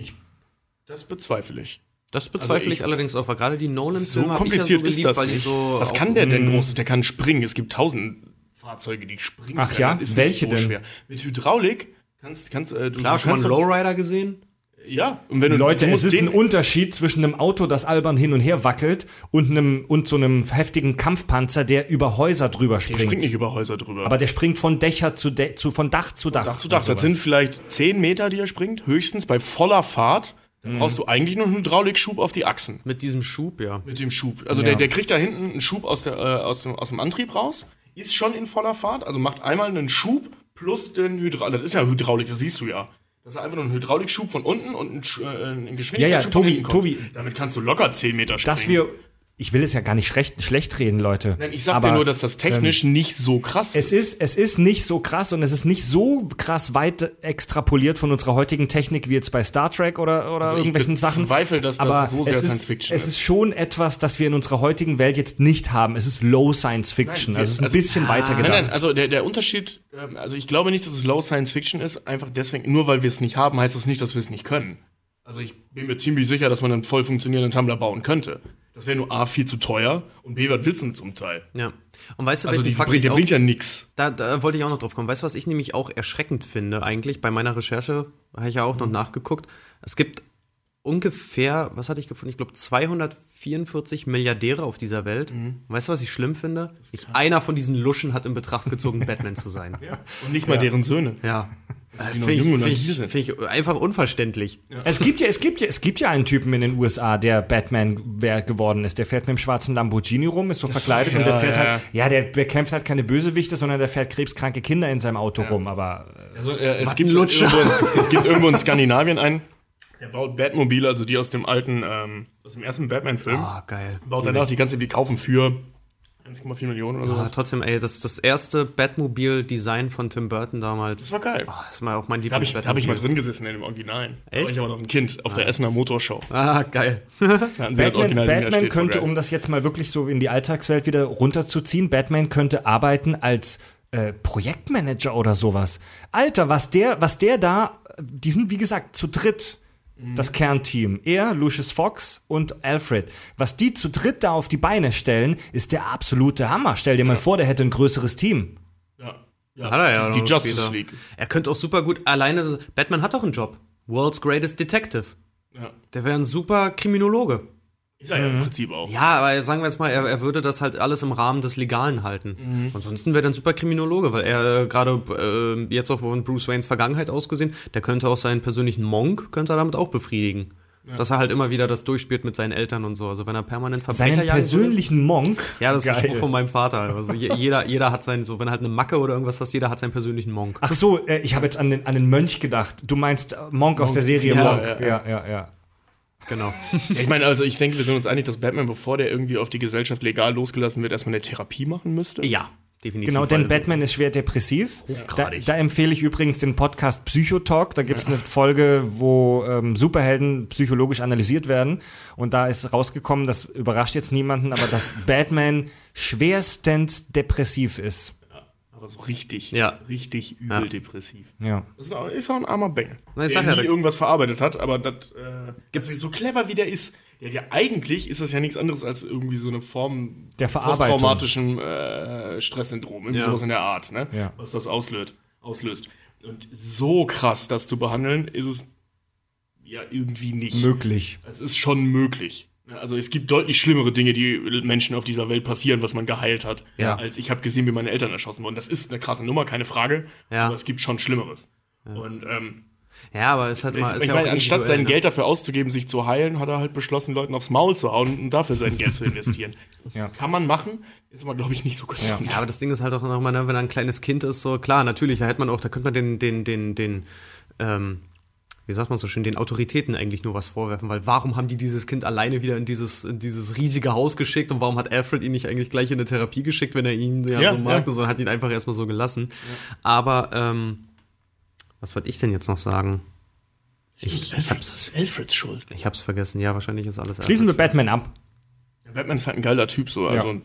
das bezweifle ich. Das bezweifle Also ich- ich, allerdings auch, weil gerade die So Nolan-Filme habe ich ja so kompliziert ist geliebt, das weil die nicht. so. Was kann der denn großes? Der kann springen. Es gibt tausend Fahrzeuge, die springen. Ach ja? Das ist Welche so denn? Schwer. Mit Hydraulik kannst, kannst äh, du Klar, du schon mal einen Lowrider gesehen? Ja, und wenn du Leute, du es ist ein Unterschied zwischen einem Auto, das albern hin und her wackelt, und einem und so einem heftigen Kampfpanzer, der über Häuser drüber der springt. springt nicht über Häuser drüber. Aber der springt von Dächer zu, Dä zu von Dach zu Dach. Dach zu Dach. Das sowas. sind vielleicht 10 Meter, die er springt, höchstens bei voller Fahrt. Dann brauchst du eigentlich nur einen Hydraulikschub auf die Achsen. Mit diesem Schub, ja. Mit dem Schub. Also Ja. der, der kriegt da hinten einen Schub aus, der, äh, aus, dem, aus dem Antrieb raus, ist schon in voller Fahrt, also macht einmal einen Schub plus den Hydraulik. Das ist ja Hydraulik, das siehst du ja. Das ist einfach nur ein Hydraulikschub von unten und ein, äh, ein Geschwindigkeitsschub Ja, ja, Tobi. Tobi. Damit kannst du locker 10 Meter springen. dass wir, ich will es ja gar nicht schlecht, schlecht reden, Leute. Nein, ich sag aber dir nur, dass das technisch nicht so krass Es ist, es ist nicht so krass und es ist nicht so krass weit extrapoliert von unserer heutigen Technik wie jetzt bei Star Trek oder, oder Also ich irgendwelchen Sachen. bezweifle, dass das aber so sehr ist, Science Fiction Es ist. ist schon etwas, das wir in unserer heutigen Welt jetzt nicht haben. Es ist Low Science Fiction. Nein, also es ist ein also- bisschen weiter Nein, gedacht. nein, also der, der Unterschied, ähm, also ich glaube nicht, dass es Low Science Fiction ist, einfach deswegen, nur weil wir es nicht haben, heißt das nicht, dass wir es nicht können. Also ich bin mir ziemlich sicher, dass man einen voll funktionierenden Tumblr bauen könnte. Das wäre nur A, viel zu teuer und B, was willst du denn zum Teil? Ja. Und weißt du, Also die, Fakt bringt, ich der auch, bringt ja nix. da, da wollte ich auch noch drauf kommen. Weißt du, was ich nämlich auch erschreckend finde eigentlich bei meiner Recherche, habe ich ja auch noch nachgeguckt. Es gibt ungefähr, was hatte ich gefunden? Ich glaube 244 Milliardäre auf dieser Welt. Weißt du, was ich schlimm finde? Nicht einer von diesen Luschen hat in Betracht gezogen, Batman zu sein. Und nicht mal deren Söhne. Ja. Noch Finde ich, und find ich, sind. find ich einfach unverständlich. Es gibt ja, es gibt ja, es gibt ja einen Typen in den USA, der Batman wer geworden ist. Der fährt mit dem schwarzen Lamborghini rum, ist so verkleidet und ja, der fährt ja, halt, ja, der bekämpft halt keine Bösewichte, sondern der fährt krebskranke Kinder in seinem Auto rum. Aber Also, äh, es, gibt Lutscher. irgendwo in, es gibt irgendwo in Skandinavien einen, Der baut Batmobile, also die aus dem alten, ähm, aus dem ersten Batman-Film. Ah, geil. baut danach die ganze, die kaufen für 1,4 Millionen oder Ah, sowas. trotzdem, ey, das das erste Batmobil-Design von Tim Burton damals. Das war geil. Ah, das war auch mein Da habe ich, da hab ich mal drin gesessen in dem Originalen. Da Echt? war ich aber noch ein Kind auf der Essener Motorshow. Ah, geil. Da Batman, da Batman könnte, um das jetzt mal wirklich so in die Alltagswelt wieder runterzuziehen, Batman könnte arbeiten als äh, Projektmanager oder sowas. Alter, was der, was der da, die sind wie gesagt zu dritt. Das Kernteam. Er, Lucius Fox und Alfred. Was die zu dritt da auf die Beine stellen, ist der absolute Hammer. Stell dir mal vor, der hätte ein größeres Team. Ja. Ja, Hat er ja die, die Justice später. League. Er könnte auch super gut alleine. Batman hat doch einen Job. World's Greatest Detective. Ja. Der wäre ein super Kriminologe. Ist er ja im Prinzip auch. Ja, aber sagen wir jetzt mal, er, er würde das halt alles im Rahmen des Legalen halten. Ansonsten wäre er ein super Kriminologe, weil er äh, gerade äh, jetzt auch von Bruce Waynes Vergangenheit ausgesehen, der könnte auch seinen persönlichen Monk, könnte er damit auch befriedigen. Dass er halt immer wieder das durchspielt mit seinen Eltern und so. Also wenn er permanent Verbrecher Seinen jagen würde- persönlichen Monk. Ja, das ist ein Geil. Spruch von meinem Vater. Also je- jeder, jeder hat seinen, so wenn er halt eine Macke oder irgendwas hast, jeder hat seinen persönlichen Monk. Ach so, äh, ich habe jetzt an den, an den Mönch gedacht. Du meinst äh, Monk aus der Serie Ja, Monk. ja, Ja, ja. ja, ja. Genau. Ja, ich meine, also ich denke, wir sind uns einig, dass Batman, bevor der irgendwie auf die Gesellschaft legal losgelassen wird, erstmal eine Therapie machen müsste. Ja, definitiv. Genau, denn Batman ist schwer depressiv. Da, da empfehle ich übrigens den Podcast Psychotalk. Da gibt es eine Folge, wo ähm, Superhelden psychologisch analysiert werden. Und da ist rausgekommen, das überrascht jetzt niemanden, aber dass Batman schwerstens depressiv ist. Aber so richtig, Ja. richtig übel Ja. depressiv. Ja. Das ist auch, ist auch ein armer Bengel. Der sag ja, nie irgendwas verarbeitet hat, aber das, äh, Gibt's- das ist so clever wie der ist. Hat ja eigentlich ist das ja nichts anderes als irgendwie so eine Form Der Verarbeitung. posttraumatischen äh, Stresssyndrom, irgendwie Ja. sowas in der Art, ne? Ja. Was das auslöst, auslöst. Und so krass das zu behandeln, ist es ja irgendwie nicht. Möglich. Es ist schon möglich. Also es gibt deutlich schlimmere Dinge, die Menschen auf dieser Welt passieren, was man geheilt hat, Ja. als ich habe gesehen, wie meine Eltern erschossen wurden. Das ist eine krasse Nummer, keine Frage. Ja. Aber es gibt schon Schlimmeres. Und ähm, Ja, aber es halt mal. ich, Ist ich ja meine, auch anstatt sein ne? Geld dafür auszugeben, sich zu heilen, hat er halt beschlossen, Leuten aufs Maul zu hauen und dafür sein Geld zu investieren. Ja. Kann man machen, ist aber, glaube ich, nicht so gesund. Ja, aber das Ding ist halt auch noch mal, ne, wenn er ein kleines Kind ist, so klar, natürlich, da hätte man auch, da könnte man den, den, den, den, ähm, wie sagt man so schön, den Autoritäten eigentlich nur was vorwerfen, weil warum haben die dieses Kind alleine wieder in dieses, in dieses riesige Haus geschickt und warum hat Alfred ihn nicht eigentlich gleich in eine Therapie geschickt, wenn er ihn ja, Ja, so mag, ja. sondern hat ihn einfach erstmal so gelassen. Aber, ähm, was wollte ich denn jetzt noch sagen? Ich, ich hab's, Das ist Alfreds Schuld. ich hab's vergessen, ja, wahrscheinlich ist alles Schließen wir Alfreds Batman ab. Ja, Batman ist halt ein geiler Typ, so. Also.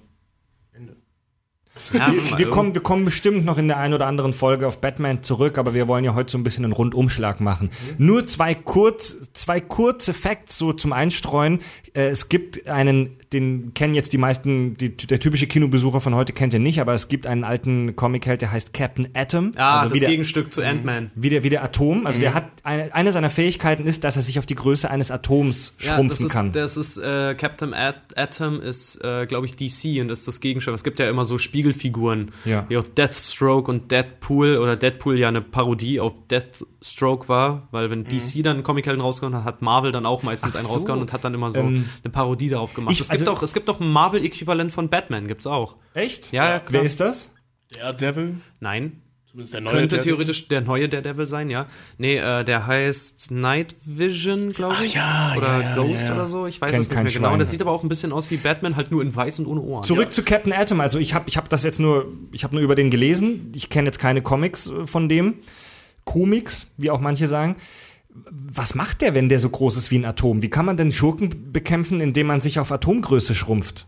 Ja, Wir, kommen, wir kommen bestimmt noch in der einen oder anderen Folge auf Batman zurück, aber wir wollen ja heute so ein bisschen einen Rundumschlag machen. Nur zwei, kurz, zwei kurze Facts so zum Einstreuen. Äh, es gibt einen, den kennen jetzt die meisten, die, der typische Kinobesucher von heute kennt ihn nicht, aber es gibt einen alten Comic-Held, der heißt Captain Atom. Ah, also das wie der, Gegenstück zu Ant-Man. wie der, wie der Atom. Also der hat, eine, eine seiner Fähigkeiten ist, dass er sich auf die Größe eines Atoms schrumpfen das ist, kann. Das ist, äh, Captain At Atom ist, äh, glaube ich, DC und das ist das Gegenstück. Es gibt ja immer so Spiegelfiguren, Ja. wie auch Deathstroke und Deadpool oder Deadpool ja eine Parodie auf Deathstroke war, weil wenn DC dann einen Comichelden rausgehauen hat, hat Marvel dann auch meistens Ach einen so. rausgehauen und hat dann immer so Ähm, eine Parodie darauf gemacht. ich- es, gibt also- auch, es gibt auch ein Marvel-Äquivalent von Batman, gibt's auch. Echt? Ja, ja, klar. Wer ist das? Der Devil, Nein, zumindest der neue könnte Daredevil. theoretisch der neue Daredevil sein, ja. Nee, äh, der heißt Night Vision, glaube ich. ja, oder ja, Ghost ja. oder so. Ich weiß Kennt es nicht mehr genau. Und Schwein. das sieht aber auch ein bisschen aus wie Batman, halt nur in weiß und ohne Ohren. Zurück zu Captain Atom. Also ich habe ich hab das jetzt nur, ich habe nur über den gelesen. Ich kenne jetzt keine Comics äh, von dem. Comics, wie auch manche sagen. Was macht der, wenn der so groß ist wie ein Atom? Wie kann man denn Schurken bekämpfen, indem man sich auf Atomgröße schrumpft?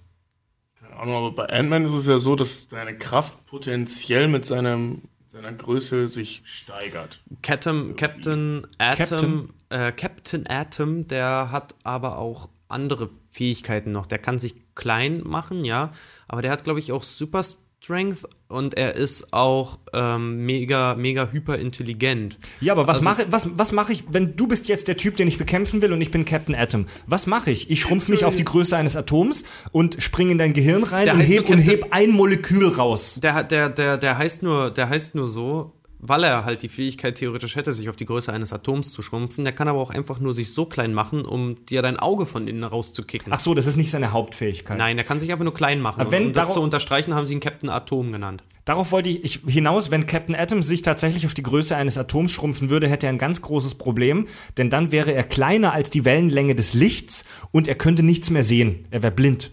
Keine Ahnung, aber bei Ant-Man ist es ja so, dass seine Kraft potenziell mit seinem, seiner Größe sich steigert. Captain, Captain Atom, Captain? Äh, Captain Atom, der hat aber auch andere Fähigkeiten noch. Der kann sich klein machen, ja, aber der hat, glaube ich, auch Super Strength und er ist auch ähm, mega, mega hyperintelligent. Ja, aber was Also- mache was, was mache ich, wenn du bist jetzt der Typ, den ich bekämpfen will und ich bin Captain Atom? Was mache ich? Ich schrumpf mich auf die Größe eines Atoms und springe in dein Gehirn rein und heb, und heb ein Molekül raus. Der, der, der, der heißt nur, der heißt nur so, weil er halt die Fähigkeit theoretisch hätte, sich auf die Größe eines Atoms zu schrumpfen. Der kann aber auch einfach nur sich so klein machen, um dir dein Auge von innen rauszukicken. Ach so, das ist nicht seine Hauptfähigkeit. Nein, der kann sich einfach nur klein machen. Aber wenn und um das zu unterstreichen, haben sie ihn Captain Atom genannt. Darauf wollte ich, ich hinaus, wenn Captain Atom sich tatsächlich auf die Größe eines Atoms schrumpfen würde, hätte er ein ganz großes Problem, denn dann wäre er kleiner als die Wellenlänge des Lichts und er könnte nichts mehr sehen. Er wäre blind.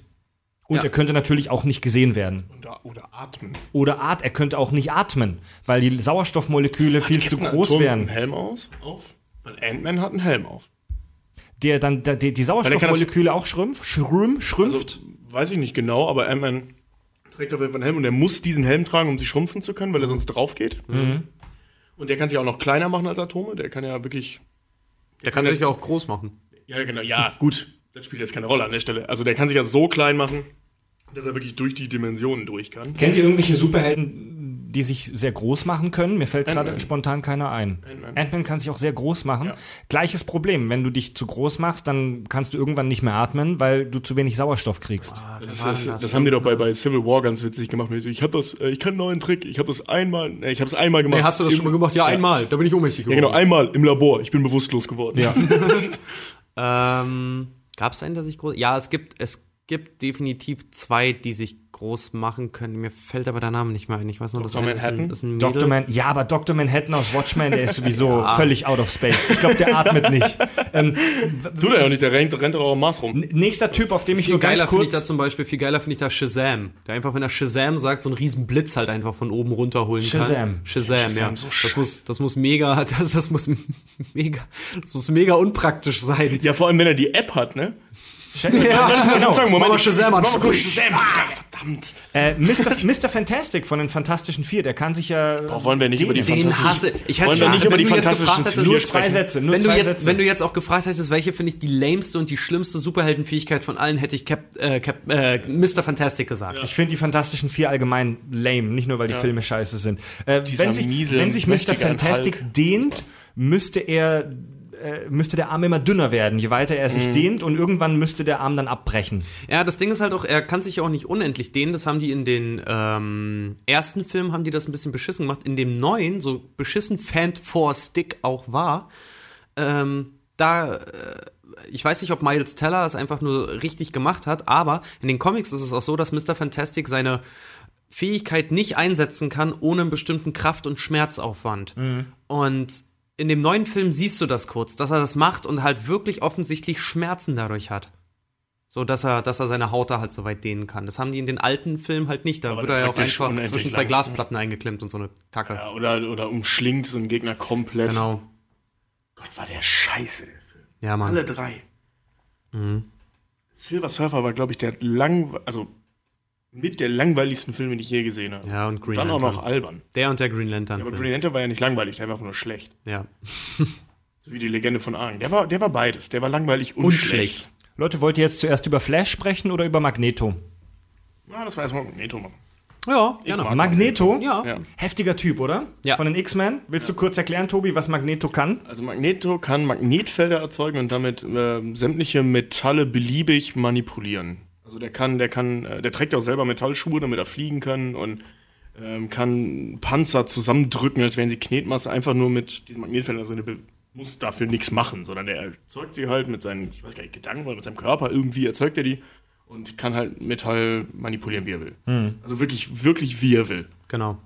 Und Ja. er könnte natürlich auch nicht gesehen werden. Oder, oder atmen. Oder at, er könnte auch nicht atmen, weil die Sauerstoffmoleküle viel zu groß Atom wären. Einen Helm aus, auf? Weil Ant-Man hat einen Helm auf. Der dann der, die, die Sauerstoffmoleküle auch schrumpf, schrumpf, schrumpft. Also, weiß ich nicht genau, aber Ant-Man trägt auf jeden Fall einen Helm und er muss diesen Helm tragen, um sich schrumpfen zu können, weil er sonst drauf geht. Und der kann sich auch noch kleiner machen als Atome. Der kann ja wirklich. Der kann kann sich ja auch groß machen. Ja, genau. Ja, gut. Das spielt jetzt keine Rolle an der Stelle. Also der kann sich ja so klein machen, dass er wirklich durch die Dimensionen durch kann. Kennt ihr irgendwelche Superhelden, die sich sehr groß machen können? Mir fällt gerade spontan keiner ein. Ant-Man. Kann sich auch sehr groß machen. Ja. Gleiches Problem. Wenn du dich zu groß machst, dann kannst du irgendwann nicht mehr atmen, weil du zu wenig Sauerstoff kriegst. Das, das, das haben die doch bei, bei Civil War ganz witzig gemacht. Ich habe das, äh, ich kann einen neuen Trick. Ich habe das einmal, ich habe es einmal gemacht. Nee, hast du das Im- schon mal gemacht? Ja, einmal. Da bin ich ohnmächtig Ja, geworden. genau, einmal im Labor. Ich bin bewusstlos geworden. Ja. Ähm, Gab es einen, der sich groß. Ja, es gibt, es gibt definitiv zwei, die sich groß machen können. Mir fällt aber der Name nicht mehr ein. Ich weiß nur, das Dr. eine ist ein, Manhattan? das ist ein Mädel. Dr. Man, ja, aber Dr. Manhattan aus Watchmen, der ist sowieso völlig out of space. Ich glaube, der atmet nicht. Ähm, Tut er ja nicht, der rennt, rennt doch auch am Mars rum. nächster Typ, auf dem ich Viel nur ganz geiler finde ich kurz. da zum Beispiel, viel geiler finde ich da Shazam. Der einfach, wenn er Shazam sagt, so einen riesen Blitz halt einfach von oben runterholen Shazam. kann. Shazam, Shazam, ja. so das muss, das muss mega, das, das muss mega, das muss mega unpraktisch sein. Ja, vor allem, wenn er die App hat, ne? Ja, genau. Sagen, Shazam Shazam. Ah, verdammt. Äh, Mr. Mr. Fantastic von den Fantastischen Vier, der kann sich ja. Boah, wollen wir nicht über die Den Fantastischen- hasse ich. hätte Wollen wir nicht über wenn die du jetzt Fantastischen Vier nur zwei sprechen? Sätze. Nur wenn du zwei jetzt, Sätze. wenn du jetzt auch gefragt hättest, welche finde ich die lameste und die schlimmste Superheldenfähigkeit von allen, hätte ich Cap, äh, Cap, äh, Mr. Fantastic gesagt. Ich finde die Fantastischen Vier allgemein lame, nicht nur weil die Filme scheiße sind. Äh, wenn, sich, wenn sich Mr. Fantastic dehnt, müsste er äh, müsste der Arm immer dünner werden, je weiter er Mhm. sich dehnt und irgendwann müsste der Arm dann abbrechen. Ja, das Ding ist halt auch, er kann sich ja auch nicht unendlich dehnen. Das haben die in den ähm, ersten Filmen haben die das ein bisschen beschissen gemacht. In dem neuen, so beschissen Fan for Stick auch war, ähm, da äh, ich weiß nicht, ob Miles Teller es einfach nur richtig gemacht hat, aber in den Comics ist es auch so, dass Mr. Fantastic seine Fähigkeit nicht einsetzen kann ohne einen bestimmten Kraft- und Schmerzaufwand. Und in dem neuen Film siehst du das kurz, dass er das macht und halt wirklich offensichtlich Schmerzen dadurch hat. So, dass er, dass er seine Haut da halt so weit dehnen kann. Das haben die in den alten Filmen halt nicht. Da Aber wird er ja auch einfach zwischen zwei lang. Glasplatten eingeklemmt und so eine Kacke. Ja, oder, oder umschlingt so einen Gegner komplett. Genau. Gott, war der scheiße, der Film. Ja, Mann. Alle drei. Silver Surfer war, glaube ich, der lang, also mit der langweiligsten Film, den ich je gesehen habe. Ja, und Green Dann auch Lantern. noch albern. Der und der Green Lantern. Aber Film. Green Lantern war ja nicht langweilig, der war einfach nur schlecht. ja. So wie die Legende von Aang. Der war, der war beides. Der war langweilig und, Und schlecht. schlecht. Leute, wollt ihr jetzt zuerst über Flash sprechen oder über Magneto? Ja, das war erstmal Magneto machen. Ja, gerne. mag- Magneto? Ja. Ja. Heftiger Typ, oder? Ja. Von den X-Men. Willst du kurz erklären, Tobi, was Magneto kann? Also Magneto kann Magnetfelder erzeugen und damit äh, sämtliche Metalle beliebig manipulieren. Also der kann, der kann, äh, der trägt auch selber Metallschuhe, damit er fliegen kann und ähm, kann Panzer zusammendrücken, als wären sie Knetmasse, einfach nur mit diesen Magnetfeldern. Also der muss dafür nichts machen, sondern der erzeugt sie halt mit seinen, ich weiß gar nicht, Gedanken oder mit seinem Körper, irgendwie erzeugt er die und kann halt Metall manipulieren, wie er will. Also wirklich, wirklich wie er will. Genau.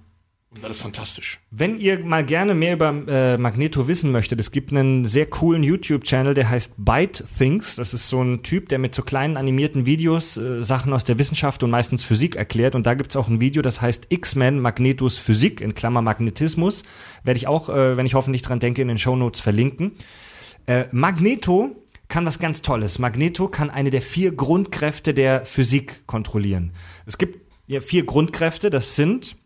Und das ist fantastisch. Wenn ihr mal gerne mehr über äh, Magneto wissen möchtet, es gibt einen sehr coolen YouTube-Channel, der heißt Byte Things. Das ist so ein Typ, der mit so kleinen animierten Videos äh, Sachen aus der Wissenschaft und meistens Physik erklärt. Und da gibt's auch ein Video, das heißt X-Men Magnetos Physik in Klammer Magnetismus. Werde ich auch, äh, wenn ich hoffentlich dran denke, in den Shownotes verlinken. Äh, Magneto kann was ganz Tolles. Magneto kann eine der vier Grundkräfte der Physik kontrollieren. Es gibt ja vier Grundkräfte, das sind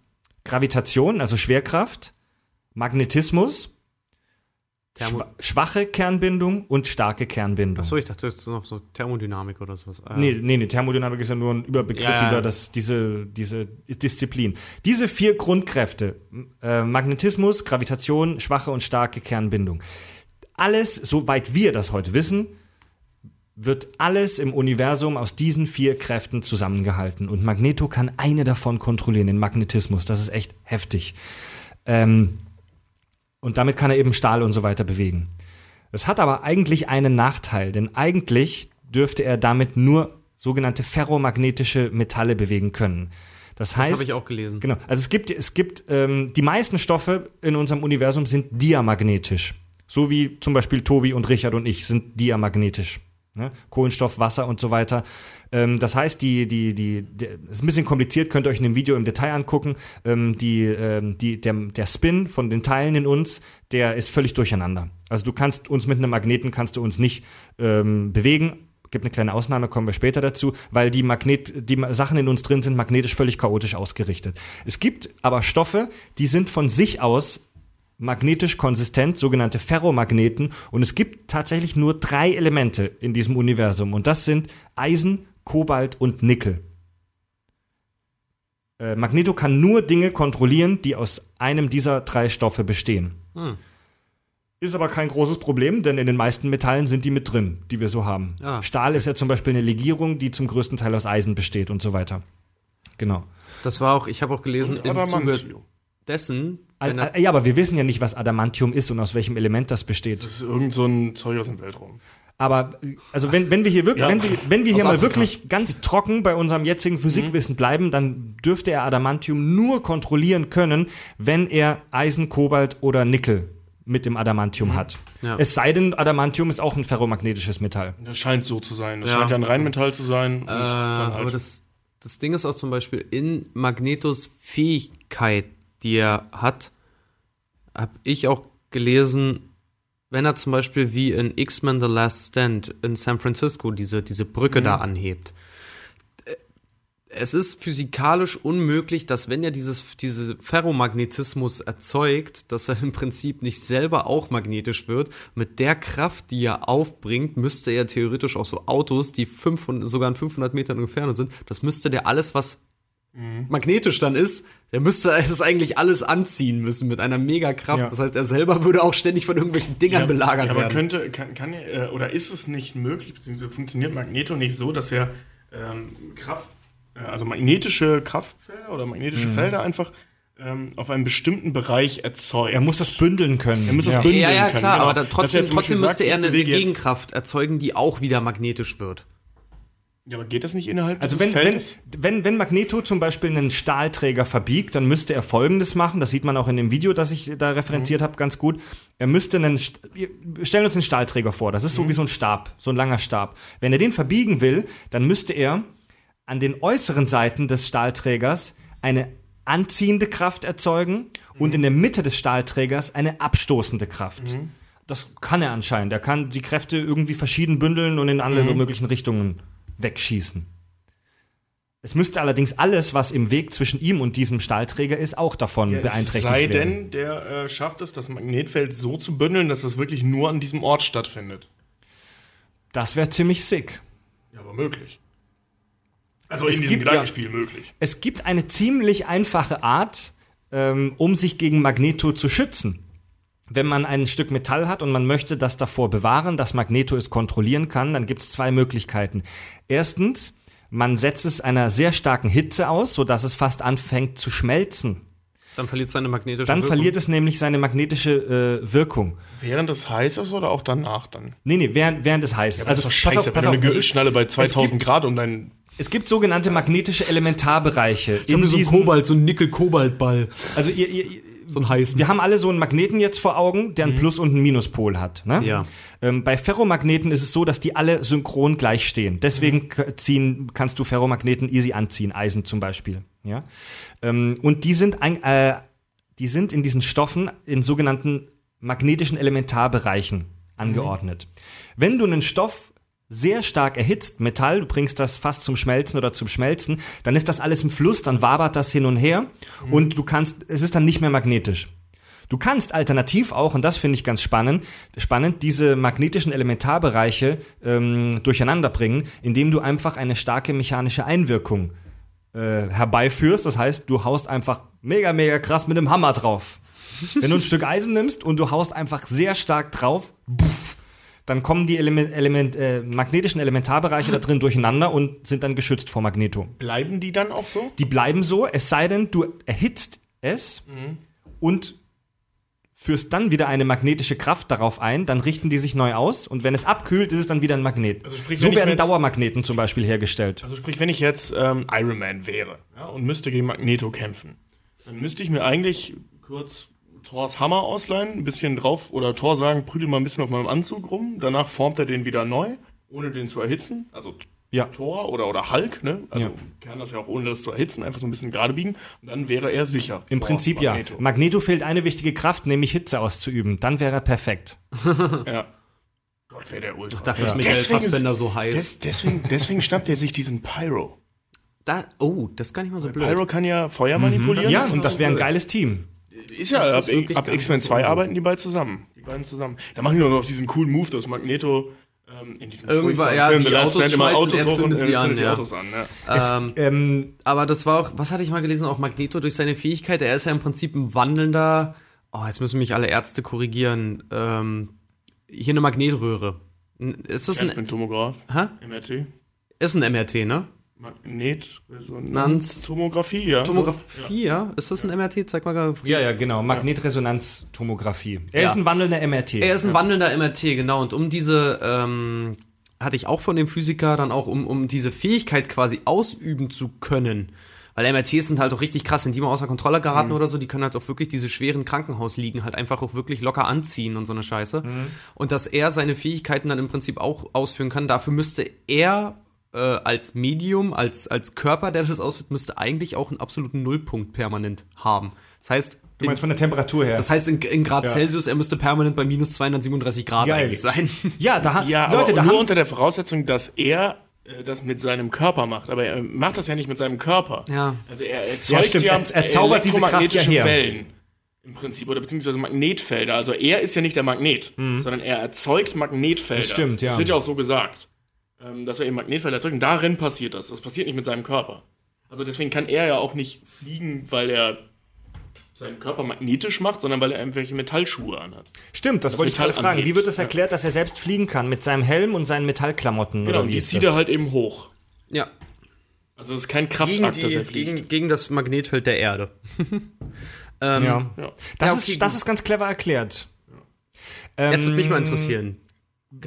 Gravitation, also Schwerkraft, Magnetismus, Thermo schwa schwache Kernbindung und starke Kernbindung. so, ich dachte, das ist noch so Thermodynamik oder sowas. Ah, Nee, nee, nee, Thermodynamik ist ja nur ein Überbegriff Ja, ja. über das, diese, diese Disziplin. Diese vier Grundkräfte, äh, Magnetismus, Gravitation, schwache und starke Kernbindung. Alles, soweit wir das heute wissen, wird alles im Universum aus diesen vier Kräften zusammengehalten. Und Magneto kann eine davon kontrollieren, den Magnetismus. Das ist echt heftig. Ähm, Und damit kann er eben Stahl und so weiter bewegen. Das hat aber eigentlich einen Nachteil, denn eigentlich dürfte er damit nur sogenannte ferromagnetische Metalle bewegen können. Das heißt, Das habe ich auch gelesen. Genau. Also es gibt, es gibt ähm, die meisten Stoffe in unserem Universum sind diamagnetisch. So wie zum Beispiel Tobi und Richard und ich sind diamagnetisch. Ne? Kohlenstoff, Wasser und so weiter. Ähm, das heißt, die, die, die, der, ist ein bisschen kompliziert, könnt ihr euch in dem Video im Detail angucken. Ähm, die, ähm, die, der, der Spin von den Teilen in uns, der ist völlig durcheinander. Also du kannst uns mit einem Magneten kannst du uns nicht ähm, bewegen. Gibt eine kleine Ausnahme, kommen wir später dazu, weil die Magnet, die Sachen in uns drin sind magnetisch völlig chaotisch ausgerichtet. Es gibt aber Stoffe, die sind von sich aus magnetisch konsistent, sogenannte Ferromagneten. Und es gibt tatsächlich nur drei Elemente in diesem Universum. Und das sind Eisen, Kobalt und Nickel. Äh, Magneto kann nur Dinge kontrollieren, die aus einem dieser drei Stoffe bestehen. Hm. Ist aber kein großes Problem, denn in den meisten Metallen sind die mit drin, die wir so haben. Ah. Stahl ist ja zum Beispiel eine Legierung, die zum größten Teil aus Eisen besteht und so weiter. Genau. Das war auch, ich habe auch gelesen, Und im Zuge dessen, Al- Ja, aber wir wissen ja nicht, was Adamantium ist und aus welchem Element das besteht. Das ist irgend so ein Zeug aus dem Weltraum. Aber also wenn, wenn wir hier wirklich, Ja. wenn wir, wenn wir Aus hier mal Afrika. wirklich ganz trocken bei unserem jetzigen Physikwissen bleiben, dann dürfte er Adamantium nur kontrollieren können, wenn er Eisen, Kobalt oder Nickel mit dem Adamantium hat. Ja. Es sei denn, Adamantium ist auch ein ferromagnetisches Metall. Das scheint so zu sein. Das Ja. scheint ja ein Reinmetall zu sein. Äh, halt- aber das, das Ding ist auch zum Beispiel in Magnetos Fähigkeit, die er hat, habe ich auch gelesen, wenn er zum Beispiel wie in X-Men The Last Stand in San Francisco diese, diese Brücke da anhebt. Äh, Es ist physikalisch unmöglich, dass wenn er dieses, diese Ferromagnetismus erzeugt, dass er im Prinzip nicht selber auch magnetisch wird. Mit der Kraft, die er aufbringt, müsste er theoretisch auch so Autos, die 500, sogar in 500 Metern Entfernung sind, das müsste der alles, was magnetisch dann ist, der müsste es eigentlich alles anziehen müssen mit einer Megakraft. Ja. Das heißt, er selber würde auch ständig von irgendwelchen Dingern Ja, belagert ja, aber werden. könnte, kann, kann er, äh, oder ist es nicht möglich, beziehungsweise funktioniert Magneto nicht so, dass er ähm, Kraft, äh, also magnetische Kraftfelder oder magnetische Felder einfach ähm, auf einem bestimmten Bereich erzeugt? Er muss das bündeln können. Er muss das ja. bündeln ja, ja, können, klar, genau. aber trotzdem, trotzdem müsste er eine, Gegenkraft erzeugen, die auch wieder magnetisch wird. Ja, aber geht das nicht innerhalb Also wenn, wenn, Feldes? wenn, wenn Magneto zum Beispiel einen Stahlträger verbiegt, dann müsste er Folgendes machen. Das sieht man auch in dem Video, das ich da referenziert habe, ganz gut. Er müsste einen, stellen uns einen Stahlträger vor. Das ist so wie so ein Stab, so ein langer Stab. Wenn er den verbiegen will, dann müsste er an den äußeren Seiten des Stahlträgers eine anziehende Kraft erzeugen und in der Mitte des Stahlträgers eine abstoßende Kraft. Das kann er anscheinend. Er kann die Kräfte irgendwie verschieden bündeln und in alle möglichen Richtungen wegschießen. Es müsste allerdings alles, was im Weg zwischen ihm und diesem Stahlträger ist, auch davon Ja, es beeinträchtigt sei werden. denn, der äh, schafft es, das Magnetfeld so zu bündeln, dass das wirklich nur an diesem Ort stattfindet. Das wäre ziemlich sick. Ja, aber möglich. Also Es in diesem gibt ja- Gedankenspiel möglich. Es gibt eine ziemlich einfache Art, ähm, um sich gegen Magneto zu schützen. Wenn man ein Stück Metall hat und man möchte das davor bewahren, dass Magneto es kontrollieren kann, dann gibt es zwei Möglichkeiten. Erstens, man setzt es einer sehr starken Hitze aus, sodass es fast anfängt zu schmelzen. Dann verliert seine magnetische Dann Wirkung. verliert es nämlich seine magnetische äh, Wirkung. Während es heiß ist oder auch danach dann? Nee, nee, während, während es heiß ist. Also, das ist doch scheiße, wenn du eine es Gürtelschnalle bei es 2000 gibt- Grad um deinen. Es gibt sogenannte magnetische Elementarbereiche. Ich mir so einen diesen- Kobalt, so einen Nickel-Kobalt-Ball. Also ihr, ihr, ihr- So einen heißen. wir haben alle so einen Magneten jetzt vor Augen, der einen Plus- und einen Minuspol hat. Ne? Ja. Ähm, bei Ferromagneten ist es so, dass die alle synchron gleich stehen. Deswegen k- ziehen, kannst du Ferromagneten easy anziehen, Eisen zum Beispiel. Ja? Ähm, und die sind, ein, äh, die sind in diesen Stoffen in sogenannten magnetischen Elementarbereichen angeordnet. Wenn du einen Stoff sehr stark erhitzt, Metall, du bringst das fast zum Schmelzen oder zum Schmelzen, dann ist das alles im Fluss, dann wabert das hin und her und du kannst, es ist dann nicht mehr magnetisch. Du kannst alternativ auch, und das finde ich ganz spannend, spannend, diese magnetischen Elementarbereiche ähm, durcheinander bringen, indem du einfach eine starke mechanische Einwirkung äh, herbeiführst. Das heißt, du haust einfach mega, mega krass mit dem Hammer drauf. Wenn du ein Stück Eisen nimmst und du haust einfach sehr stark drauf, buff, dann kommen die Element, Element, äh, magnetischen Elementarbereiche da drin durcheinander und sind dann geschützt vor Magneto. Bleiben die dann auch so? Die bleiben so, es sei denn, du erhitzt es und führst dann wieder eine magnetische Kraft darauf ein, dann richten die sich neu aus und wenn es abkühlt, ist es dann wieder ein Magnet. Also sprich, so werden jetzt- Dauermagneten zum Beispiel hergestellt. Also sprich, wenn ich jetzt ähm, Iron Man wäre ja, und müsste gegen Magneto kämpfen, dann müsste ich mir eigentlich kurz Thors Hammer ausleihen, ein bisschen drauf oder Thor sagen, prügel mal ein bisschen auf meinem Anzug rum, danach formt er den wieder neu, ohne den zu erhitzen. Also Ja. Thor oder, oder Hulk, ne? Also Ja. kann das ja auch ohne das zu erhitzen, einfach so ein bisschen gerade biegen und dann wäre er sicher. Im Prinzip ja. Magneto. Magneto fehlt eine wichtige Kraft, nämlich Hitze auszuüben. Dann wäre er perfekt. Ja. Gott, wäre der Ultra. Dafür ist Ja. Michael Deswegen ist- Fassbender so heiß. Des, deswegen, deswegen schnappt er sich diesen Pyro. Da, oh, das ist gar nicht mal so blöd. Pyro kann ja Feuer manipulieren. Ja, und das wäre ein geiles Team. Ist ja, ab, ist ab nicht X-Men so 2 gut. arbeiten die beiden zusammen. Die beiden zusammen. Da machen die doch noch diesen coolen Move, dass Magneto ähm, in diesem Irgendwann, ja, Film die Autos immer schmeißt und er zündet sie an, die ja. Autos an. Ja. Ähm, Ähm, aber das war auch, was hatte ich mal gelesen, auch Magneto durch seine Fähigkeit, er ist ja im Prinzip ein wandelnder, oh, jetzt müssen mich alle Ärzte korrigieren, ähm, hier eine Magnetröhre. Ist das Ich ein, bin Tomograph, hä? MRT, Ist ein MRT, ne? Magnetresonanz, Tomographie, ja. Tomographie, ja? Ist das ein MRT? Zeig mal gerade. ja, ja, genau. Magnetresonanztomographie. Er Ja. ist ein wandelnder MRT. Er ist ein wandelnder MRT, genau. Und um diese, ähm, hatte ich auch von dem Physiker dann auch, um, um diese Fähigkeit quasi ausüben zu können. Weil MRTs sind halt auch richtig krass, wenn die mal außer Kontrolle geraten oder so, die können halt auch wirklich diese schweren Krankenhausliegen halt einfach auch wirklich locker anziehen und so eine Scheiße. Und dass er seine Fähigkeiten dann im Prinzip auch ausführen kann, dafür müsste er äh, als Medium, als, als Körper, der das ausführt, müsste eigentlich auch einen absoluten Nullpunkt permanent haben. Das heißt, du meinst von der Temperatur her. das heißt, in, in Grad Ja. Celsius, er müsste permanent bei minus 237 Grad Geil. eigentlich sein. ja, da Ja, Leute, aber da nur haben, unter der Voraussetzung, dass er äh, das mit seinem Körper macht. Aber er macht das ja nicht mit seinem Körper. Ja. Also er Ja, erzeugt stimmt. ja, Er- er zaubert diese Kraft ja her. Wellen. Im Prinzip, oder beziehungsweise Magnetfelder. Also er ist ja nicht der Magnet, sondern er erzeugt Magnetfelder. Das stimmt, ja. Das wird ja auch so gesagt. Ähm, dass er eben Magnetfelder erzeugt. Und darin passiert das. Das passiert nicht mit seinem Körper. Also deswegen kann er ja auch nicht fliegen, weil er seinen Körper magnetisch macht, sondern weil er irgendwelche Metallschuhe anhat. stimmt, das wollte ich Metall gerade fragen. Wie anhebt. wird es erklärt, dass er selbst fliegen kann mit seinem Helm und seinen Metallklamotten? Genau, oder und wie die ist zieht das? er halt eben hoch. Ja. Also das ist kein Gegen, Kraftakt, dass die, er fliegt. gegen, gegen das Magnetfeld der Erde. ähm, ja. ja. Das, Ja, okay, ist, das ist ganz clever erklärt. Jetzt würde mich mal Ähm, interessieren.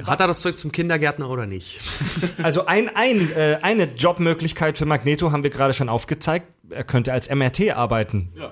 Hat er das Zeug zum Kindergärtner oder nicht? Also ein, ein, äh, eine Jobmöglichkeit für Magneto haben wir gerade schon aufgezeigt. Er könnte als MRT arbeiten. Ja.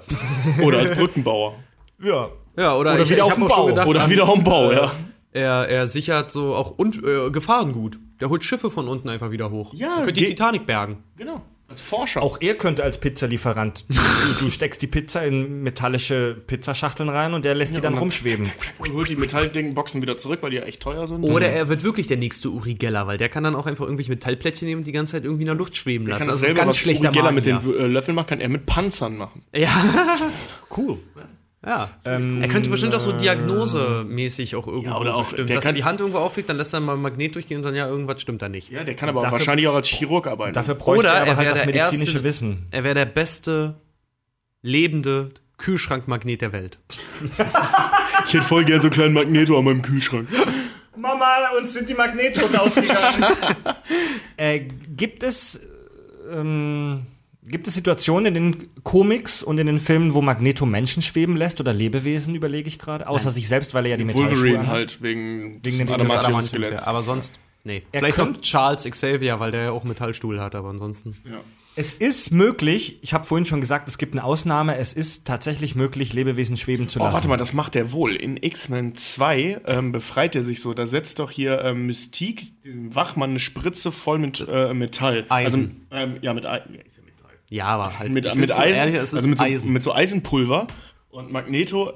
Oder als Brückenbauer. Ja. Ja, oder, Oder ich, wieder ich auf dem Bau. gedacht, Oder wieder am Bau, ja. Er, er sichert so auch und, äh, Gefahrengut. Der holt Schiffe von unten einfach wieder hoch. Ja, Er könnte die Titanic bergen. Genau. Als Forscher. Auch er könnte als Pizzalieferant. Du, du steckst die Pizza in metallische Pizzaschachteln rein und der lässt die dann dann- rumschweben. und holt die Metallding-Boxen wieder zurück, weil die ja echt teuer sind. Oder er wird wirklich der nächste Uri Geller, weil der kann dann auch einfach irgendwelche Metallplättchen nehmen und die ganze Zeit irgendwie in der Luft schweben kann lassen. Also dasselbe, ganz was schlechter Uri Geller mit Magier. den äh, Löffeln macht, kann er mit Panzern machen. Ja, Cool. Ja. Ähm, er könnte bestimmt auch so diagnosemäßig auch irgendwo oder auch- bestimmt, dass er kann- die Hand irgendwo auflegt, dann lässt er mal ein Magnet durchgehen und dann ja, irgendwas stimmt da nicht. Ja, der kann aber Dafür- wahrscheinlich auch als Chirurg arbeiten. Dafür bräuchte Oder er aber er halt das medizinische erste- Wissen. Er wäre der beste lebende Kühlschrankmagnet der Welt. ich hätte voll gern so einen kleinen Magneto an meinem Kühlschrank. Mama, uns sind die Magnetos ausgegangen. äh, gibt es ähm, gibt es Situationen in den Comics und in den Filmen, wo Magneto Menschen schweben lässt oder Lebewesen, überlege ich gerade, außer sich selbst, weil er ja die Metallschuhe Wolverine halt, wegen, Wegen dem Adamantium Adamantium, Skelett. ja. Aber sonst, nee. Er Vielleicht noch könnt- Charles Xavier, weil der ja auch Metallstuhl hat, aber ansonsten. Ja. Es ist möglich, ich habe vorhin schon gesagt, es gibt eine Ausnahme, es ist tatsächlich möglich, Lebewesen schweben zu Oh, lassen. warte mal, das macht er wohl. In X-Men 2 ähm, befreit er sich so. Da setzt doch hier ähm, Mystique, diesem Wachmann, eine Spritze voll mit äh, Metall. Eisen. Also, ähm, ja, mit Eisen. Ja, ja. Ja, aber halt. Mit, mit Eisen. Ehrlich, es ist also mit so, Eisen. mit so Eisenpulver. Und Magneto,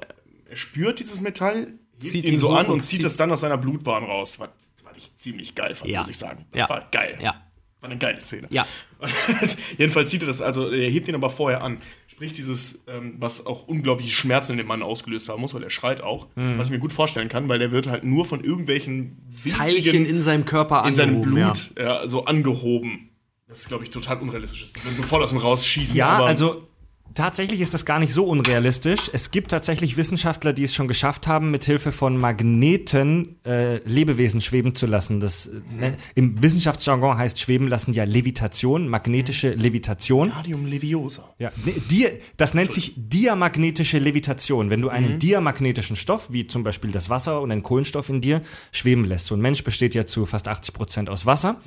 er spürt dieses Metall, Zieht ihn ihn so an und und zieht das dann aus seiner Blutbahn raus. Was, was ich ziemlich geil fand, Ja. muss ich sagen. Das Ja. war geil. Ja. War eine geile Szene. Ja. Jedenfalls zieht er das, also er hebt ihn aber vorher an. Sprich dieses, ähm, was auch unglaubliche Schmerzen in dem Mann ausgelöst haben muss, weil er schreit auch. Mhm. Was ich mir gut vorstellen kann, weil der wird halt nur von irgendwelchen Teilchen in seinem Körper in seinem angehoben, Blut ja. so angehoben. Das ist, glaube ich, total unrealistisch. Die würden so voll aus dem rausschießen. ja, aber also Tatsächlich ist das gar nicht so unrealistisch. Es gibt tatsächlich Wissenschaftler, die es schon geschafft haben, mit Hilfe von Magneten äh, Lebewesen schweben zu lassen. Das äh, ne, im Wissenschaftsjargon heißt schweben lassen ja Levitation, magnetische Levitation. Radium Leviosa. Ja, ne, di das nennt sich diamagnetische Levitation. Wenn du einen diamagnetischen Stoff, wie zum Beispiel das Wasser und einen Kohlenstoff in dir, schweben lässt. So ein Mensch besteht ja zu fast 80 Prozent aus Wasser.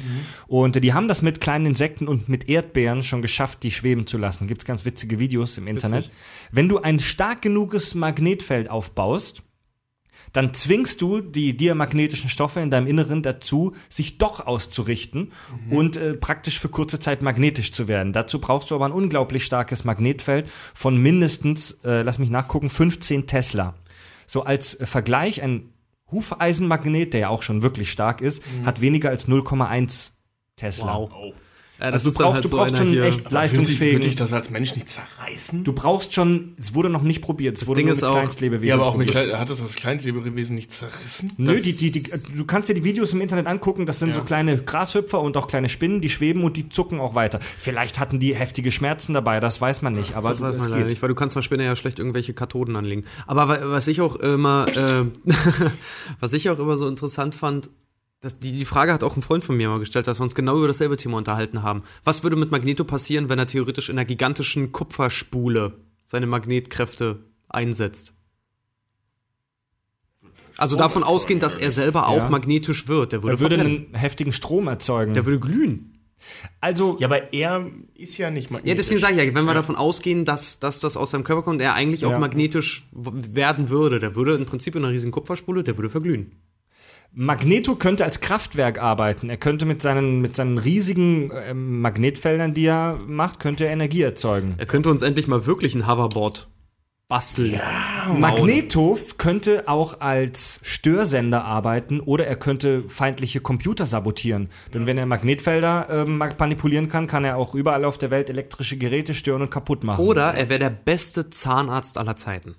Und äh, die haben das mit kleinen Insekten und mit Erdbeeren schon geschafft, die schweben zu lassen. Gibt's ganz witzige Videos im Internet. Wenn du ein stark genuges Magnetfeld aufbaust, dann zwingst du die diamagnetischen Stoffe in deinem Inneren dazu, sich doch auszurichten und äh, praktisch für kurze Zeit magnetisch zu werden. Dazu brauchst du aber ein unglaublich starkes Magnetfeld von mindestens, äh, lass mich nachgucken, 15 Tesla. So als äh, Vergleich, ein Hufeisenmagnet, der ja auch schon wirklich stark ist, hat weniger als 0,1 Tesla. Oh. Ja, Also du brauchst, du brauchst einer schon hier- echt Würde ich das als Mensch nicht zerreißen? Du brauchst schon, es wurde noch nicht probiert, es wurde Ding nur ist mit auch- Kleinstlebewesen ja, aber auch mit hat das das Kleinstlebewesen nicht zerrissen? Nö, die, die, die, du kannst dir die Videos im Internet angucken, das sind so kleine Grashüpfer und auch kleine Spinnen, die schweben und die zucken auch weiter. Vielleicht hatten die heftige Schmerzen dabei, das weiß man nicht, aber Das weiß es man leider nicht, weil du kannst der Spinne ja schlecht irgendwelche Kathoden anlegen. Aber wa- was ich auch immer, äh, was ich auch immer so interessant fand, das, die, die Frage hat auch ein Freund von mir mal gestellt, dass wir uns genau über dasselbe Thema unterhalten haben. Was würde mit Magneto passieren, wenn er theoretisch in einer gigantischen Kupferspule seine Magnetkräfte einsetzt? Also davon ausgehend, dass er selber auch Ja. magnetisch wird. Der würde, Er würde verbrennen. einen heftigen Strom erzeugen. der würde glühen. also, Ja, aber er ist ja nicht magnetisch. Ja, deswegen sage ich ja, wenn wir davon ausgehen, dass, dass das aus seinem Körper kommt, er eigentlich auch Ja. magnetisch werden würde, der würde im Prinzip in einer riesigen Kupferspule, der würde verglühen. Magneto könnte als Kraftwerk arbeiten. Er könnte mit seinen, mit seinen riesigen ähm, Magnetfeldern, die er macht, könnte er Energie erzeugen. Er könnte uns endlich mal wirklich ein Hoverboard basteln. Magneto f- könnte auch als Störsender arbeiten oder er könnte feindliche Computer sabotieren. Denn wenn er Magnetfelder ma- manipulieren kann, kann er auch überall auf der Welt elektrische Geräte stören und kaputt machen. Oder er wäre der beste Zahnarzt aller Zeiten.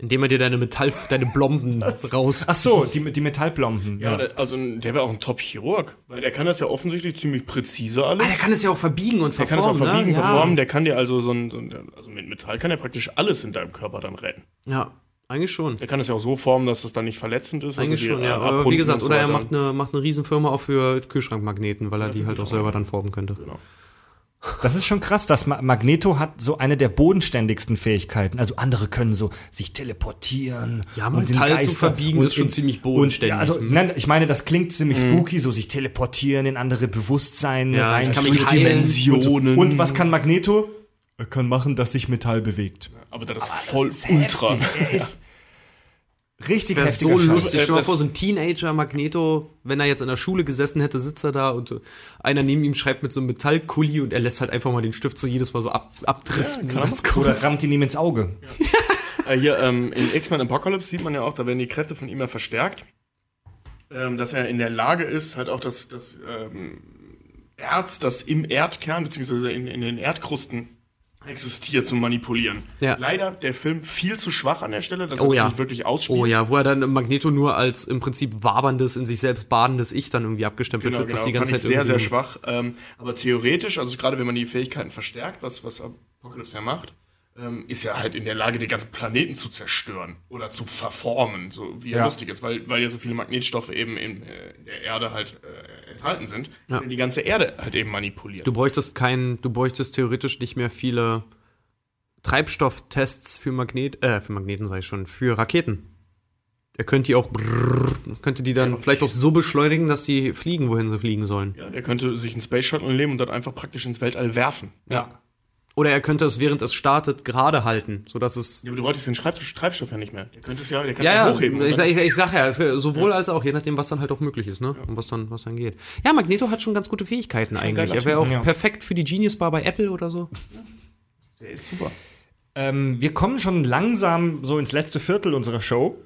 Indem er dir deine Metall, deine Blomben raus. Ach so, die, die Metallplomben. Ja, der, also der wäre auch ein Top-Chirurg, weil der kann das ja offensichtlich ziemlich präzise alles. Ah, der kann es ja auch verbiegen und Der kann es auch verformen, verbiegen, ne? verformen, der kann dir also so ein, so ein, also mit Metall kann er praktisch alles in deinem Körper dann retten. Ja. ja, eigentlich schon. Der kann es ja auch so formen, dass das dann nicht verletzend ist. Eigentlich also die, schon, ja. äh, Aber wie gesagt, so oder er macht eine, macht eine Riesenfirma auch für Kühlschrankmagneten, weil er die halt auch selber dann formen könnte. Genau. Das ist schon krass, dass Ma Magneto hat so eine der bodenständigsten Fähigkeiten. Also andere können so sich teleportieren. Ja, und Metall zu Geister- verbiegen und ist schon ziemlich Und, bodenständig. ja, also, Mhm. nein, ich meine, das klingt ziemlich spooky, so sich teleportieren in andere Bewusstsein Ja, rein. kann mich. Dimensionen. Und was kann Magneto? Er kann machen, dass sich Metall bewegt. Aber das ist voll ist ultra. heftig. Er ist richtig Wäre heftiger so Scheiß. lustig. Stell dir mal Das- vor, so ein Teenager Magneto, wenn er jetzt in der Schule gesessen hätte, sitzt er da und einer neben ihm schreibt mit so einem Metallkuli und er lässt halt einfach mal den Stift so jedes Mal so ab, abdriften. so kann er ganz Oder rammt ihn ihm ins Auge. Äh, hier ähm, in X-Men Apocalypse sieht man ja auch, da werden die Kräfte von ihm ja verstärkt. Ähm, dass er in der Lage ist, halt auch das, das ähm, Erz, das im Erdkern beziehungsweise in, in den Erdkrusten existiert, zu manipulieren. Ja. Leider der Film viel zu schwach an der Stelle, dass Oh er ja. nicht wirklich ausspielt. Oh ja, wo er dann Magneto nur als im Prinzip waberndes, in sich selbst badendes Ich dann irgendwie abgestempelt Genau, wird, was genau. die ganze Zeit sehr, sehr schwach. Ähm, aber theoretisch, also gerade wenn man die Fähigkeiten verstärkt, was, was Apocalypse ja macht, ähm, ist er halt in der Lage, den ganzen Planeten zu zerstören oder zu verformen, so wie er Ja. lustig ist, weil, weil ja so viele Magnetstoffe eben in, äh, in der Erde halt äh, enthalten sind, Ja. die ganze Erde halt eben manipulieren. Du bräuchtest kein, du bräuchtest theoretisch nicht mehr viele Treibstofftests für Magnet, äh, für Magneten sage ich schon, für Raketen. Er könnte die auch, brrr, könnte die dann vielleicht auch so beschleunigen, dass die fliegen, wohin sie fliegen sollen. ja, der könnte sich einen Space Shuttle nehmen und dann einfach praktisch ins Weltall werfen. Ja. Oder er könnte es, während es startet, gerade halten, sodass es. Ja, aber du wolltest den Treib Treibstoff ja nicht mehr. Der könnte es ja, der kann Ja, ja ja, hochheben. ich, ich, ich sag ja, sowohl als auch, je nachdem, was dann halt auch möglich ist, ne? Und was dann, was dann geht. Ja, Magneto hat schon ganz gute Fähigkeiten eigentlich. Er wäre auch ja. perfekt für die Genius Bar bei Apple oder so. der ist super. Ähm, wir kommen schon langsam so ins letzte Viertel unserer Show.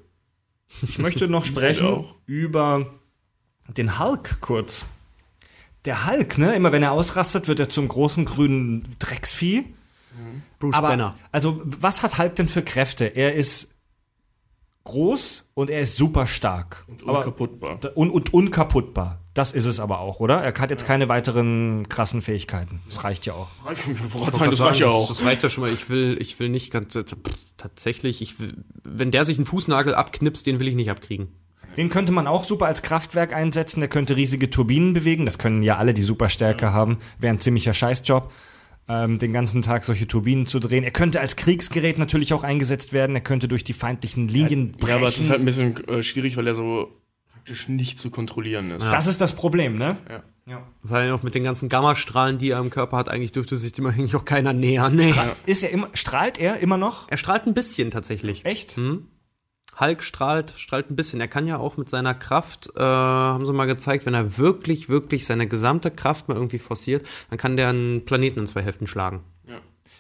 Ich möchte noch sprechen auch. über den Hulk kurz. Der Hulk, ne? Immer wenn er ausrastet, wird er zum großen grünen Drecksvieh. Bruce Aber, Banner. also, was hat Hulk denn für Kräfte? Er ist groß und er ist super stark. Und Aber- unkaputtbar. Da- Und, und unkaputtbar. Das ist es aber auch, oder? Er hat jetzt keine weiteren krassen Fähigkeiten. Das reicht ja auch. Reicht, sagen, das reicht ja auch. Das reicht ja schon mal. Ich will, ich will nicht ganz, pff, tatsächlich, ich will, wenn der sich einen Fußnagel abknipst, den will ich nicht abkriegen. Den könnte man auch super als Kraftwerk einsetzen. Der könnte riesige Turbinen bewegen. Das können ja alle, die Superstärke haben. Wäre ein ziemlicher Scheißjob, ähm, den ganzen Tag solche Turbinen zu drehen. Er könnte als Kriegsgerät natürlich auch eingesetzt werden. Er könnte durch die feindlichen Linien brechen. Ja, aber es ist halt ein bisschen äh, schwierig, weil er so praktisch nicht zu kontrollieren ist. das ist das Problem, ne? Ja. Ja. Weil auch mit den ganzen Gammastrahlen, die er im Körper hat, eigentlich dürfte sich dem eigentlich auch keiner nähern. Nee. Ist er immer, strahlt er immer noch? Er strahlt ein bisschen tatsächlich. Echt? Hulk strahlt, strahlt ein bisschen. Er kann ja auch mit seiner Kraft, äh, haben sie mal gezeigt, wenn er wirklich, wirklich seine gesamte Kraft mal irgendwie forciert, dann kann der einen Planeten in zwei Hälften schlagen.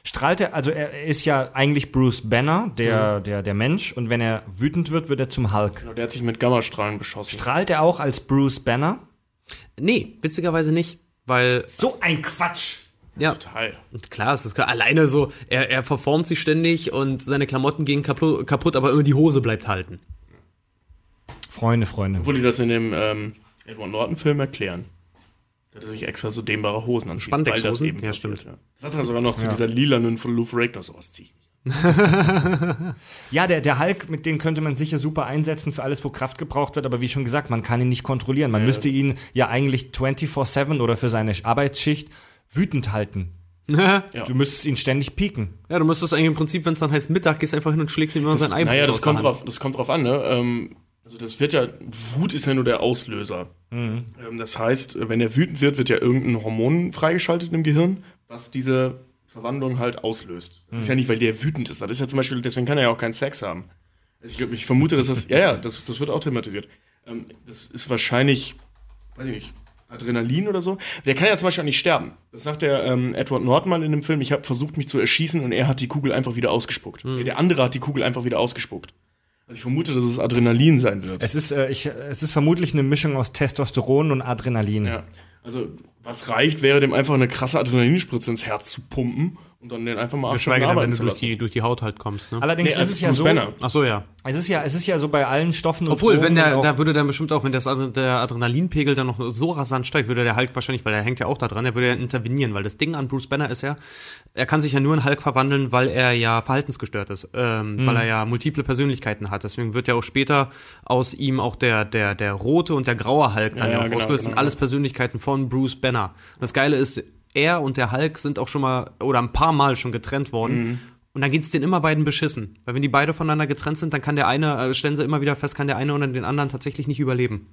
Strahlt er, also er ist ja eigentlich Bruce Banner, der, der, der Mensch, und wenn er wütend wird, wird er zum Hulk. Genau, der hat sich mit Gammastrahlen beschossen. Strahlt er auch als Bruce Banner? Nee, witzigerweise nicht, weil, So ein Quatsch! Ja, Total. Und Klar, es ist klar. alleine so, er, er verformt sich ständig und seine Klamotten gehen kaputt, kaputt, aber immer die Hose bleibt halten. Freunde, Freunde. Obwohl die das in dem ähm, Edward Norton-Film erklären. Da hat er sich extra so dehnbare Hosen anzieht. Spandexhosen? weil das eben Ja, passiert, stimmt. Ja. Das sagt er sogar noch zu dieser lilanen von Lou Ferrigno, ich nicht. Ja, der, der Hulk, mit dem könnte man sicher super einsetzen für alles, wo Kraft gebraucht wird, aber wie schon gesagt, man kann ihn nicht kontrollieren. Man müsste ihn ja eigentlich 24-7 oder für seine Arbeitsschicht wütend halten. ja, Ja. Du müsstest ihn ständig pieken. du müsstest eigentlich im Prinzip, wenn es dann heißt Mittag, gehst einfach hin und schlägst ihm immer sein Ei Naja, das kommt, drauf, das kommt drauf an, ne? Ähm, also das wird ja, Wut ist ja nur der Auslöser. Mhm. Ähm, das heißt, wenn er wütend wird, wird ja irgendein Hormon freigeschaltet im Gehirn, was diese Verwandlung halt auslöst. Das ist Mhm. ja nicht, weil der wütend ist. Das ist ja zum Beispiel, deswegen kann er ja auch keinen Sex haben. Also ich, glaub, ich vermute, dass das, ja, ja, das, das wird auch thematisiert. Ähm, das ist wahrscheinlich, weiß ich nicht, Adrenalin oder so. Der kann ja zum Beispiel auch nicht sterben. Das sagt der ähm, Edward Norton mal in dem Film. Ich habe versucht, mich zu erschießen und er hat die Kugel einfach wieder ausgespuckt. Nee, Der andere hat die Kugel einfach wieder ausgespuckt. Also ich vermute, dass es Adrenalin sein wird. Es ist, äh, ich, es ist vermutlich eine Mischung aus Testosteron und Adrenalin. Ja. Also, was reicht, wäre dem einfach eine krasse Adrenalinspritze ins Herz zu pumpen und dann den einfach mal Geschweige denn, wenn du durch die, durch die Haut halt kommst, ne? Allerdings Nee, ist als es ja Bruce so, Banner. Ach so, ja. es ist ja, es ist ja so bei allen Stoffen und Obwohl, wenn der, und da würde dann bestimmt auch, wenn das, der Adrenalinpegel dann noch so rasant steigt, würde der Hulk wahrscheinlich, weil er hängt ja auch da dran, der würde ja intervenieren, weil das Ding an Bruce Banner ist ja, er kann sich ja nur in Hulk verwandeln, weil er ja verhaltensgestört ist, ähm, Mhm. weil er ja multiple Persönlichkeiten hat. Deswegen wird ja auch später aus ihm auch der, der, der rote und der graue Hulk dann Ja, ja, auch ja, genau, ausgelöst. Das sind genau. alles Persönlichkeiten von Bruce Banner. Das Geile ist, er und der Hulk sind auch schon mal oder ein paar Mal schon getrennt worden. Mhm. Und dann geht's den immer beiden beschissen. Weil wenn die beide voneinander getrennt sind, dann kann der eine, äh, stellen sie immer wieder fest, kann der eine oder den anderen tatsächlich nicht überleben.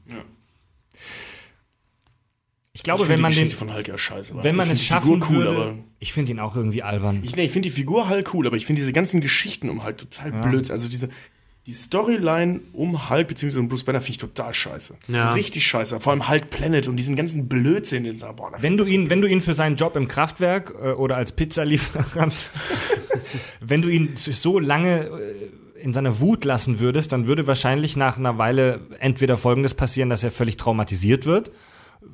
ich glaube, Ich wenn man die den, Geschichte von Hulk ja scheiße. wenn man ich es schaffen cool, würde, aber ich finde ihn auch irgendwie albern. ich, nee, ich finde die Figur Hulk cool, aber ich finde diese ganzen Geschichten um Hulk total blöd. Also diese die Storyline um Hulk bzw. um Bruce Banner finde ich total scheiße. Ja. Richtig scheiße. Vor allem Hulk Planet und diesen ganzen Blödsinn, boah, da Wenn du ihn, wenn du ihn für seinen Job im Kraftwerk äh, oder als Pizzalieferant, wenn du ihn so lange äh, in seiner Wut lassen würdest, dann würde wahrscheinlich nach einer Weile entweder Folgendes passieren, dass er völlig traumatisiert wird,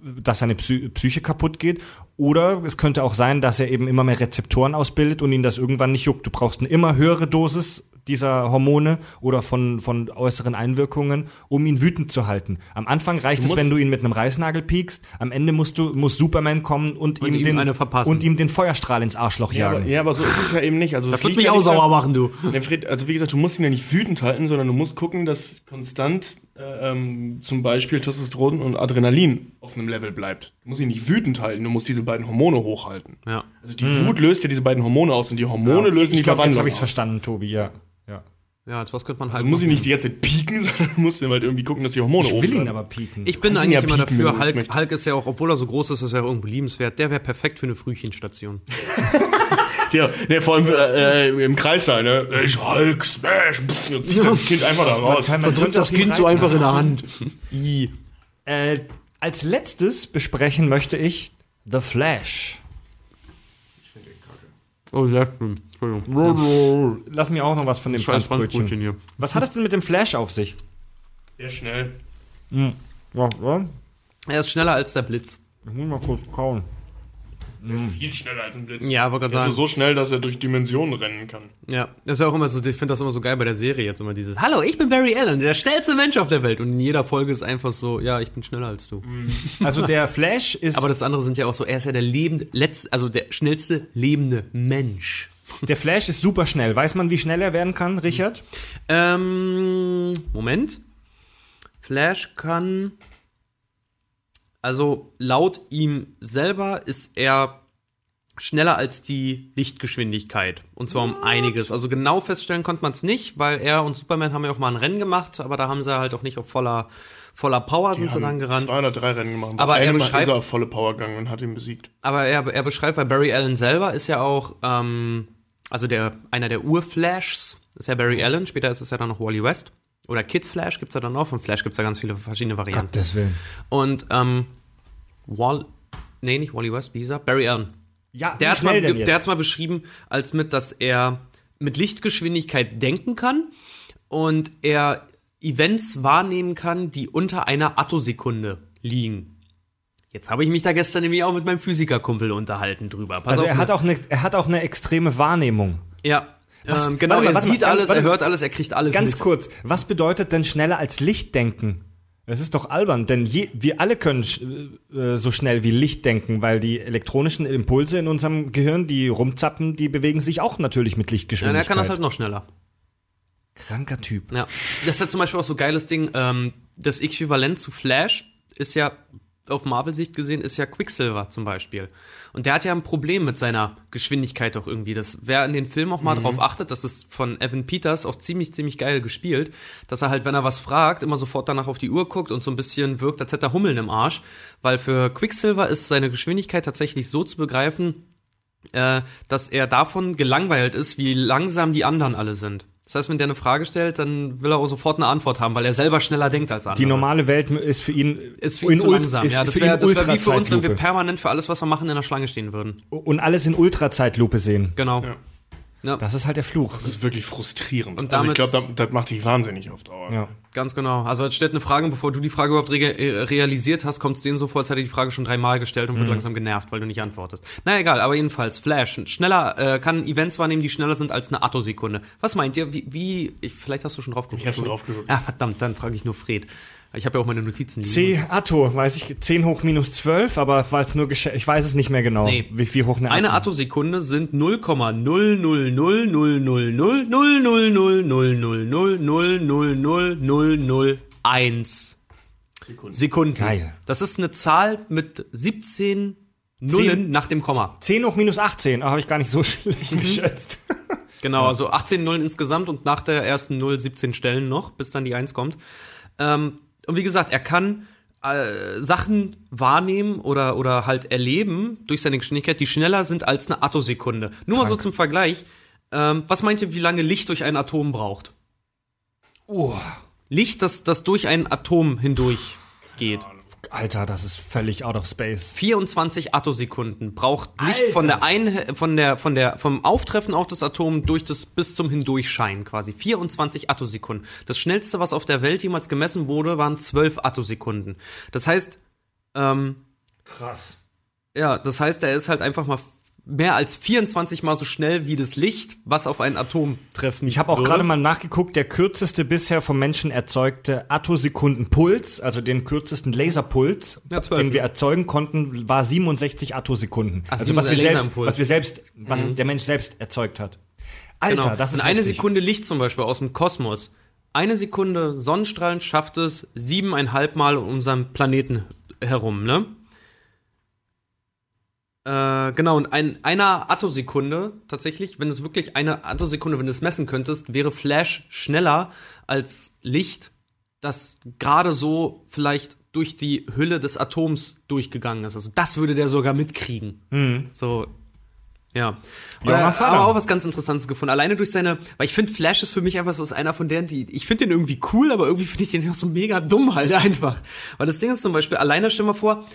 dass seine Psy Psyche kaputt geht, oder es könnte auch sein, dass er eben immer mehr Rezeptoren ausbildet und ihn das irgendwann nicht juckt. Du brauchst eine immer höhere Dosis dieser Hormone oder von, von äußeren Einwirkungen, um ihn wütend zu halten. Am Anfang reicht es, wenn du ihn mit einem Reißnagel piekst. Am Ende musst du, muss Superman kommen und, ihm, ihm den, eine verpassen. und ihm den Feuerstrahl ins Arschloch ja, aber, jagen. ja, aber so ist es ja eben nicht. Also Das wird mich ja auch sauer machen, du. Nee, Fred, also wie gesagt, du musst ihn ja nicht wütend halten, sondern du musst gucken, dass konstant äh, ähm, zum Beispiel Testosteron und Adrenalin auf einem Level bleibt. Du musst ihn nicht wütend halten, du musst diese beiden Hormone hochhalten. Ja. Also die Wut löst ja diese beiden Hormone aus und die Hormone lösen ich die glaube, jetzt Verwandlung habe ich es verstanden, Tobi, ja. Ja. Ja, als was könnte man halt. Also muss ich nicht die ganze Zeit pieken, sondern du musst ihm halt irgendwie gucken, dass die Hormone Ich will ihn aber pieken. Ich bin eigentlich ja immer dafür. das Hulk. Hulk ist ja auch, obwohl er so groß ist, ist er ja irgendwo liebenswert. Der wäre perfekt für eine Frühchenstation. Der, der vor allem äh, äh, im Kreis sein, ne? Ich Hulk, Smash, pff, und zieht das Kind einfach da raus. kann man drückt das Kind so einfach in der Hand. I. Äh, als letztes besprechen möchte ich The Flash. Oh, Leften. Entschuldigung. Lass mir auch noch was von dem Franzbrötchen. Hier. Was hat es denn mit dem Flash auf sich? Sehr schnell. Ja, ja. Er ist schneller als der Blitz. Ich muss mal kurz kauen. Der ist viel schneller als ein Blitz. Ja, wollte gerade Der ist sagen. so schnell, dass er durch Dimensionen rennen kann. Ja, das ist ja auch immer so, ich finde das immer so geil bei der Serie jetzt immer dieses, hallo, ich bin Barry Allen, der schnellste Mensch auf der Welt. Und in jeder Folge ist einfach so, ja, ich bin schneller als du. Also der Flash ist, Aber das andere sind ja auch so, er ist ja der lebende, letzte, also der schnellste lebende Mensch. Der Flash ist super schnell. Weiß man, wie schnell er werden kann, Richard? Ähm, Moment. Flash kann, also laut ihm selber ist er schneller als die Lichtgeschwindigkeit. Und zwar um einiges. Also genau feststellen konnte man es nicht, weil er und Superman haben ja auch mal ein Rennen gemacht, aber da haben sie halt auch nicht auf voller, voller Power sind sie dann gerannt. 203 Rennen gemacht. Aber er beschreibt- ist er auf volle Power gegangen und hat ihn besiegt. Aber er, er beschreibt, weil Barry Allen selber ist ja auch, ähm, also der, einer der Urflashs, ist ja Barry Allen, später ist es ja dann noch Wally West. Oder Kid Flash gibt's ja dann noch, von Flash gibt's ja ganz viele verschiedene Varianten. Gottes Willen. Und, ähm, Wall, nee, nicht Wally West, wie hieß er? Barry Allen. Ja, Der hat's mal, der hat's mal beschrieben, als mit, dass er mit Lichtgeschwindigkeit denken kann und er Events wahrnehmen kann, die unter einer Attosekunde liegen. Jetzt habe ich mich da gestern nämlich auch mit meinem Physikerkumpel unterhalten drüber. Pass also er hat, auch eine, er hat auch eine extreme Wahrnehmung. Ja. Was- ähm, genau, mal, er warte mal, sieht alles, warte er hört alles, er kriegt alles Ganz mit. kurz, was bedeutet denn schneller als Licht denken? Das ist doch albern, denn je, wir alle können sch- äh, so schnell wie Licht denken, weil die elektronischen Impulse in unserem Gehirn, die rumzappen, die bewegen sich auch natürlich mit Ja, Lichtgeschwindigkeit. er kann das halt noch schneller. Kranker Typ. Ja. Das ist ja zum Beispiel auch so ein geiles Ding. Ähm, das Äquivalent zu Flash ist ja, auf Marvel-Sicht gesehen, ist ja Quicksilver zum Beispiel. Und der hat ja ein Problem mit seiner Geschwindigkeit doch irgendwie. Das, wer in den Film auch mal drauf achtet, das ist von Evan Peters auch ziemlich, ziemlich geil gespielt, dass er halt, wenn er was fragt, immer sofort danach auf die Uhr guckt und so ein bisschen wirkt, als hätte er Hummeln im Arsch. Weil für Quicksilver ist seine Geschwindigkeit tatsächlich so zu begreifen, äh, dass er davon gelangweilt ist, wie langsam die anderen alle sind. Das heißt, wenn der eine Frage stellt, dann will er auch sofort eine Antwort haben, weil er selber schneller denkt als andere. Die normale Welt ist für ihn ist für ihn zu langsam. ist Ja, das für wäre wär wie für uns, wenn wir permanent für alles, was wir machen, in der Schlange stehen würden. und alles in Ultrazeitlupe sehen. Genau. Ja. Ja, Das ist halt der Fluch. Das ist wirklich frustrierend. Und also ich damit- glaube, das, das macht dich wahnsinnig auf Dauer. Ja. ganz genau. Also jetzt stellt eine Frage, bevor du die Frage überhaupt re äh, realisiert hast, kommt es denen so vor, als hätte die Frage schon dreimal gestellt und wird langsam genervt, weil du nicht antwortest. Na egal, aber jedenfalls, Flash, schneller, äh, kann Events wahrnehmen, die schneller sind als eine Attosekunde. Was meint ihr? Wie, wie ich, vielleicht hast du schon drauf geguckt. Ich hab schon drauf geguckt. Ja, verdammt, dann frage ich nur Fred. Ich habe ja auch meine Notizen liegen. C Atto, weiß ich, 10 hoch minus 12, aber weil es nur gesch- ich weiß es nicht mehr genau, Nee. wie viel hoch eine Eine Atto. Attosekunde sind 0,00000000000000001 Sekunden. Geil. Das ist eine Zahl mit 17 Nullen Zehn. nach dem Komma. 10 hoch minus 18, ah, habe ich gar nicht so schlecht Mhm. geschätzt. Genau, also 18 Nullen insgesamt und nach der ersten Null 17 Stellen noch, bis dann die 1 kommt. Ähm, und wie gesagt, er kann äh, Sachen wahrnehmen oder, oder halt erleben durch seine Geschwindigkeit, die schneller sind als eine Attosekunde. Nur mal so zum Vergleich. Ähm, was meint ihr, wie lange Licht durch ein Atom braucht? Oh, Licht, das, das durch ein Atom hindurch geht. Alter, das ist völlig out of space. 24 Attosekunden braucht Licht Alter. von der ein von der von der vom Auftreffen auf das Atom durch das bis zum Hindurchscheinen quasi 24 Attosekunden. Das schnellste, was auf der Welt jemals gemessen wurde, waren 12 Attosekunden. Das heißt, ähm, Krass. ja, das heißt, er ist halt einfach mal mehr als 24 mal so schnell wie das Licht, was auf ein Atom treffen. Ich habe auch gerade mal nachgeguckt, der kürzeste bisher vom Menschen erzeugte Attosekundenpuls, also den kürzesten Laserpuls, Ja, 12, den wir erzeugen konnten, war 67 Attosekunden. Ach, also was wir, 67 selbst, was wir selbst, was der Mensch selbst erzeugt hat. Alter, Genau. das ist Und eine heftig. Sekunde Licht zum Beispiel aus dem Kosmos. Eine Sekunde Sonnenstrahlen schafft es siebeneinhalb Mal um unseren Planeten herum, ne? Äh, genau, und ein, einer Attosekunde, tatsächlich, wenn es wirklich eine Attosekunde, wenn du es messen könntest, wäre Flash schneller als Licht, das gerade so vielleicht durch die Hülle des Atoms durchgegangen ist. Also das würde der sogar mitkriegen. So, ja. Ja, er Vater. aber auch was ganz Interessantes gefunden. Alleine durch seine, weil ich finde, Flash ist für mich einfach so ist einer von denen, die, ich finde den irgendwie cool, aber irgendwie finde ich den auch so mega dumm halt einfach. Weil das Ding ist zum Beispiel, alleine stell mal vor,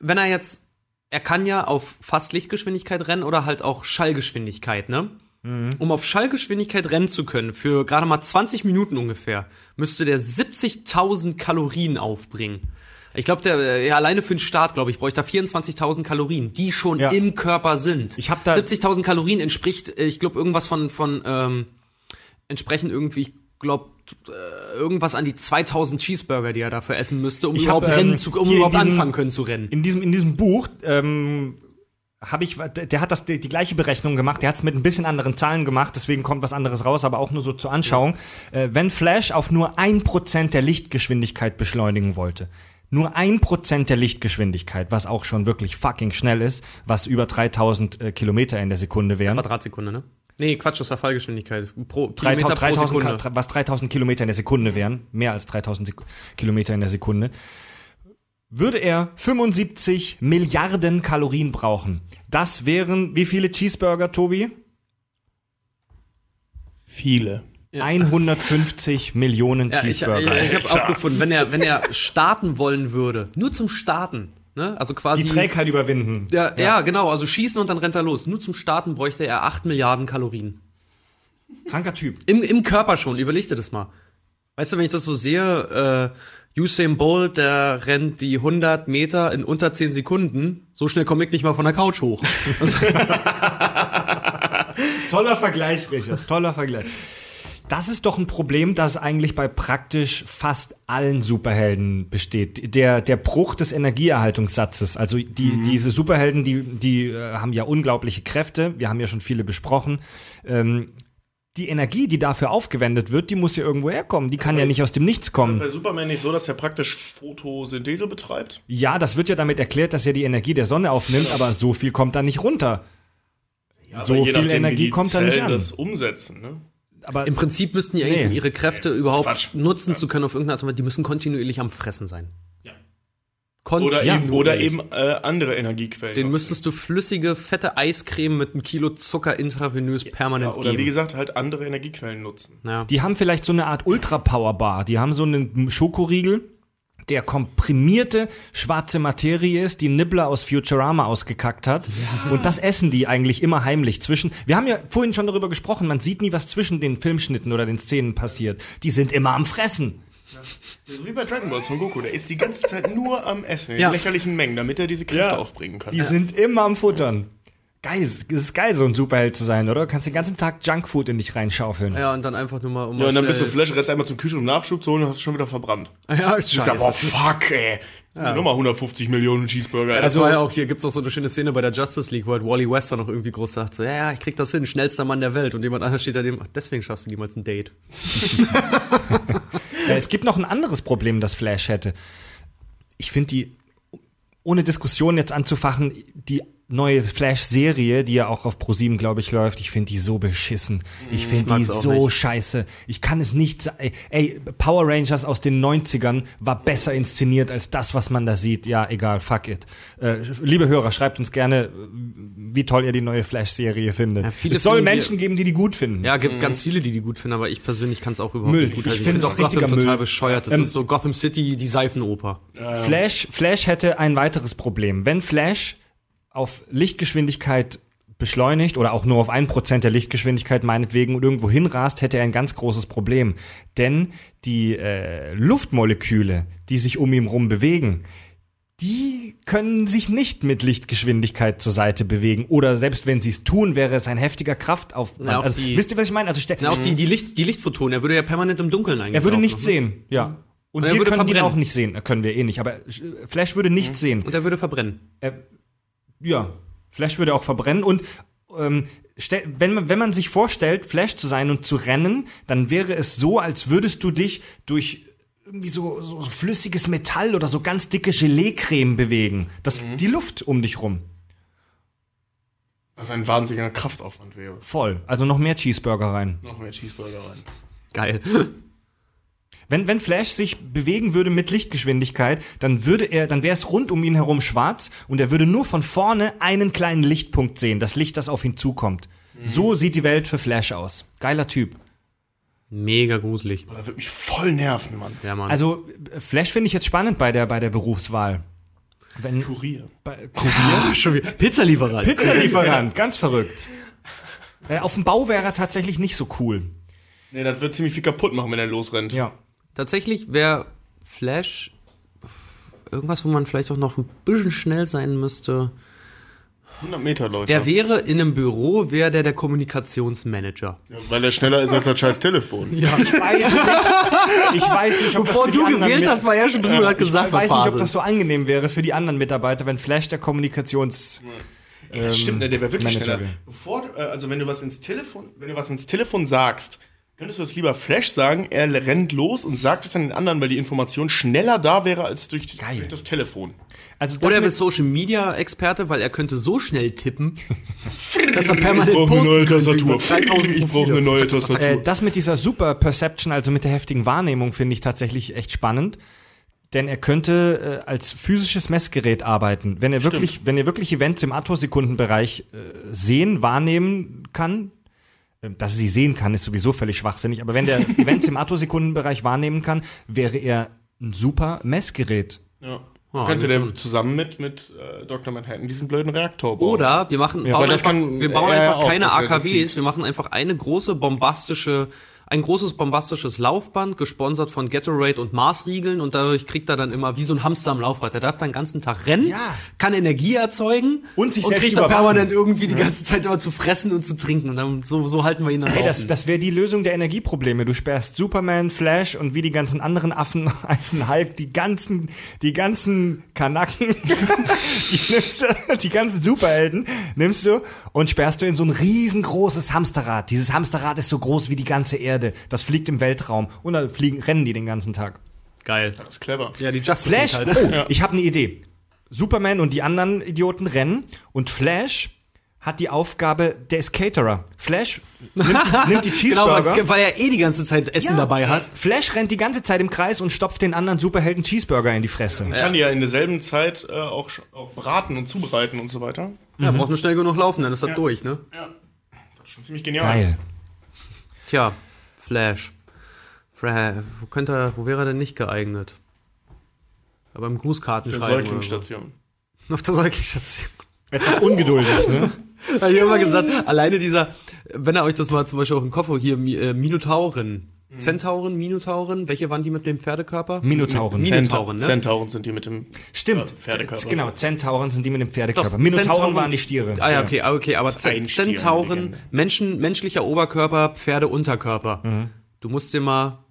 wenn er jetzt, er kann ja auf fast Lichtgeschwindigkeit rennen oder halt auch Schallgeschwindigkeit, ne? Um auf Schallgeschwindigkeit rennen zu können, für gerade mal 20 Minuten ungefähr, müsste der 70.000 Kalorien aufbringen. Ich glaube, der äh, ja, alleine für den Start, glaube ich, bräuchte da 24.000 Kalorien, die schon Ja. im Körper sind. Ich hab da- 70.000 Kalorien entspricht, äh, ich glaube, irgendwas von von ähm, entsprechen irgendwie, glaube, äh, irgendwas an die 2000 Cheeseburger, die er dafür essen müsste, um Ich überhaupt hab, ähm, rennen zu, um überhaupt diesem- anfangen können zu rennen. In diesem, in diesem Buch ähm, habe ich, der hat das die, die gleiche Berechnung gemacht. Der hat es mit ein bisschen anderen Zahlen gemacht, deswegen kommt was anderes raus, aber auch nur so zur Anschauung. Äh, wenn Flash auf nur ein Prozent der Lichtgeschwindigkeit beschleunigen wollte, nur ein Prozent der Lichtgeschwindigkeit, was auch schon wirklich fucking schnell ist, was über 3000 äh, Kilometer in der Sekunde wären. Quadratsekunde, ne? Nee, Quatsch, das war Fallgeschwindigkeit. Pro 3000, Kilometer pro 3000, Sekunde. Ka- was 3000 Kilometer in der Sekunde wären, mehr als 3000 Sek Kilometer in der Sekunde, würde er 75 Milliarden Kalorien brauchen. Das wären wie viele Cheeseburger, Tobi? Viele. 150 Millionen Ja, ich, ich, Cheeseburger. ich habe auch gefunden, wenn er, wenn er starten wollen würde, nur zum Starten, ne? Also quasi. die Trägheit überwinden. ja, ja. genau, also schießen und dann rennt er los. Nur zum Starten bräuchte er 8 Milliarden Kalorien. Kranker Typ. Im, Im Körper schon, überleg dir das mal. Weißt du, wenn ich das so sehe, äh, Usain Bolt, der rennt die 100 Meter in unter 10 Sekunden. So schnell komme ich nicht mal von der Couch hoch. Also, Toller Vergleich, Richard. Toller Vergleich. Das ist doch ein Problem, das eigentlich bei praktisch fast allen Superhelden besteht. Der, der Bruch des Energieerhaltungssatzes. Also die, diese Superhelden, die, die äh, haben ja unglaubliche Kräfte. Wir haben ja schon viele besprochen. Ähm, die Energie, die dafür aufgewendet wird, die muss ja irgendwo herkommen. Die kann ja nicht aus dem Nichts kommen. Bei Superman nicht so, dass er praktisch Photosynthese betreibt? Ja, das wird ja damit erklärt, dass er die Energie der Sonne aufnimmt, aber so viel kommt da nicht runter. Ja, So viel Energie kommt da nicht an. das umsetzen, ne? Aber Im Prinzip müssten die eigentlich, Nee. um ihre Kräfte überhaupt Quatsch. nutzen zu können auf irgendeine Art und Weise, die müssen kontinuierlich am Fressen sein. Ja. Oder ja, eben, oder eben äh, andere Energiequellen. Den müsstest du flüssige, fette Eiscreme mit einem Kilo Zucker intravenös permanent ja, Oder wie geben. gesagt, halt andere Energiequellen nutzen. Ja. Die haben vielleicht so eine Art Ultra-Power-Bar. Die haben so einen Schokoriegel, der komprimierte schwarze Materie ist, die Nibbler aus Futurama ausgekackt hat. Und das essen die eigentlich immer heimlich zwischen. Wir haben ja vorhin schon darüber gesprochen, man sieht nie, was zwischen den Filmschnitten oder den Szenen passiert. Die sind immer am Fressen. So wie bei Dragon Ball Son Goku, der ist die ganze Zeit nur am Essen, in Ja. lächerlichen Mengen, damit er diese Kräfte aufbringen kann. Die sind immer am Futtern. Geil, es ist geil, so ein Superheld zu sein, oder? Du kannst den ganzen Tag Junkfood in dich reinschaufeln. ja, und dann einfach nur mal um ja, und dann mal bist du Flash, rennst einmal zum Kühlschrank, um Nachschub zu holen und hast es schon wieder verbrannt. Ja, ist Ich sag, boah, fuck, ey. Ja. Nochmal 150 Millionen Cheeseburger. Das war ja auch hier, gibt's auch so eine schöne Szene bei der Justice League, wo halt Wally West dann noch irgendwie groß sagt, so, ja, ja, ich krieg das hin, schnellster Mann der Welt. Und jemand anderes steht da dem, ach, deswegen schaffst du niemals ein Date. Äh, es gibt noch ein anderes Problem, das Flash hätte. Ich finde die, ohne Diskussion jetzt anzufachen, die neue Flash-Serie, die ja auch auf ProSieben, glaube ich, läuft, ich finde die so beschissen. Ich finde die auch so nicht. scheiße. Ich kann es nicht ey, ey, Power Rangers aus den 90ern war besser inszeniert als das, was man da sieht. Ja, egal, fuck it. Äh, liebe Hörer, schreibt uns gerne, wie toll ihr die neue Flash-Serie findet. Ja, es soll finden die- Menschen geben, die die gut finden. Ja, gibt ganz viele, die die gut finden, aber ich persönlich kann es auch überhaupt Müll. nicht gut Ich heißen. finde es richtiger Gotham total Müll. bescheuert. Das Ähm, ist so Gotham City, die Seifenoper. Flash, Flash hätte ein weiteres Problem. Wenn Flash auf Lichtgeschwindigkeit beschleunigt oder auch nur auf ein Prozent der Lichtgeschwindigkeit meinetwegen und irgendwo hinrast, hätte er ein ganz großes Problem. Denn die äh, Luftmoleküle, die sich um ihn rum bewegen, die können sich nicht mit Lichtgeschwindigkeit zur Seite bewegen. Oder selbst wenn sie es tun, wäre es ein heftiger Kraftaufwand. Na, also, die- wisst ihr, was ich meine? Also, Na, auch die, die, Licht, die Lichtphotonen, er würde ja permanent im Dunkeln eigentlich. er würde nichts ne? sehen, ja. Und er wir können ihn auch nicht sehen. Können wir eh nicht. Aber äh, Flash würde nichts sehen. Und er würde verbrennen. Ja, Flash würde auch verbrennen und ähm, wenn, man, wenn man sich vorstellt, Flash zu sein und zu rennen, dann wäre es so, als würdest du dich durch irgendwie so, so, so flüssiges Metall oder so ganz dicke Gelee-Creme bewegen. Das, Die Luft um dich rum. Was ein wahnsinniger Kraftaufwand wäre. Voll. Also noch mehr Cheeseburger rein. Noch mehr Cheeseburger rein. Geil. Wenn, wenn Flash sich bewegen würde mit Lichtgeschwindigkeit, dann würde er, dann wäre es rund um ihn herum schwarz und er würde nur von vorne einen kleinen Lichtpunkt sehen, das Licht, das auf ihn zukommt. So sieht die Welt für Flash aus. Geiler Typ. Mega gruselig. Boah, Das wird mich voll nerven, Mann. Ja, Mann. Also Flash finde ich jetzt spannend bei der bei der Berufswahl. Wenn Kurier. bei, Kurier, schon wieder. Pizzalieferant. Pizzalieferant, ganz verrückt. Äh, auf dem Bau wäre er tatsächlich nicht so cool. Nee, das wird ziemlich viel kaputt machen, wenn er losrennt. Ja. Tatsächlich wäre Flash irgendwas, wo man vielleicht auch noch ein bisschen schnell sein müsste. 100 Meter, Leute. Der wäre in einem Büro, wäre der der Kommunikationsmanager. Ja, weil er schneller ist als das scheiß Telefon. Ich weiß nicht, ich weiß nicht ob das Bevor die du gewählt hast, war er schon drüber hat gesagt, Ich weiß nicht, ob das so angenehm wäre für die anderen Mitarbeiter, wenn Flash der Kommunikations... Das stimmt, ne, der wäre wirklich Manager schneller. Bevor, du, äh, also wenn du was ins Telefon, wenn du was ins Telefon sagst, könntest du das lieber Flash sagen, er rennt los und sagt es dann den anderen, weil die Information schneller da wäre als durch, die, durch das Telefon. Also das Oder er mit- ist Social Media Experte, weil er könnte so schnell tippen, dass er permanent Ich brauche eine neue Tastatur. über 3000 Ich brauche eine neue Tastatur. Äh, das mit dieser Super Perception, also mit der heftigen Wahrnehmung, finde ich tatsächlich echt spannend. Denn er könnte äh, als physisches Messgerät arbeiten. Wenn er wirklich, wenn er wirklich Events im Attosekundenbereich äh, sehen, wahrnehmen kann, dass er sie sehen kann, ist sowieso völlig schwachsinnig, aber wenn der Events im Attosekundenbereich wahrnehmen kann, wäre er ein super Messgerät. Ja. Ah, Könnte der zusammen mit, mit äh, Dr. Manhattan diesen blöden Reaktor bauen. Oder wir machen, Ja, bauen einfach, kann wir bauen einfach keine dass AKWs, wir machen einfach eine große bombastische, ein großes bombastisches Laufband, gesponsert von Gatorade und Mars-Riegeln und dadurch kriegt er dann immer wie so ein Hamster am Laufrad. Er darf dann den ganzen Tag rennen, Ja. kann Energie erzeugen Und sich selbst kriegt dann permanent irgendwie die ganze Zeit immer zu fressen und zu trinken und dann so, so halten wir ihn dann Ey, das, das wäre die Lösung der Energieprobleme. Du sperrst Superman, Flash und wie die ganzen anderen Affen heißen Hulk, die ganzen, die ganzen Kanaken, die nimmst die ganzen Superhelden nimmst du und sperrst du in so ein riesengroßes Hamsterrad. Dieses Hamsterrad ist so groß wie die ganze Erde. Das fliegt im Weltraum und dann fliegen, rennen die den ganzen Tag. Geil. Das ist clever. Ja, die Justice Flash, halt. oh, ich habe eine Idee. Superman und die anderen Idioten rennen und Flash hat die Aufgabe, der ist Caterer. Flash nimmt, die- nimmt die Genau, Cheeseburger. weil, weil er eh die ganze Zeit Essen Ja. dabei hat. Flash rennt die ganze Zeit im Kreis und stopft den anderen Superhelden Cheeseburger in die Fresse. Man kann die ja in derselben Zeit äh, auch, auch braten und zubereiten und so weiter. Ja, braucht nur schnell genug laufen, dann ist das durch, ne? Das ist schon ziemlich genial. Geil. Tja, Flash. Fra wo könnte er, wo wäre er denn nicht geeignet? Aber im Grußkartenschreiben. oder so. Säuglingsstation. Auf der Säuglingsstation. Etwas ungeduldig, ne? Hab ich immer gesagt, alleine dieser, wenn ihr euch das mal zum Beispiel auch im Kopf, hier Mi- äh, Minotauren. Zentauren, Minotauren, welche waren die mit dem Pferdekörper? Minotauren. Mi- Minotauren, ne? Zentauren sind die mit dem Stimmt. äh, Pferdekörper. Genau, Zentauren sind die mit dem Pferdekörper. Doch, Minotauren Zentauren- waren die Stiere. Ah ja, okay, ah, okay, aber Stier, Zentauren. Menschen, menschlicher Oberkörper, Pferdeunterkörper. Mhm. Du musst dir mal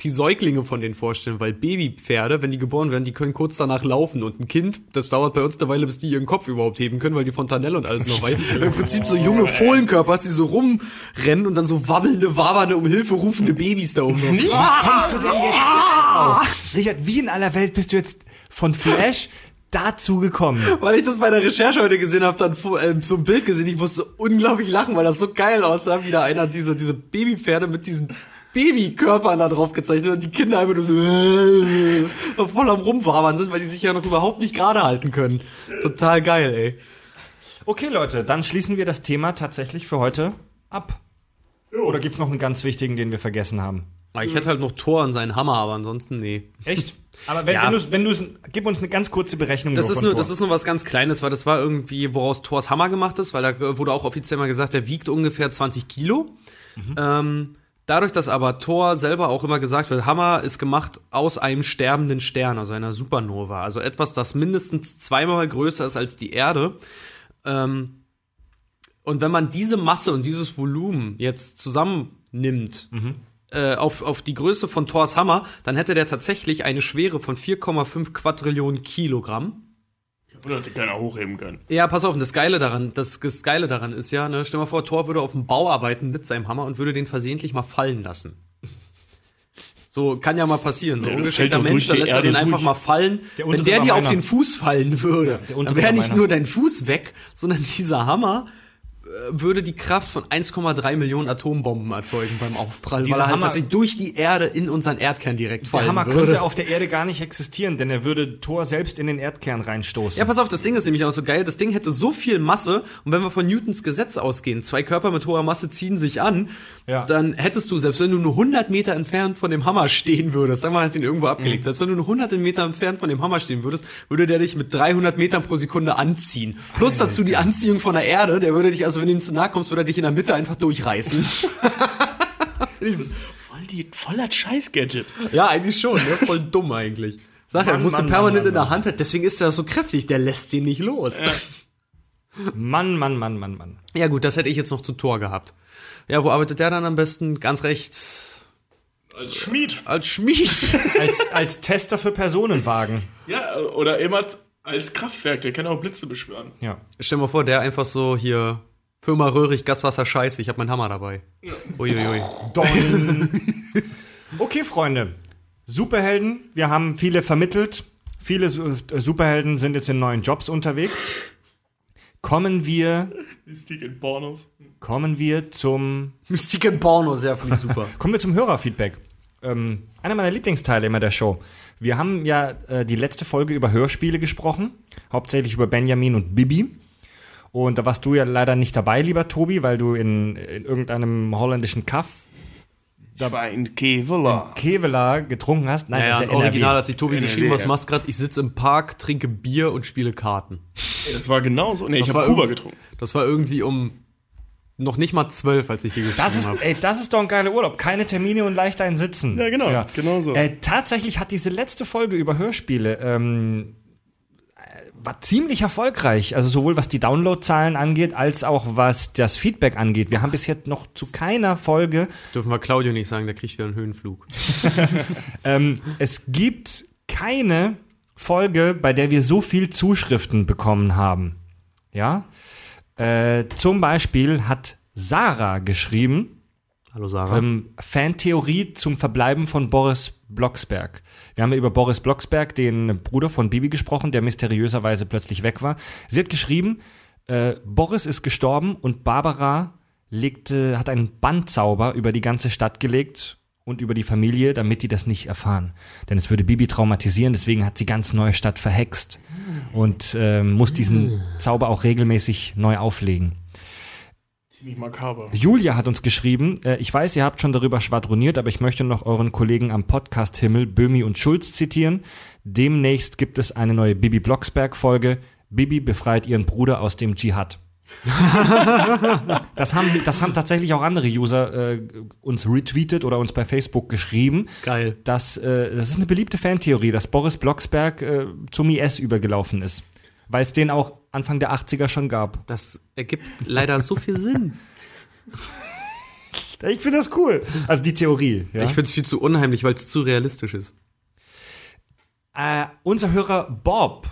die Säuglinge von denen vorstellen, weil Babypferde, wenn die geboren werden, die können kurz danach laufen und ein Kind, das dauert bei uns eine Weile, bis die ihren Kopf überhaupt heben können, weil die Fontanelle und alles noch weit. Im Prinzip so junge Fohlenkörper, die so rumrennen und dann so wabbelnde, wabernde, um Hilfe rufende Babys da oben. Wie kommst du denn jetzt drauf? Richard, wie in aller Welt bist du jetzt von Flash dazu gekommen? Weil ich das bei der Recherche heute gesehen habe, dann äh, so ein Bild gesehen, ich musste unglaublich lachen, weil das so geil aussah, wie da einer diese, diese Babypferde mit diesen Babykörpern da drauf gezeichnet und die Kinder einfach nur so äh, voll am Rumwabern sind, weil die sich ja noch überhaupt nicht gerade halten können. Total geil, ey. Okay, Leute, dann schließen wir das Thema tatsächlich für heute ab. Oder gibt's noch einen ganz wichtigen, den wir vergessen haben? Aber ich hätte halt noch Tor an seinen Hammer, aber ansonsten nee. Echt? Aber wenn, Ja. wenn du wenn du's, gib uns eine ganz kurze Berechnung. Das nur ist, nur, Thor. das ist nur was ganz Kleines, weil das war irgendwie, woraus Thors Hammer gemacht ist, weil da wurde auch offiziell mal gesagt, der wiegt ungefähr 20 Kilo. Ähm, dadurch, dass aber Thor selber auch immer gesagt wird, Hammer ist gemacht aus einem sterbenden Stern, also einer Supernova. Also etwas, das mindestens zweimal größer ist als die Erde. Ähm, und wenn man diese Masse und dieses Volumen jetzt zusammennimmt, äh, auf, auf die Größe von Thors Hammer, dann hätte der tatsächlich eine Schwere von 4,5 Quadrillionen Kilogramm. Oder die keiner hochheben können. Ja, pass auf, und das Geile daran, das, das Geile daran ist ja, ne, stell mal vor, Thor würde auf dem Bau arbeiten mit seinem Hammer und würde den versehentlich mal fallen lassen. So, kann ja mal passieren. So Ja, doch Mensch, durch da die lässt er den einfach durch. mal fallen. Der Wenn der dir auf den Fuß fallen würde, der untere dann wäre nicht meiner. nur dein Fuß weg, sondern dieser Hammer würde die Kraft von 1,3 Millionen Atombomben erzeugen beim Aufprall, Dieser weil er halt Hammer- tatsächlich durch die Erde in unseren Erdkern direkt Der fallen Hammer würde. könnte auf der Erde gar nicht existieren, denn er würde Thor selbst in den Erdkern reinstoßen. Ja, pass auf, das Ding ist nämlich auch so geil. Das Ding hätte so viel Masse und wenn wir von Newtons Gesetz ausgehen, zwei Körper mit hoher Masse ziehen sich an, Ja. dann hättest du, selbst wenn du nur 100 Meter entfernt von dem Hammer stehen würdest, sagen wir, hat ihn irgendwo abgelegt, selbst wenn du nur 100 Meter entfernt von dem Hammer stehen würdest, würde der dich mit 300 Metern pro Sekunde anziehen. Plus dazu die Anziehung von der Erde, der würde dich, also wenn du ihm zu nahe kommst, würde er dich in der Mitte einfach durchreißen. Voll, die, voll das Scheiß-Gadget. ja, eigentlich schon, ne? voll dumm eigentlich. Sag ja, Mann, musst du Mann, permanent Mann, in der Mann. Hand halten. Deswegen ist er so kräftig, der lässt ihn nicht los. Ja. Mann, Mann, Mann, Mann, Mann. gut, das hätte ich jetzt noch zu Tor gehabt. Ja, wo arbeitet der dann am besten? Ganz rechts Als Schmied. als Schmied. Als, als Tester für Personenwagen. Ja, oder immer als Kraftwerk, der kann auch Blitze beschwören. Ja. Stell dir mal vor, der einfach so hier Firma Röhrig, Gaswasser Scheiße, ich habe meinen Hammer dabei. Uiuiui. Don. Okay, Freunde. Superhelden, wir haben viele vermittelt. Viele äh, Superhelden sind jetzt in neuen Jobs unterwegs. Kommen wir, Mystik in Pornos. kommen wir zum, Mystik in Porno, sehr finde ich super. kommen wir zum Hörerfeedback. Ähm, einer meiner Lieblingsteile immer der Show. Wir haben ja äh, die letzte Folge über Hörspiele gesprochen, hauptsächlich über Benjamin und Bibi. Und da warst du ja leider nicht dabei, lieber Tobi, weil du in, in irgendeinem holländischen Kaff Da war ein Kevela. Kevela getrunken hast. Nein, Naja, das ja, ist ja original NRW. hat sich Tobi NRW, geschrieben, was ja. machst grad? Ich sitze im Park, trinke Bier und spiele Karten. Ey, Das war genauso. Nee, ich Das habe war Kuba getrunken. Das war irgendwie um noch nicht mal zwölf, als ich dir geschrieben Das ist, habe. ey, das ist doch ein geiler Urlaub. Keine Termine und leicht ein Sitzen. Ja, genau, genau so. Äh, tatsächlich hat diese letzte Folge über Hörspiele ähm, äh, war ziemlich erfolgreich. Also sowohl was die Downloadzahlen angeht, als auch was das Feedback angeht. Wir haben bis jetzt noch zu keiner Folge. Das dürfen wir Claudio nicht sagen, der kriegt wieder einen Höhenflug. Ähm, es gibt keine Folge, bei der wir so viel Zuschriften bekommen haben. Ja. Äh, zum Beispiel hat Sarah geschrieben, Hallo Sarah. Ähm, Fantheorie zum Verbleiben von Boris Blocksberg. Wir haben ja über Boris Blocksberg, den Bruder von Bibi, gesprochen, der mysteriöserweise plötzlich weg war. Sie hat geschrieben, äh, Boris ist gestorben und Barbara legte, hat einen Bandzauber über die ganze Stadt gelegt und über die Familie, damit die das nicht erfahren. Denn es würde Bibi traumatisieren, deswegen hat sie ganz neue Stadt verhext und äh, muss diesen Zauber auch regelmäßig neu auflegen. Ziemlich makaber. Julia hat uns geschrieben, äh, ich weiß, ihr habt schon darüber schwadroniert, aber ich möchte noch euren Kollegen am Podcast Himmel, Böhmi und Schulz zitieren. Demnächst gibt es eine neue Bibi Blocksberg Folge. Bibi befreit ihren Bruder aus dem Dschihad. das, haben, das haben tatsächlich auch andere User äh, uns retweetet oder uns bei Facebook geschrieben. Geil. Dass, äh, das ist eine beliebte Fantheorie, dass Boris Blocksberg äh, zum IS übergelaufen ist. Weil es den auch Anfang der 80er schon gab. Das ergibt leider so viel Sinn. Ich finde das cool. Also die Theorie. Ja? Ich finde es viel zu unheimlich, weil es zu realistisch ist. Äh, unser Hörer Bob.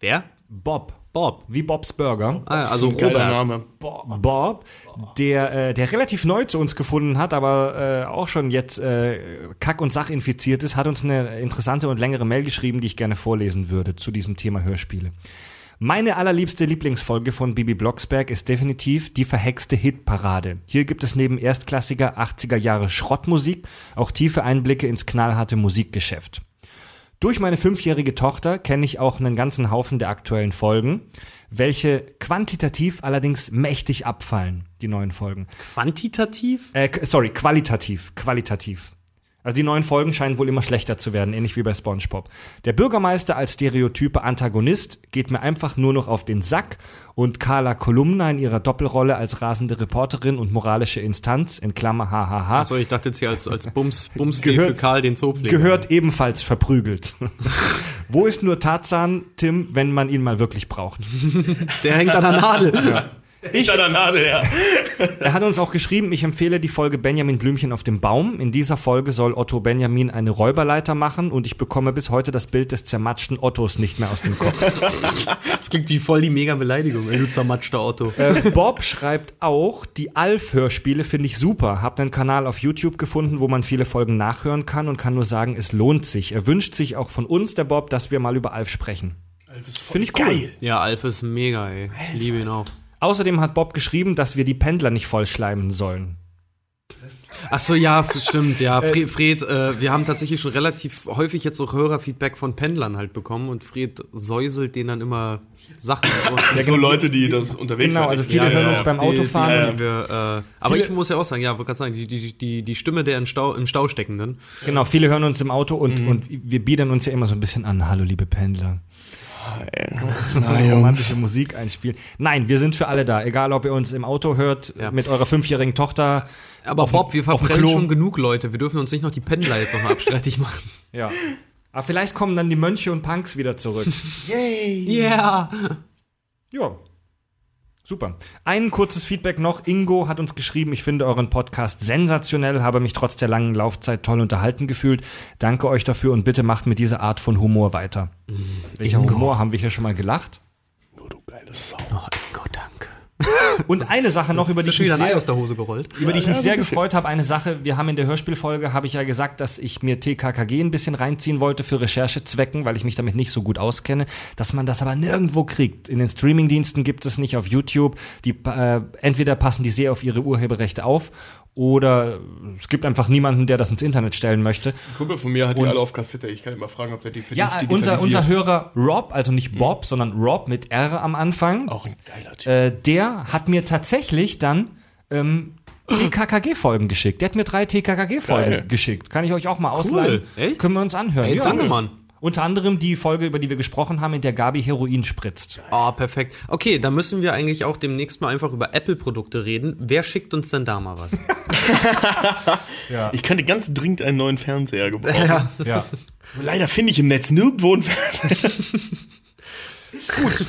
Wer? Bob. Bob. Wie Bobs Burger. Ah, also Robert. Name. Boah. Bob, der, äh, der relativ neu zu uns gefunden hat, aber äh, auch schon jetzt äh, kack- und sachinfiziert ist, hat uns eine interessante und längere Mail geschrieben, die ich gerne vorlesen würde zu diesem Thema Hörspiele. Meine allerliebste Lieblingsfolge von Bibi Blocksberg ist definitiv die verhexte Hitparade. Hier gibt es neben erstklassiger 80er Jahre Schrottmusik auch tiefe Einblicke ins knallharte Musikgeschäft. Durch meine fünfjährige Tochter kenne ich auch einen ganzen Haufen der aktuellen Folgen, welche quantitativ allerdings mächtig abfallen, die neuen Folgen. Quantitativ? Äh, sorry, qualitativ, qualitativ. Also die neuen Folgen scheinen wohl immer schlechter zu werden, ähnlich wie bei SpongeBob. Der Bürgermeister als stereotype Antagonist geht mir einfach nur noch auf den Sack und Carla Kolumna in ihrer Doppelrolle als rasende Reporterin und moralische Instanz, in Klammer hahaha, Achso, ich dachte jetzt hier als, als Bums, Bumsfee Gehört- für Karl den Zoopfleger. gehört ebenfalls verprügelt. Wo ist nur Tarzan, Tim, wenn man ihn mal wirklich braucht? Der hängt an der Nadel. Ich, Hinter der Nadel, ja. Er hat uns auch geschrieben, ich empfehle die Folge Benjamin Blümchen auf dem Baum. In dieser Folge soll Otto Benjamin eine Räuberleiter machen und ich bekomme bis heute das Bild des zermatschten Ottos nicht mehr aus dem Kopf. Das klingt wie voll die mega Beleidigung, ey, du zermatschter Otto. äh, Bob schreibt auch, die Alf-Hörspiele finde ich super. Hab einen Kanal auf YouTube gefunden, wo man viele Folgen nachhören kann und kann nur sagen, es lohnt sich. Er wünscht sich auch von uns, der Bob, dass wir mal über Alf sprechen. Finde ich cool. Ja, Alf ist mega, ey. Liebe ihn auch. Außerdem hat Bob geschrieben, dass wir die Pendler nicht vollschleimen sollen. Ach so, ja, stimmt, ja. Fred, Fred äh, wir haben tatsächlich schon relativ häufig jetzt auch Hörerfeedback von Pendlern halt bekommen und Fred säuselt denen dann immer Sachen. So. so Leute, die das unterwegs Genau, also viele Ja, hören ja, uns beim die- Autofahren. Die, die wir, äh, aber Viele- ich muss ja auch sagen, ja, wollte gerade sagen, die, die, die, die Stimme der im Stau, im Stau steckenden. Genau, viele hören uns im Auto und, Mhm. und wir biedern uns ja immer so ein bisschen an. Hallo, liebe Pendler. Na, romantische Musik einspielen. Nein, wir sind für alle da. Egal, ob ihr uns im Auto hört, Ja. mit eurer fünfjährigen Tochter. Aber auf Bob, wir verbrennen schon genug Leute. Wir dürfen uns nicht noch die Pendler jetzt noch mal abstreitig machen. Ja. Aber vielleicht kommen dann die Mönche und Punks wieder zurück. Yeah! Ja. Super. Ein kurzes Feedback noch. Ingo hat uns geschrieben, ich finde euren Podcast sensationell, habe mich trotz der langen Laufzeit toll unterhalten gefühlt. Danke euch dafür und bitte macht mit dieser Art von Humor weiter. Welcher Ingo. Humor? Haben wir hier schon mal gelacht? Oh, du geile Sau. Oh, Ingo, danke. Und eine Sache noch, über die ich mich sehr, aus der Hose gerollt. über die ich mich sehr gefreut habe. Eine Sache, wir haben in der Hörspielfolge, habe ich ja gesagt, dass ich mir TKKG ein bisschen reinziehen wollte für Recherchezwecken, weil ich mich damit nicht so gut auskenne, dass man das aber nirgendwo kriegt. In den Streamingdiensten gibt es nicht auf YouTube. Die, äh, entweder passen die sehr auf ihre Urheberrechte auf oder es gibt einfach niemanden, der das ins Internet stellen möchte. Ein Kumpel von mir hat die Und- alle auf Kassette. Ich kann mal fragen, ob der die für Ja, dich unser, unser Hörer Rob, also nicht Bob, sondern Rob mit R am Anfang, Auch ein geiler Typ. äh, der hat mir tatsächlich dann ähm, TKKG-Folgen geschickt. Der hat mir drei TKKG-Folgen geschickt. Kann ich euch auch mal ausleihen? Echt? Können wir uns anhören. Ey, danke, cool. Mann. Unter anderem die Folge, über die wir gesprochen haben, in der Gabi Heroin spritzt. Ah, perfekt. Okay, dann müssen wir eigentlich auch demnächst mal einfach über Apple-Produkte reden. Wer schickt uns denn da mal was? Ich könnte ganz dringend einen neuen Fernseher gebrauchen. Ja. Leider finde ich im Netz nirgendwo einen Fernseher. hätte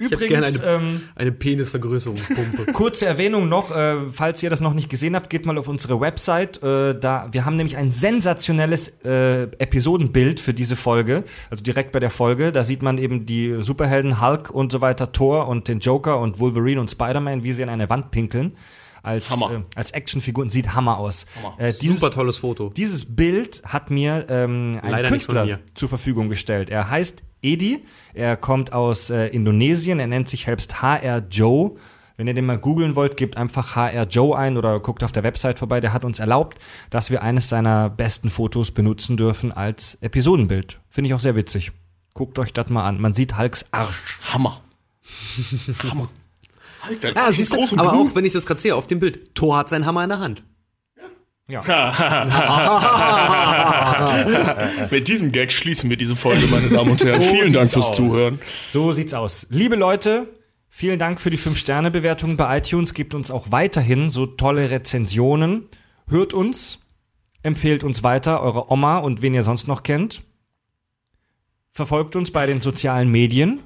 Übrigens, gerne ähm, Eine Penisvergrößerungspumpe. Kurze Erwähnung noch, äh, falls ihr das noch nicht gesehen habt, geht mal auf unsere Website. Äh, da wir haben nämlich ein sensationelles äh, Episodenbild für diese Folge, also direkt bei der Folge. Da sieht man eben die Superhelden Hulk und so weiter, Thor und den Joker und Wolverine und Spider-Man, wie sie an eine Wand pinkeln. Als, Hammer. äh, als Actionfiguren sieht Hammer aus. Hammer. Äh, dieses, Super tolles Foto. dieses Bild hat mir ähm, ein Leider Künstler mir. zur Verfügung gestellt. Er heißt Edi, er kommt aus äh, Indonesien, er nennt sich selbst HR Joe. Wenn ihr den mal googeln wollt, gebt einfach HR Joe ein oder guckt auf der Website vorbei. Der hat uns erlaubt, dass wir eines seiner besten Fotos benutzen dürfen als Episodenbild. Finde ich auch sehr witzig. Guckt euch das mal an. Man sieht Hulks Arsch. Hammer. Hammer. Alter, Ja, Ah, siehst ist du, groß und aber grün. auch wenn ich das gerade sehe auf dem Bild, Thor hat seinen Hammer in der Hand. Mit diesem Gag schließen wir diese Folge, meine Damen und Herren. So Vielen Dank fürs aus. Zuhören. So sieht's aus. Liebe Leute, vielen Dank für die 5-Sterne-Bewertung bei iTunes. Gebt uns auch weiterhin so tolle Rezensionen. Hört uns, empfehlt uns weiter, eure Oma und wen ihr sonst noch kennt. Verfolgt uns bei den sozialen Medien.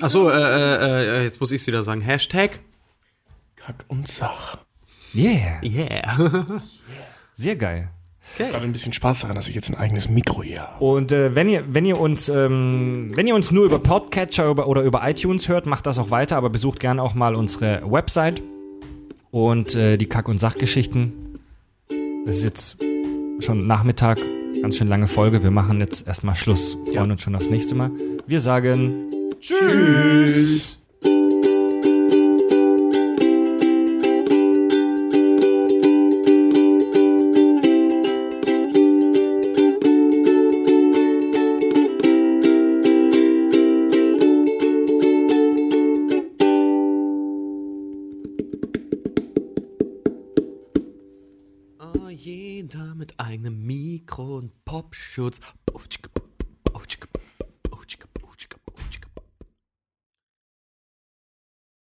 Achso, äh, äh, äh, jetzt muss ich es wieder sagen. Hashtag? Kack und Sach. Yeah. Yeah. Sehr geil. Gerade ein bisschen Spaß daran, dass ich jetzt ein eigenes Mikro hier habe. Und äh, wenn ihr wenn ihr uns ähm, wenn ihr uns nur über Podcatcher über, oder über iTunes hört, macht das auch weiter, aber besucht gerne auch mal unsere Website und äh, die Kack- und Sachgeschichten. Es ist jetzt schon Nachmittag, ganz schön lange Folge. Wir machen jetzt erstmal Schluss. Freuen uns schon aufs nächste Mal. Wir sagen Tschüss. Oh, jeder